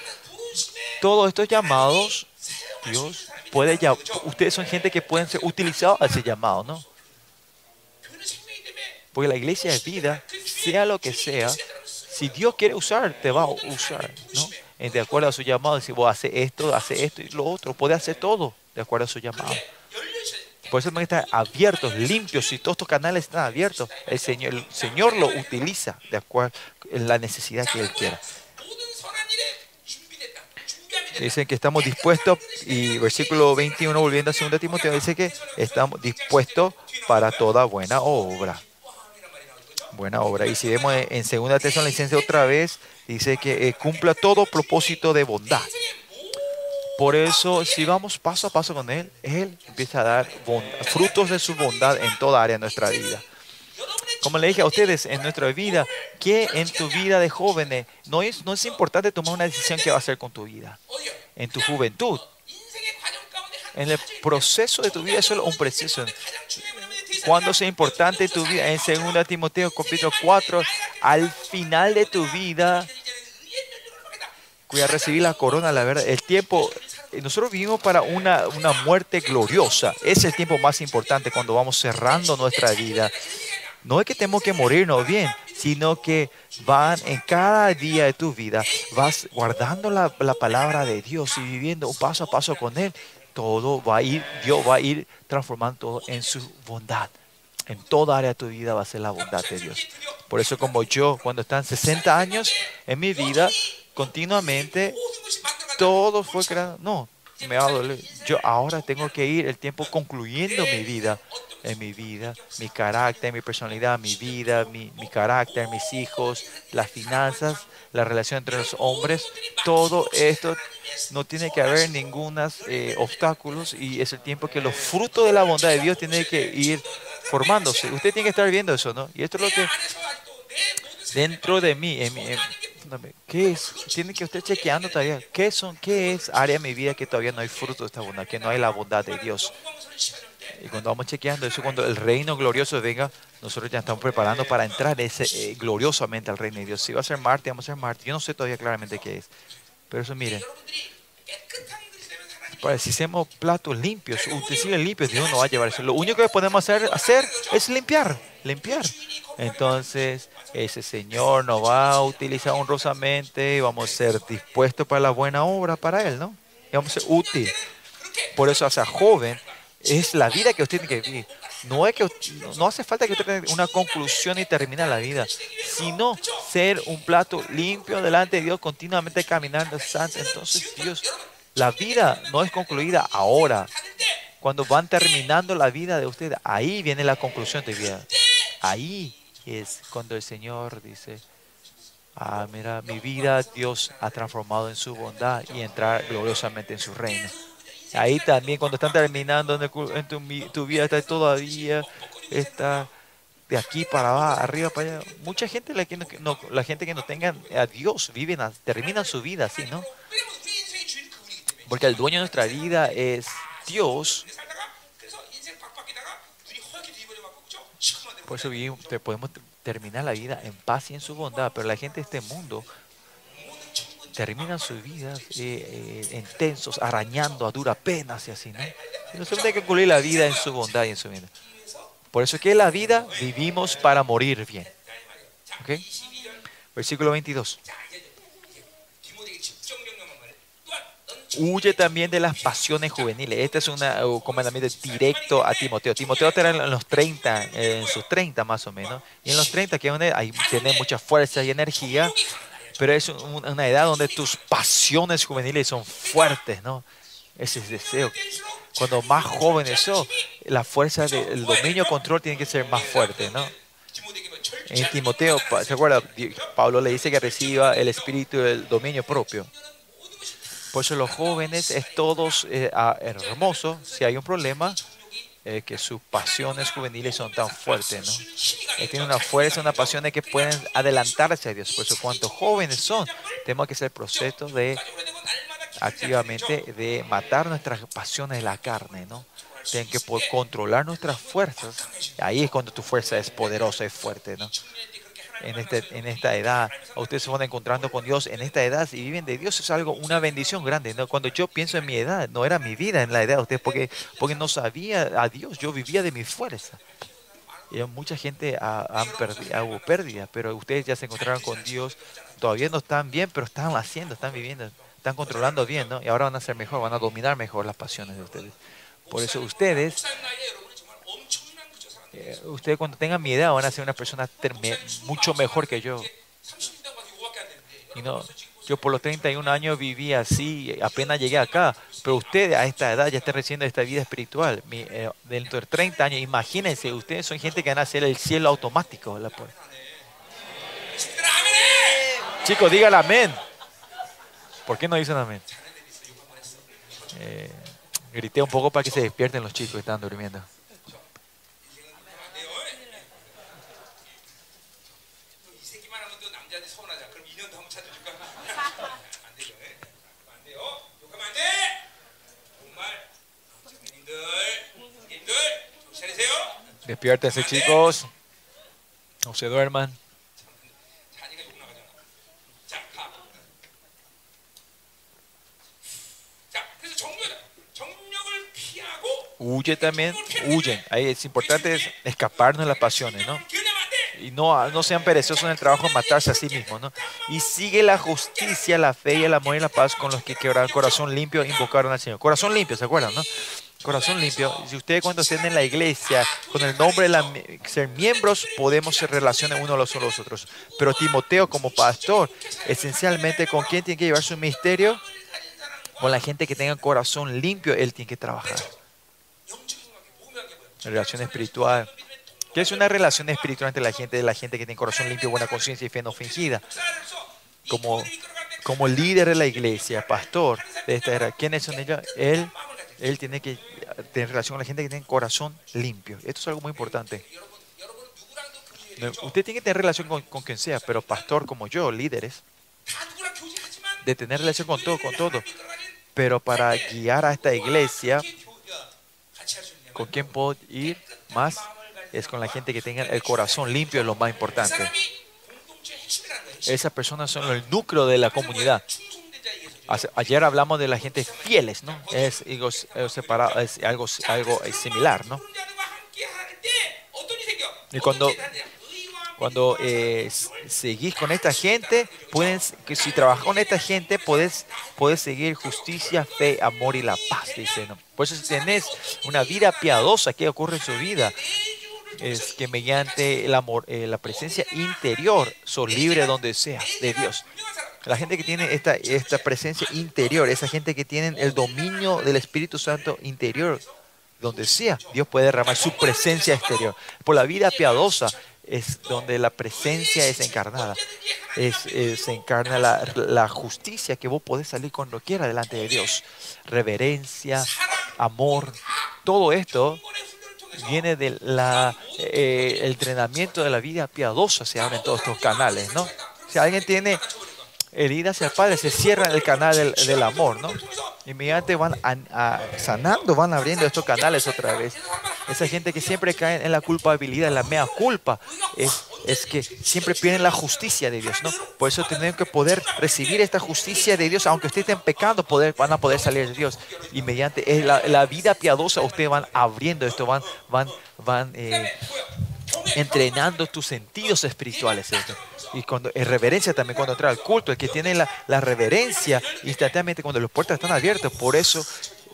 Speaker 1: Todos estos llamados, Dios puede ya, ustedes son gente que pueden ser utilizados a ese llamado, ¿no? Porque la iglesia es vida, sea lo que sea. Si Dios quiere usar, te va a usar. ¿no? De acuerdo a su llamado, dice, vos hace esto, hace esto y lo otro. Puede hacer todo de acuerdo a su llamado. Por eso que están abiertos, limpios. Si todos estos canales están abiertos, el Señor, el Señor lo utiliza de acuerdo a la necesidad que Él quiera. Dicen que estamos dispuestos, y versículo 21, volviendo a 2 Timoteo, dice que estamos dispuestos para toda buena obra buena obra. Y si vemos en segunda licencia otra vez, dice que eh, cumpla todo propósito de bondad. Por eso, si vamos paso a paso con Él, Él empieza a dar frutos de su bondad en toda área de nuestra vida. Como le dije a ustedes, en nuestra vida, que en tu vida de jóvenes no es, no es importante tomar una decisión que va a hacer con tu vida. En tu juventud, en el proceso de tu vida, eso es un proceso cuándo sea importante tu vida. En 2 Timoteo capítulo 4, al final de tu vida, voy recibir la corona, la verdad. El tiempo, eh, nosotros vivimos para una, una muerte gloriosa. Es el tiempo más importante cuando vamos cerrando nuestra vida. No es que tenemos que morirnos bien, sino que van en cada día de tu vida, vas guardando la, la palabra de Dios y viviendo paso a paso con Él todo va a ir, Dios va a ir transformando todo en su bondad. En toda área de tu vida va a ser la bondad de Dios. Por eso como yo, cuando están 60 años en mi vida, continuamente, todo fue creado. No, me va a doler. Yo ahora tengo que ir el tiempo concluyendo mi vida, en mi vida, mi carácter, mi personalidad, mi vida, mi, mi carácter, mis hijos, las finanzas, la relación entre los hombres. Todo esto no tiene que haber ninguna eh, obstáculos y es el tiempo que los frutos de la bondad de Dios tienen que ir formándose. Usted tiene que estar viendo eso, ¿no? Y esto es lo que dentro de mí, en, en, ¿qué es? Tiene que usted chequeando todavía. ¿Qué son? ¿Qué es área de mi vida que todavía no hay fruto de esta bondad? Que no hay la bondad de Dios. Y cuando vamos chequeando eso, cuando el reino glorioso venga, nosotros ya estamos preparando para entrar ese, eh, gloriosamente al reino de Dios. Si va a ser Marte, vamos a ser Marte. Yo no sé todavía claramente qué es. Pero eso, miren. Para si hacemos platos limpios, utensilios limpios, Dios no va a llevar eso. Lo único que podemos hacer, hacer es limpiar, limpiar. Entonces, ese Señor nos va a utilizar honrosamente y vamos a ser dispuestos para la buena obra para Él, ¿no? Y vamos a ser útil. Por eso, hasta joven, es la vida que usted tiene que vivir. No, es que, no hace falta que usted tenga una conclusión y termine la vida, sino ser un plato limpio delante de Dios, continuamente caminando. Entonces, Dios, la vida no es concluida ahora. Cuando van terminando la vida de usted, ahí viene la conclusión de vida. Ahí es cuando el Señor dice, ah, mira, mi vida Dios ha transformado en su bondad y entrar gloriosamente en su reino. Ahí también cuando están terminando en, tu, vida, está todavía, está de aquí para abajo, arriba para allá. Mucha gente, la, que no, la gente que no tenga a Dios, viven, terminan su vida así, ¿no? Porque el dueño de nuestra vida es Dios Por eso podemos terminar la vida en paz y en su bondad, pero la gente de este mundo termina sus vidas eh, eh, intensos, arañando a dura pena y así, ¿no? Nosotros tenemos que concluir la vida en su bondad y en su vida. Por eso que la vida vivimos para morir bien. ¿Ok? Versículo 22. Huye también de las pasiones juveniles. Este es un comandamiento directo a Timoteo. Timoteo está en los 30, en sus 30 más o menos. Y en los 30, que hay, tiene mucha fuerza y energía, pero es una edad donde tus pasiones juveniles son fuertes, ¿no? Ese es deseo. Cuando más jóvenes son, la fuerza del dominio control tiene que ser más fuerte, ¿no? En Timoteo, ¿se acuerda? Pablo le dice que reciba el espíritu del dominio propio. Por eso los jóvenes es todos eh, hermosos. Si hay un problema, eh, que sus pasiones juveniles son tan fuertes, ¿no? tienen una fuerza, una pasión de que pueden adelantarse a Dios. Por eso, cuantos jóvenes son, tenemos que hacer el proceso de activamente de matar nuestras pasiones de la carne, ¿no? Tienen que controlar nuestras fuerzas. Ahí es cuando tu fuerza es poderosa y fuerte, ¿no? En, este, en esta edad, ustedes se van encontrando con Dios en esta edad y viven de Dios, es algo, una bendición grande. ¿no? Cuando yo pienso en mi edad, no era mi vida en la edad de ustedes, porque, porque no sabía a Dios, yo vivía de mi fuerza. Y mucha gente ha, pérdida, pero ustedes ya se encontraron con Dios, todavía no están bien, pero están haciendo, están viviendo, están controlando bien, ¿no? Y ahora van a ser mejor, van a dominar mejor las pasiones de ustedes. Por eso ustedes eh, ustedes cuando tengan mi edad van a ser una persona mucho mejor que yo. Y no, yo por los 31 años viví así, apenas llegué acá, pero ustedes a esta edad ya están recibiendo esta vida espiritual. Eh, dentro de 30 años, imagínense, ustedes son gente que van a hacer el cielo automático. Chicos, díganle amén. ¿Por qué no dicen amén? Eh, grité un poco para que se despierten los chicos que están durmiendo. Despiértense chicos. No se duerman. Huye también, huyen. Ahí es importante escaparnos de las pasiones, ¿no? Y no, no sean perezosos en el trabajo de matarse a sí mismos, ¿no? Y sigue la justicia, la fe y el amor y la paz con los que quebraron corazón limpio invocaron al Señor. Corazón limpio, ¿se acuerdan, no? Corazón limpio. Si ustedes cuando estén en la iglesia, con el nombre de ser miembros, podemos ser relaciones unos los con los otros. Pero Timoteo como pastor, esencialmente, ¿con quién tiene que llevar su ministerio? Con la gente que tenga corazón limpio, él tiene que trabajar. Relación espiritual. ¿Qué es una relación espiritual entre la gente la gente que tiene corazón limpio, buena conciencia y fe no fingida? Como, como líder de la iglesia, pastor de esta era, ¿quiénes son ellos? Él él tiene que tener relación con la gente que tiene corazón limpio. Esto es algo muy importante. Usted tiene que tener relación con, quien sea, pero pastor como yo, líderes, de tener relación con todo, con todo. Pero para guiar a esta iglesia, ¿con quién puedo ir más? Es con la gente que tenga el corazón limpio, es lo más importante. Esas personas son el núcleo de la comunidad. Ayer hablamos de la gente fieles, ¿no? Es algo, similar, ¿no? Y cuando Cuando eh, seguís con esta gente, puedes, que si trabajas con esta gente, puedes, puedes seguir justicia, fe, amor y la paz, dice. ¿no? Por eso si tenés una vida piadosa, ¿qué ocurre en su vida? Es que mediante el amor, eh, la presencia interior, sos libre donde sea de Dios. La gente que tiene esta, esta presencia interior, esa gente que tiene el dominio del Espíritu Santo interior, donde sea, Dios puede derramar su presencia exterior. Por la vida piadosa es donde la presencia es encarnada. Es, es- se encarna la, la justicia que vos podés salir cuando quiera delante de Dios. Reverencia, amor, todo esto viene del entrenamiento de la vida piadosa, se abre en todos estos canales, ¿no? Si alguien tiene herida hacia el Padre, se cierra el canal del, del amor, ¿no? Inmediatamente van a- sanando, van abriendo estos canales otra vez. Esa gente que siempre cae en la culpabilidad, en la mea culpa, es, que siempre pierden la justicia de Dios, ¿no? Por eso tenemos que poder recibir esta justicia de Dios, aunque ustedes estén pecando, van a poder salir de Dios. Y mediante la, vida piadosa, ustedes van abriendo esto, van, van, van eh, entrenando tus sentidos espirituales. esto. Y cuando en reverencia también cuando entra al culto, el que tiene la, la reverencia instantáneamente cuando las puertas están abiertas, por eso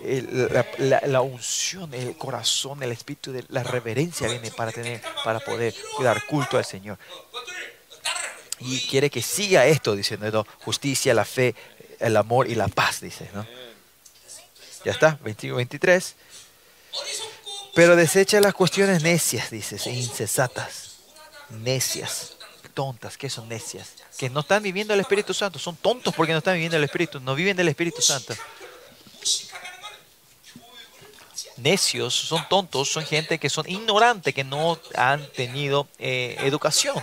Speaker 1: eh, la, unción, el corazón, el espíritu de la reverencia viene para tener, para poder dar culto al Señor. Y quiere que siga esto diciendo ¿no? justicia, la fe, el amor y la paz, dice, ¿no? Ya está, 21, 23. Pero desecha las cuestiones necias, dices, insensatas, necias, tontas, ¿qué son necias? Que no están viviendo el Espíritu Santo, son tontos porque no están viviendo el Espíritu, no viven del Espíritu Santo. Necios son tontos, son gente que son ignorantes, que no han tenido eh, educación,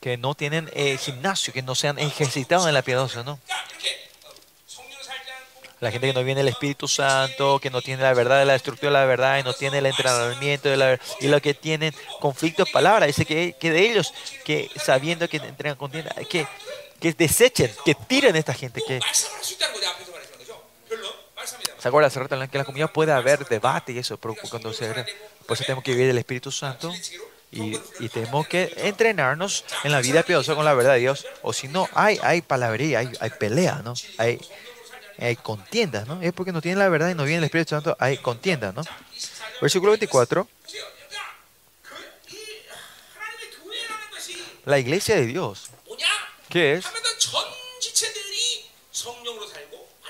Speaker 1: que no tienen eh, gimnasio, que no se han ejercitado en la piadosa, ¿no? la gente que no viene el Espíritu Santo, que no tiene la verdad de la estructura de la verdad y no tiene el entrenamiento de la verdad, y lo que tienen conflictos, palabras, dice que, que de ellos, que sabiendo que entregan contienda, que, que desechen, que tiren a esta gente, que... ¿Se acuerdan? Se en que la comunidad puede haber debate y eso, pero cuando se... Por eso tenemos que vivir el Espíritu Santo y, y, tenemos que entrenarnos en la vida piadosa con la verdad de Dios. O si no, hay, hay palabrería, hay, hay pelea, ¿no? Hay, hay contiendas, ¿no? Es porque no tienen la verdad y no viene el Espíritu Santo, hay contiendas, ¿no? Versículo 24. La iglesia de Dios. ¿Qué es?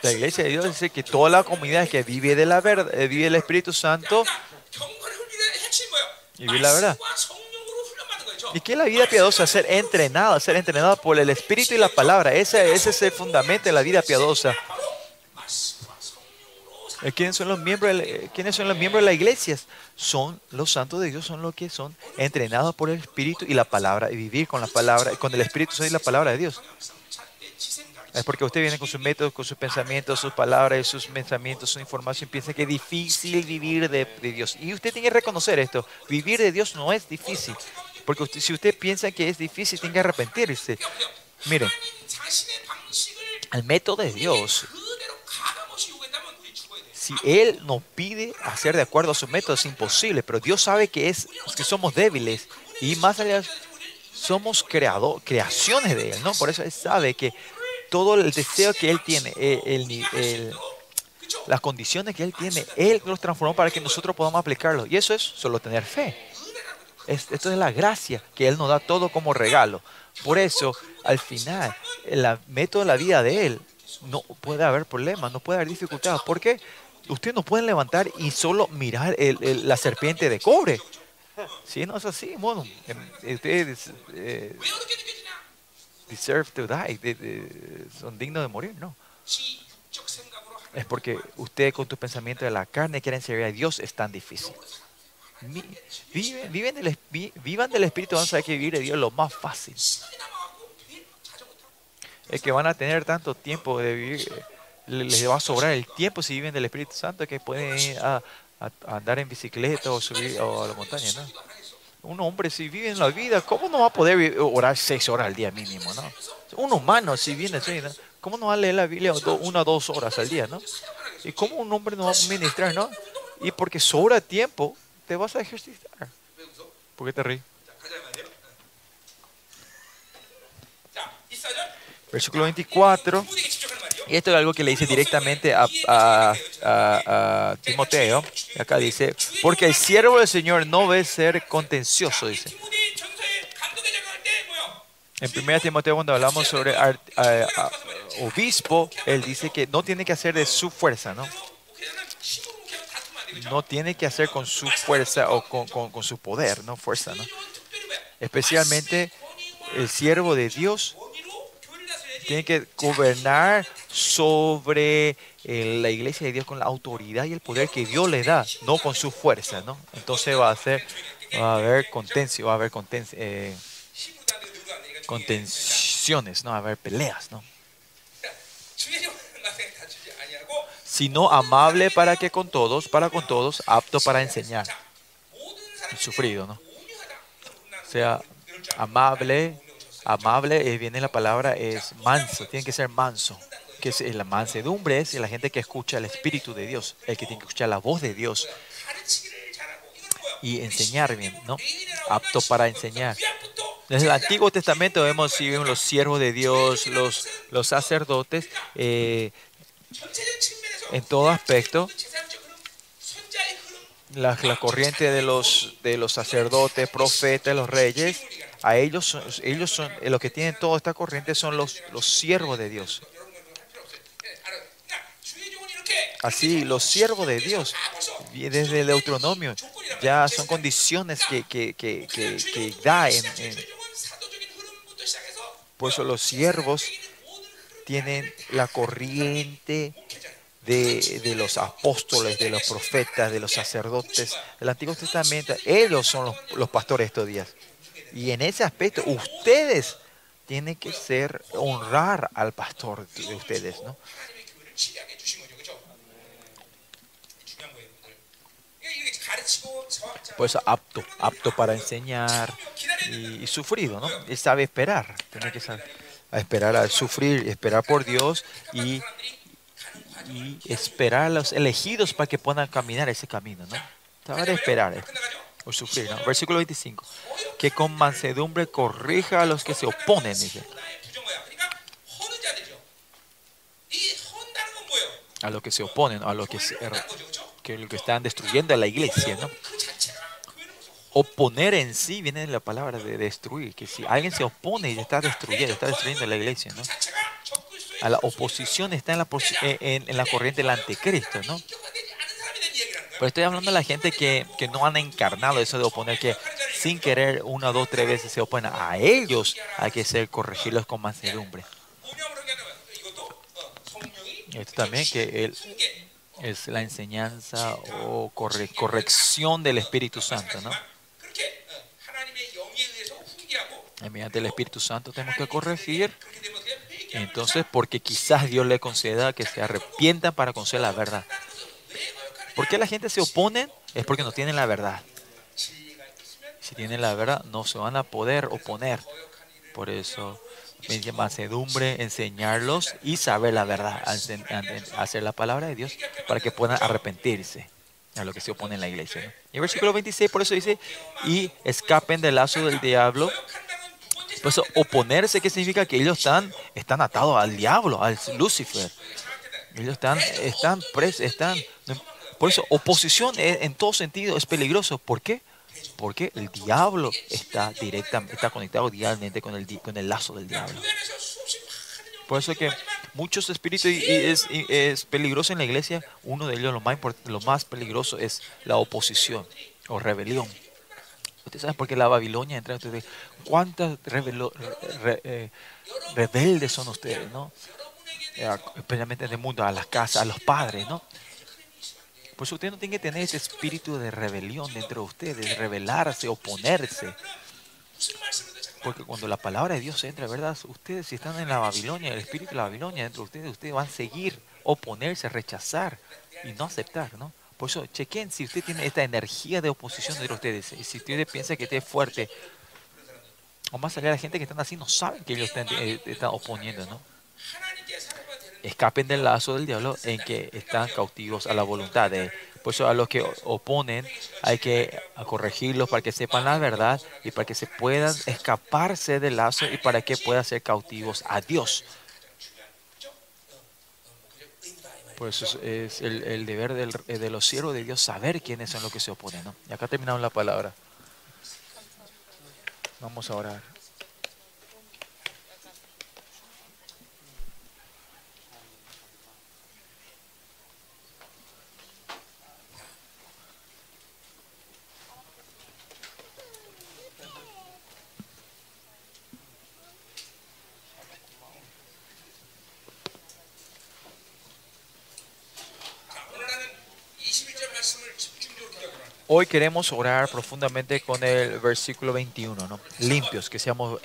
Speaker 1: La iglesia de Dios dice que toda la comunidad que vive de la verdad, eh, vive el Espíritu Santo y vive la verdad. ¿Y qué es la vida piadosa? Ser entrenada, ser entrenada por el Espíritu y la palabra. Ese, ese es el fundamento de la vida piadosa. Eh, ¿Quiénes son los miembros de la, eh, ¿quiénes son los miembros de la iglesia? Son los santos de Dios, son los que son entrenados por el Espíritu y la palabra, y vivir con la palabra, con el Espíritu y la palabra de Dios. Es porque usted viene con sus métodos, con sus pensamientos, sus palabras, sus pensamientos, su información, piensa que es difícil vivir de, Dios. Y usted tiene que reconocer esto, vivir de Dios no es difícil, porque si usted piensa que es difícil, tiene que arrepentirse. Miren, el método de Dios si Él nos pide hacer de acuerdo a sus métodos, es imposible, pero Dios sabe que, es, que somos débiles y más allá somos creado, creaciones de Él, ¿no? Por eso Él sabe que todo el deseo que Él tiene, las condiciones que Él tiene, Él los transformó para que nosotros podamos aplicarlos. Y eso es solo tener fe. Esto es la gracia que Él nos da todo como regalo. Por eso, al final, el método de la vida de Él no puede haber problemas, no puede haber dificultades. ¿Por qué? Ustedes no pueden levantar y solo mirar el, la serpiente de cobre. Si no es así, bueno, em, ustedes eh, deserve to die, son dignos de morir, no. Es porque ustedes con tus pensamientos de la carne quieren servir a Dios es tan difícil. Viven, viven del, vivan del Espíritu, van a saber que vivir de Dios es lo más fácil. Es que van a tener tanto tiempo de vivir les va a sobrar el tiempo si viven del Espíritu Santo que pueden ir a, a, a andar en bicicleta o subir o a la montaña, ¿no? Un hombre si vive en la vida, ¿cómo no va a poder orar seis horas al día mínimo, no? Un humano si viene así, ¿no? ¿Cómo no va a leer la Biblia una o dos horas al día, no? ¿Y cómo un hombre no va a ministrar, no? Y porque sobra tiempo, te vas a ejercitar. ¿Por qué te ríes? Versículo 24. Y esto es algo que le dice directamente a, Timoteo. Acá dice, porque el siervo del Señor no debe ser contencioso, dice. En 1 Timoteo cuando hablamos sobre obispo, él dice que no tiene que hacer de su fuerza, ¿no? No tiene que hacer con su fuerza o con, con su poder, ¿no? Fuerza, ¿no? Especialmente el siervo de Dios tiene que gobernar sobre eh, la iglesia de Dios con la autoridad y el poder que Dios le da, no con su fuerza, ¿no? Entonces va a ser, haber contención, va a haber eh, contenciones, ¿no? Va a haber peleas, ¿no? Sino amable para que con todos, para con todos, apto para enseñar. Sufrido, ¿no? O sea, amable, amable, eh, viene la palabra, es manso, tiene que ser manso, que es eh, la mansedumbre, es la gente que escucha el Espíritu de Dios, el que tiene que escuchar la voz de Dios y enseñar bien, ¿no? Apto para enseñar. Desde el Antiguo Testamento vemos, si vemos los siervos de Dios, los, los sacerdotes, eh, en todo aspecto, la, corriente de los, de los sacerdotes, profetas, los reyes, a ellos, son, ellos son, eh, los que tienen toda esta corriente son los, los siervos de Dios. Así, los siervos de Dios, desde el Deuteronomio, ya son condiciones que, que, que, que, da en, Por eso los siervos tienen la corriente de, de, los apóstoles, de los profetas, de los sacerdotes del Antiguo Testamento. Ellos son los, los pastores estos días. Y en ese aspecto, ustedes tienen que ser, honrar al pastor de ustedes, ¿no? Por eso apto, apto para enseñar y, y sufrido, ¿no? Él sabe esperar, tiene que saber, a esperar, a sufrir, esperar por Dios y y esperar a los elegidos para que puedan caminar ese camino, ¿no?
Speaker 2: Tratar de esperar
Speaker 1: o sufrir. Versículo 25. Que con mansedumbre corrija a los que se oponen, dice. A los que se oponen, a los que, se,
Speaker 2: er,
Speaker 1: que, los que están destruyendo a la iglesia, ¿no? Oponer en sí viene de la palabra de destruir, que si alguien se opone y está destruyendo, está destruyendo la iglesia, ¿no? a la oposición está eh, en la, corriente del anticristo, ¿no? Pero estoy hablando de la gente que, que, no han encarnado eso de oponer, que sin querer una, dos, tres veces se oponen. A ellos hay que ser corregirlos con mansedumbre. Esto también que
Speaker 2: el,
Speaker 1: es la enseñanza o corre, corrección del Espíritu Santo, ¿no? Mediante el Espíritu Santo tenemos que corregir entonces, porque quizás Dios le conceda que se arrepientan para conocer la verdad. ¿Por qué la gente se opone? Es porque no tienen la verdad. Si tienen la verdad, no se van a poder oponer. Por eso, mediante mansedumbre, enseñarlos y saber la verdad, hacer la palabra de Dios para que puedan arrepentirse a lo que se opone en la iglesia. ¿no? Y el versículo 26 por eso dice, y escapen del lazo del diablo por eso oponerse, ¿qué significa? Que ellos están, están atados al diablo, al Lucifer. Ellos están, están presos, están... Por eso oposición e, en todo sentido es peligroso. ¿Por qué? Porque el diablo está, directamente está conectado directamente con el, con el lazo del diablo. Por eso que muchos espíritus y es, es, peligroso en la iglesia. Uno de ellos, lo más, lo más peligroso, es la oposición o rebelión. Ustedes saben por qué la Babilonia entra. Ustedes, ¿Cuántas eh, rebeldes son ustedes, no? Eh, especialmente en el mundo, a las casas, a los padres, ¿no? Por eso ustedes no tienen que tener ese espíritu de rebelión dentro de ustedes, rebelarse, oponerse. Porque cuando la palabra de Dios entra, ¿verdad? Ustedes si están en la Babilonia, el espíritu de la Babilonia dentro de ustedes, ustedes van a seguir, oponerse, rechazar y no aceptar, ¿no? Por eso, chequen si usted tiene esta energía de oposición de ustedes. Si usted piensa que usted es fuerte, o más allá de la gente que están así, no saben que ellos eh, están, oponiendo, ¿no? Escapen del lazo del diablo en que están cautivos a la voluntad de él. Por eso a los que oponen hay que corregirlos para que sepan la verdad y para que se puedan escaparse del lazo y para que puedan ser cautivos a Dios. Por eso es, es el, el deber del- eh, de los siervos de Dios saber quiénes son los que se oponen. ¿no? Y acá terminamos la palabra. Vamos a orar. Hoy queremos orar profundamente con el versículo 21, ¿no? Limpios, que seamos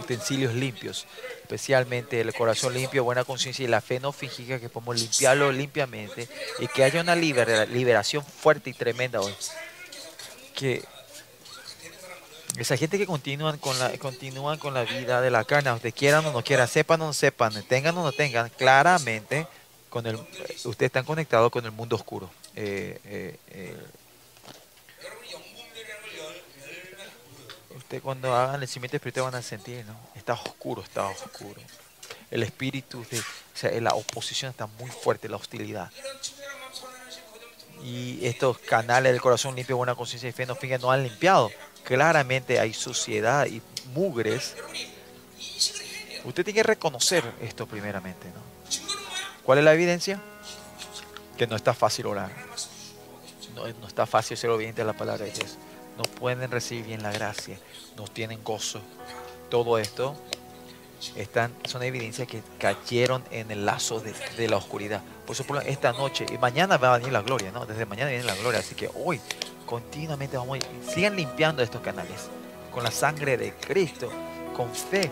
Speaker 1: utensilios limpios, especialmente el corazón limpio, buena conciencia y la fe no fingida, que podemos limpiarlo limpiamente y que haya una libera- liberación fuerte y tremenda hoy. Que esa gente que continúan con la, continúan con la vida de la carne, aunque quieran o no quieran, sepan o no sepan, tengan o no tengan, claramente con el, ustedes están conectados con el mundo oscuro. Eh, eh, eh, cuando hagan el cimiento espiritual van a sentir, ¿no? Está oscuro, está oscuro. El espíritu de, o sea, la oposición está muy fuerte, la hostilidad. Y estos canales del corazón limpio, buena conciencia y fe, no no han limpiado. Claramente hay suciedad y mugres. Usted tiene que reconocer esto primeramente, ¿no? ¿Cuál es la evidencia? Que no está fácil orar. No, no está fácil ser obediente a la palabra de Dios no pueden recibir bien la gracia. No tienen gozo. Todo esto están, son evidencias que cayeron en el lazo de, la oscuridad. Por eso esta noche y mañana va a venir la gloria, ¿no? Desde mañana viene la gloria. Así que hoy continuamente vamos a sigan limpiando estos canales con la sangre de Cristo, con fe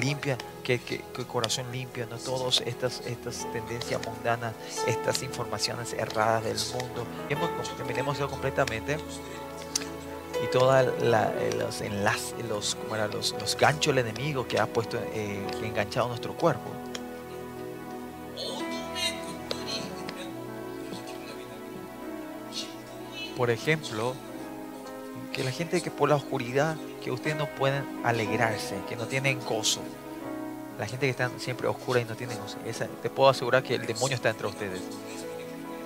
Speaker 1: limpia, que, que, corazón limpio, no todas estas, estas tendencias mundanas, estas informaciones erradas del mundo. Terminemos completamente y todos eh, los enlaces, los, ¿cómo era? Los, los, ganchos del enemigo que ha puesto, eh, enganchado nuestro cuerpo. Por ejemplo, que la gente que por la oscuridad, que ustedes no pueden alegrarse, que no tienen gozo. La gente que está siempre oscura y no tienen gozo. Esa, te puedo asegurar que el demonio está entre ustedes.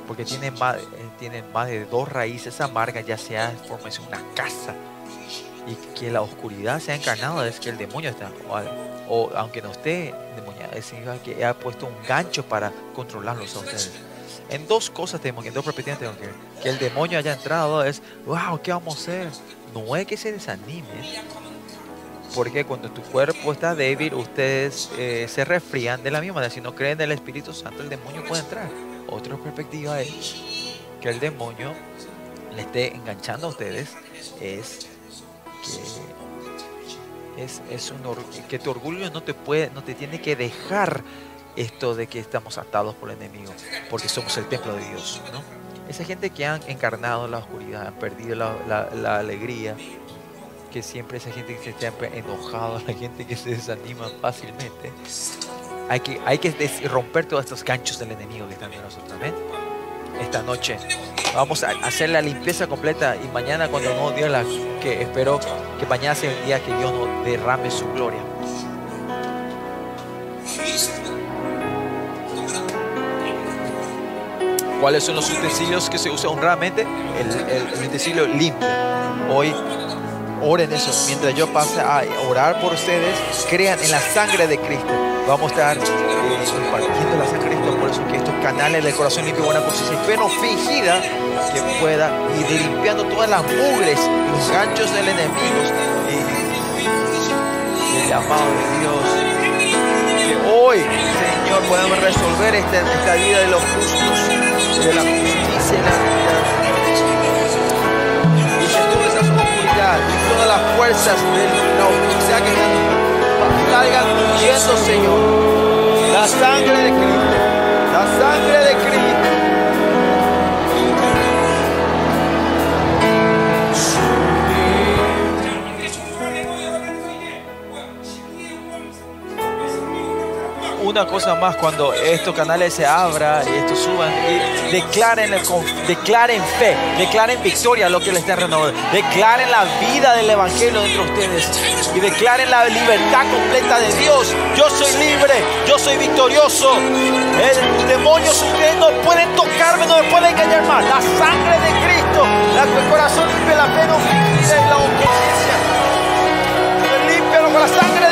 Speaker 1: Porque tienen más, eh, tienen más de dos raíces amargas, ya sea en forma de una casa. Y que la oscuridad sea encarnado es que el demonio está. O, o aunque no esté demoniado, que ha puesto un gancho para controlarlos a ustedes. En dos cosas tenemos que, en dos perspectivas tenemos que. Que el demonio haya entrado es, wow, ¿qué vamos a hacer? No es que se desanimen. Porque cuando tu cuerpo está débil, ustedes eh, se resfrían de la misma manera. Si no creen en el Espíritu Santo, el demonio puede entrar. Otra perspectiva es que el demonio le esté enganchando a ustedes. Es que, es, que tu orgullo no te, puede, no te tiene que dejar esto de que estamos atados por el enemigo, porque somos el templo de Dios. ¿no? Esa gente que han encarnado la oscuridad, han perdido la, alegría, que siempre esa gente que se está enojado, la gente que se desanima fácilmente. Hay que, hay que romper todos estos ganchos del enemigo que están en nosotros. Amén. Esta noche vamos a hacer la limpieza completa y mañana cuando no Dios la que espero que mañana sea el día que Dios nos derrame su gloria. ¿Cuáles son los utensilios que se usan honradamente? El- el utensilio limpio. Hoy oren eso. Mientras yo pase a orar por ustedes, crean en la sangre de Cristo. Vamos a estar eh, impartiendo la sangre de Cristo. Por eso que estos canales del corazón limpio, buena conciencia y fe no fingida, que pueda ir limpiando todas las mugres, los ganchos del enemigo. Y el llamado de Dios que hoy, Señor, podamos resolver esta, esta vida de los justos, de la justicia y la vida. Las fuerzas de la oscuridad que están, salgan huyendo, Señor. La sangre de Cristo, la sangre de una cosa más, cuando estos canales se abran y estos suban, y declaren, el, declaren fe, declaren victoria a lo que le están renovando, declaren la vida del Evangelio dentro de ustedes y declaren la libertad completa de Dios. Yo soy libre, yo soy victorioso. El demonio, ustedes no pueden tocarme, no me pueden engañar más. La sangre de Cristo, la, el corazón limpia, la fe no la obediencia. Limpia la sangre